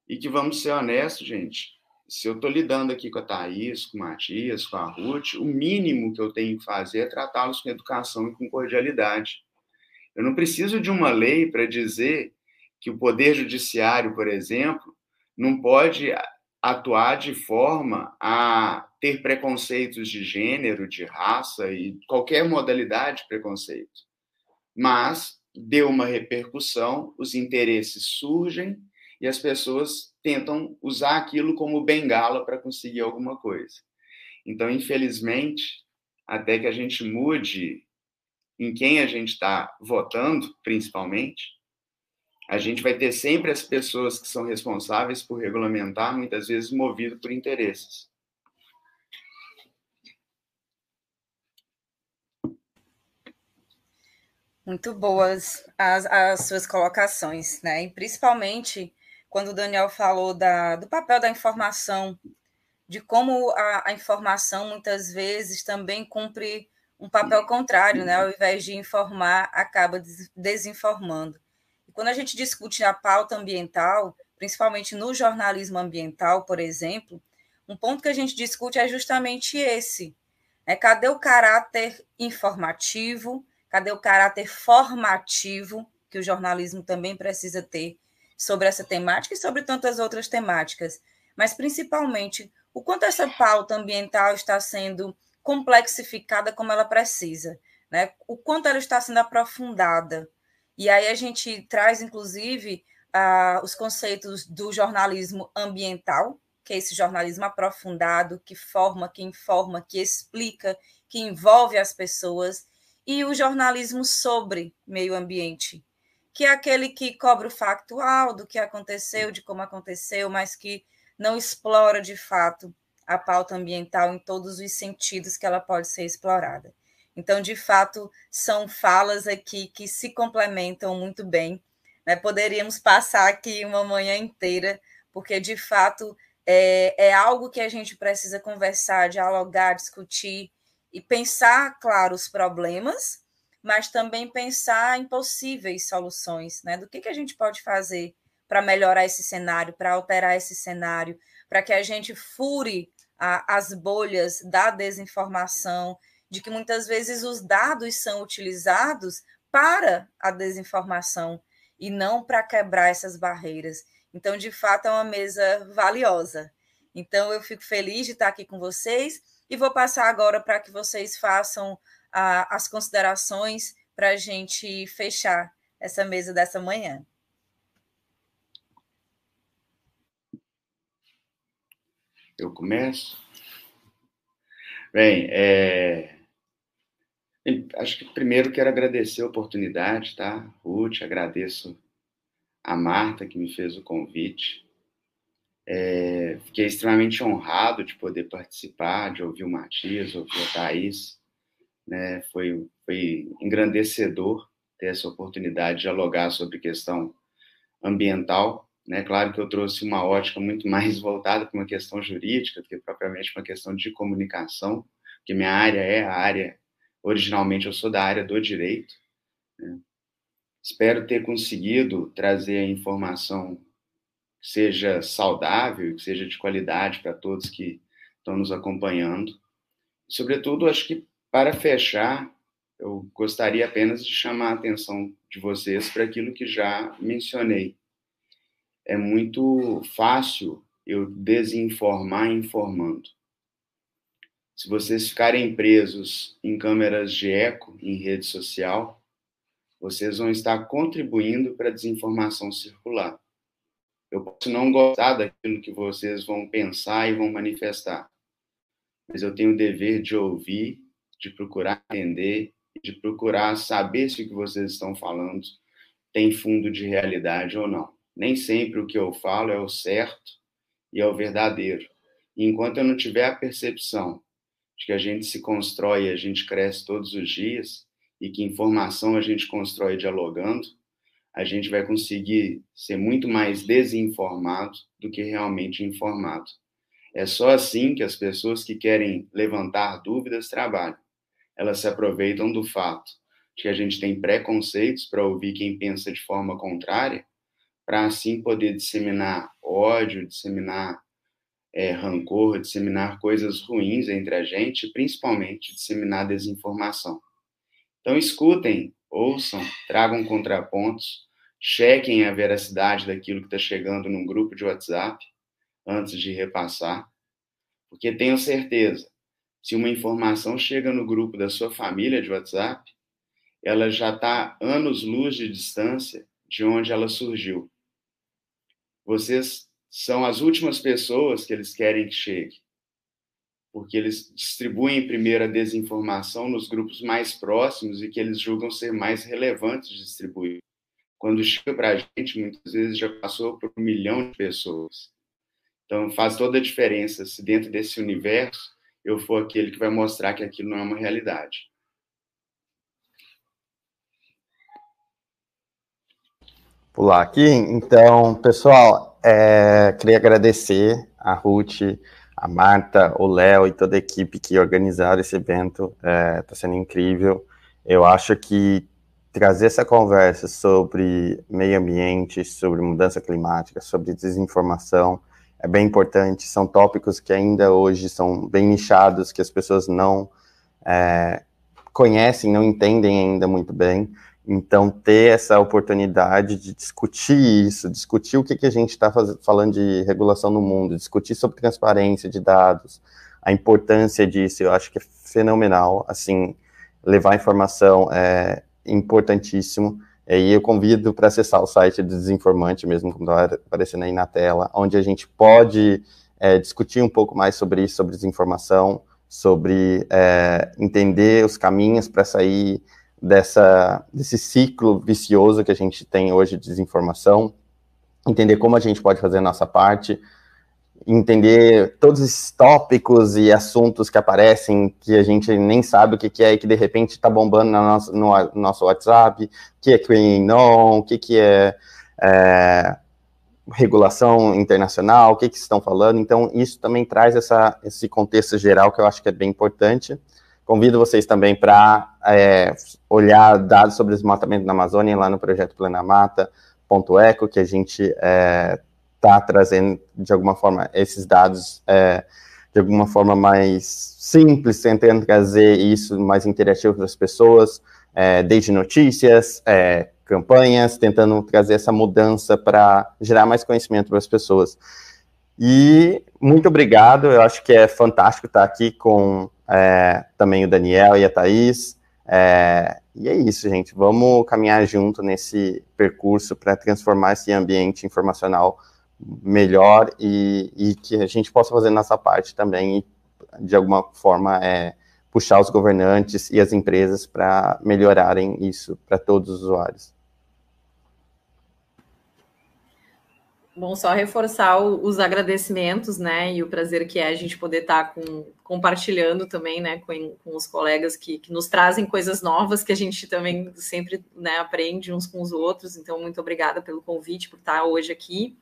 E que, vamos ser honestos, gente, se eu estou lidando aqui com a Thaís, com o Matias, com a Ruth, o mínimo que eu tenho que fazer é tratá-los com educação e com cordialidade. Eu não preciso de uma lei para dizer que o Poder Judiciário, por exemplo, não pode atuar de forma a ter preconceitos de gênero, de raça e qualquer modalidade de preconceito. Mas deu uma repercussão, os interesses surgem e as pessoas tentam usar aquilo como bengala para conseguir alguma coisa. Então, infelizmente, até que a gente mude em quem a gente está votando, principalmente, a gente vai ter sempre as pessoas que são responsáveis por regulamentar, muitas vezes movido por interesses. Muito boas as, as suas colocações, né? E principalmente quando o Daniel falou da, do papel da informação, de como a, a informação muitas vezes também cumpre um papel contrário, né? Ao invés de informar, acaba desinformando. E quando a gente discute a pauta ambiental, principalmente no jornalismo ambiental, por exemplo, um ponto que a gente discute é justamente esse. Né? Cadê o caráter informativo? Cadê o caráter formativo que o jornalismo também precisa ter sobre essa temática e sobre tantas outras temáticas, mas principalmente o quanto essa pauta ambiental está sendo complexificada como ela precisa, né? O quanto ela está sendo aprofundada. E aí a gente traz, inclusive, uh, os conceitos do jornalismo ambiental, que é esse jornalismo aprofundado, que forma, que informa, que explica, que envolve as pessoas, e o jornalismo sobre meio ambiente, que é aquele que cobra o factual do que aconteceu, de como aconteceu, mas que não explora de fato a pauta ambiental em todos os sentidos que ela pode ser explorada. Então, de fato, são falas aqui que se complementam muito bem. Né? Poderíamos passar aqui uma manhã inteira, porque de fato é, é algo que a gente precisa conversar, dialogar, discutir e pensar, claro, os problemas, mas também pensar em possíveis soluções, né? Do que, que a gente pode fazer para melhorar esse cenário, para alterar esse cenário, para que a gente fure a, as bolhas da desinformação, de que muitas vezes os dados são utilizados para a desinformação e não para quebrar essas barreiras. Então, de fato, é uma mesa valiosa. Então, eu fico feliz de estar aqui com vocês e vou passar agora para que vocês façam a, as considerações para a gente fechar essa mesa dessa manhã. Eu começo? Bem, é... acho que primeiro quero agradecer a oportunidade, tá? Ruth, agradeço a Marta que me fez o convite. É... Fiquei extremamente honrado de poder participar, de ouvir o Matias, ouvir a Thaís né? Foi, foi engrandecedor ter essa oportunidade de dialogar sobre questão ambiental Né? Claro que eu trouxe uma ótica muito mais voltada para uma questão jurídica do que propriamente uma questão de comunicação, que minha área é a área, originalmente eu sou da área do direito. Né? Espero ter conseguido trazer a informação que seja saudável, que seja de qualidade para todos que estão nos acompanhando. Sobretudo, acho que para fechar, eu gostaria apenas de chamar a atenção de vocês para aquilo que já mencionei. É muito fácil eu desinformar informando. Se vocês ficarem presos em câmeras de eco em rede social, vocês vão estar contribuindo para a desinformação circular. Eu posso não gostar daquilo que vocês vão pensar e vão manifestar, mas eu tenho o dever de ouvir, de procurar entender de procurar saber se o que vocês estão falando tem fundo de realidade ou não. Nem sempre o que eu falo é o certo e é o verdadeiro. E enquanto eu não tiver a percepção de que a gente se constrói a gente cresce todos os dias e que informação a gente constrói dialogando, a gente vai conseguir ser muito mais desinformado do que realmente informado. É só assim que as pessoas que querem levantar dúvidas trabalham elas se aproveitam do fato de que a gente tem preconceitos para ouvir quem pensa de forma contrária, para assim poder disseminar ódio, disseminar é, rancor, disseminar coisas ruins entre a gente, principalmente disseminar desinformação. Então, escutem, ouçam, tragam contrapontos, chequem a veracidade daquilo que está chegando num grupo de WhatsApp antes de repassar, porque tenho certeza se uma informação chega no grupo da sua família de WhatsApp, ela já está anos-luz de distância de onde ela surgiu. Vocês são as últimas pessoas que eles querem que chegue, porque eles distribuem primeiro a desinformação nos grupos mais próximos e que eles julgam ser mais relevantes de distribuir. Quando chega para a gente, muitas vezes já passou por um milhão de pessoas. Então, faz toda a diferença se dentro desse universo eu for aquele que vai mostrar que aquilo não é uma realidade. Pular aqui. Então, pessoal, é, queria agradecer a Ruth, a Marta, o Léo e toda a equipe que organizaram esse evento. Está é, tá sendo incrível. Eu acho que trazer essa conversa sobre meio ambiente, sobre mudança climática, sobre desinformação, é bem importante. São tópicos que ainda hoje são bem nichados, que as pessoas não é, conhecem, não entendem ainda muito bem. Então, ter essa oportunidade de discutir isso, discutir o que, que a gente está falando de regulação no mundo, discutir sobre transparência de dados, a importância disso, eu acho que é fenomenal. Assim, levar informação é importantíssimo. E eu convido para acessar o site do Desinformante, mesmo como está aparecendo aí na tela, onde a gente pode é, discutir um pouco mais sobre isso, sobre desinformação, sobre é, entender os caminhos para sair dessa, desse ciclo vicioso que a gente tem hoje de desinformação, entender como a gente pode fazer a nossa parte, entender todos esses tópicos e assuntos que aparecem que a gente nem sabe o que, que é e que de repente está bombando no nosso, no nosso WhatsApp, o que é QAnon, o que, que é, é regulação internacional, o que, que estão falando. Então, isso também traz essa, esse contexto geral que eu acho que é bem importante. Convido vocês também para é, olhar dados sobre desmatamento na Amazônia lá no projeto Plenamata.eco, que a gente é, está trazendo, de alguma forma, esses dados é, de alguma forma mais simples, tentando trazer isso mais interativo para as pessoas, é, desde notícias, é, campanhas, tentando trazer essa mudança para gerar mais conhecimento para as pessoas. E muito obrigado, eu acho que é fantástico estar aqui com é, também o Daniel e a Thaís. É, e é isso, gente. Vamos caminhar junto nesse percurso para transformar esse ambiente informacional melhor e, e, que a gente possa fazer nossa parte também e, de alguma forma, é, puxar os governantes e as empresas para melhorarem isso para todos os usuários. Bom, só reforçar os agradecimentos, né, e o prazer que é a gente poder estar tá com, compartilhando também, né, com, com os colegas que, que, nos trazem coisas novas que a gente também sempre, né, aprende uns com os outros. Então, muito obrigada pelo convite, por estar hoje aqui.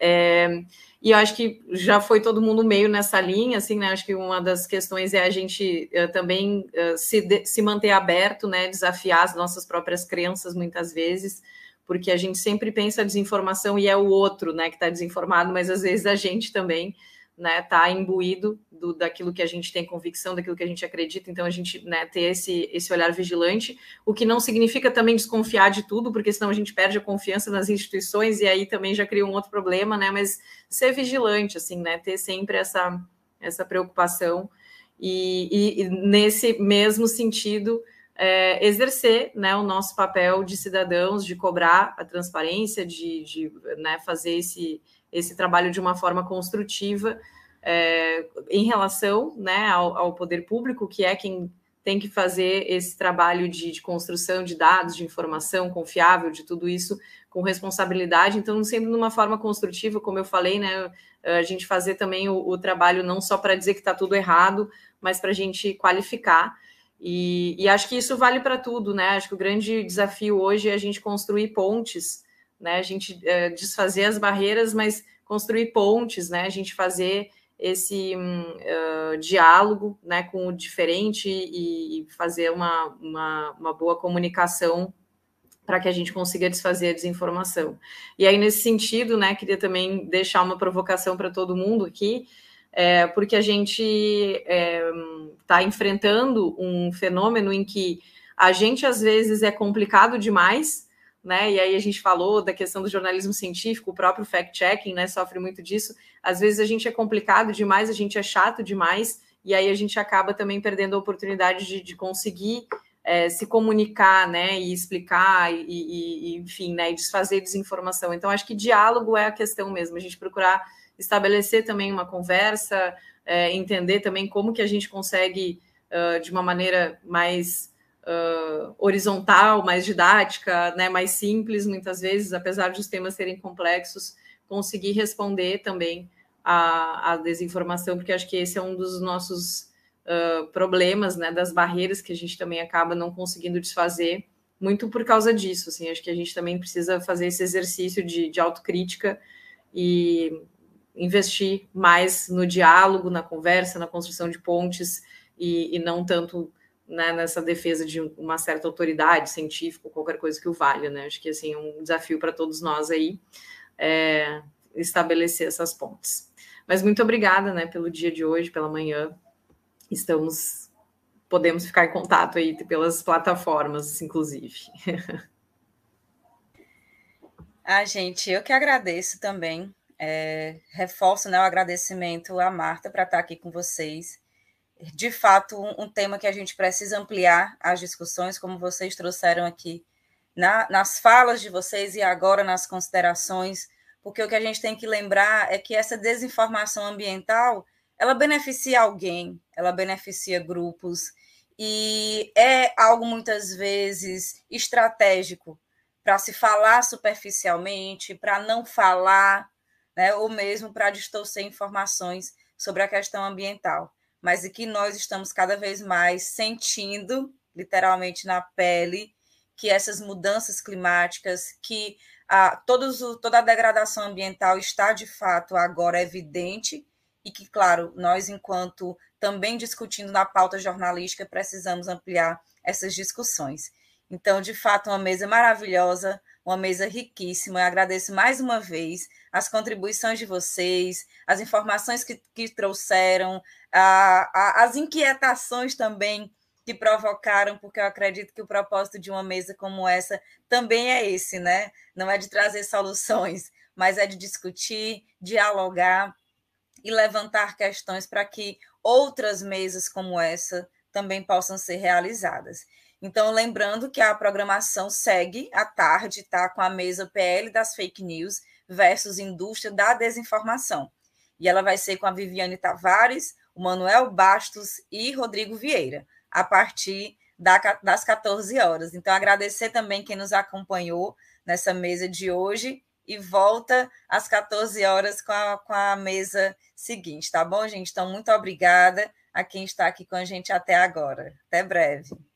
É, e eu acho que já foi todo mundo meio nessa linha, assim, né? Acho que uma das questões é a gente uh, também uh, se, de, se manter aberto, né? Desafiar as nossas próprias crenças muitas vezes porque a gente sempre pensa a desinformação e é o outro, né, que está desinformado, mas às vezes a gente também, né, está imbuído do, daquilo que a gente tem convicção, daquilo que a gente acredita, então a gente, né, ter esse, esse olhar vigilante, o que não significa também desconfiar de tudo, porque senão a gente perde a confiança nas instituições e aí também já cria um outro problema, né, mas ser vigilante, assim, né, ter sempre essa, essa preocupação e, e, e nesse mesmo sentido, é, exercer né, o nosso papel de cidadãos, de cobrar a transparência, de, de né, fazer esse, esse trabalho de uma forma construtiva é, em relação né, ao, ao, poder público, que é quem tem que fazer esse trabalho de, de, construção de dados, de informação confiável, de tudo isso com responsabilidade. Então, sempre numa forma construtiva, como eu falei, né, a gente fazer também o, o trabalho não só para dizer que está tudo errado, mas para a gente qualificar. E, e acho que isso vale para tudo, né? Acho que o grande desafio hoje é a gente construir pontes, né? A gente é, desfazer as barreiras, mas construir pontes, né? A gente fazer esse uh, diálogo né, com o diferente e, e fazer uma, uma, uma, boa comunicação para que a gente consiga desfazer a desinformação. E aí, nesse sentido, né, queria também deixar uma provocação para todo mundo aqui, é, porque a gente está é, enfrentando um fenômeno em que a gente às vezes é complicado demais, né? E aí a gente falou da questão do jornalismo científico, o próprio fact-checking, né? Sofre muito disso. Às vezes a gente é complicado demais, a gente é chato demais, e aí a gente acaba também perdendo a oportunidade de, de conseguir é, se comunicar, né, e explicar, e, e, enfim, né, e desfazer desinformação. Então, acho que diálogo é a questão mesmo, a gente procurar estabelecer também uma conversa, é, entender também como que a gente consegue, uh, de uma maneira mais uh, horizontal, mais didática, né, mais simples, muitas vezes, apesar de os temas serem complexos, conseguir responder também à, desinformação, porque acho que esse é um dos nossos uh, problemas, né, das barreiras que a gente também acaba não conseguindo desfazer, muito por causa disso, assim, acho que a gente também precisa fazer esse exercício de, de autocrítica e investir mais no diálogo, na conversa, na construção de pontes e, e não tanto né, nessa defesa de uma certa autoridade científica, qualquer coisa que o valha, né? Acho que assim é um desafio para todos nós aí é, estabelecer essas pontes. Mas muito obrigada, né, pelo dia de hoje, pela manhã. Estamos podemos ficar em contato aí pelas plataformas, inclusive. Ah, gente, eu que agradeço também é, reforço né, o agradecimento à Marta para estar aqui com vocês. De fato, um, um, tema que a gente precisa ampliar as discussões, como vocês trouxeram aqui na, nas falas de vocês e agora nas considerações, porque o que a gente tem que lembrar é que essa desinformação ambiental ela beneficia alguém, ela beneficia grupos, e é algo muitas vezes estratégico para se falar superficialmente, para não falar né, ou mesmo para distorcer informações sobre a questão ambiental, mas e que nós estamos cada vez mais sentindo, literalmente na pele, que essas mudanças climáticas, que a, todos toda a degradação ambiental está de fato agora evidente e que, claro, nós, enquanto também discutindo na pauta jornalística, precisamos ampliar essas discussões. Então, de fato, uma mesa maravilhosa, uma mesa riquíssima. Eu agradeço mais uma vez as contribuições de vocês, as informações que, que trouxeram, a, a, as inquietações também que provocaram, porque eu acredito que o propósito de uma mesa como essa também é esse, né? Não é de trazer soluções, mas é de discutir, dialogar e levantar questões para que outras mesas como essa também possam ser realizadas. Então, lembrando que a programação segue à tarde, tá? Com a mesa PL das fake news, versus indústria da desinformação. E ela vai ser com a Viviane Tavares, o Manuel Bastos e Rodrigo Vieira, a partir das 14 horas. Então, agradecer também quem nos acompanhou nessa mesa de hoje e volta às 14 horas com a, com a mesa seguinte, tá bom, gente? Então, muito obrigada a quem está aqui com a gente até agora. Até breve.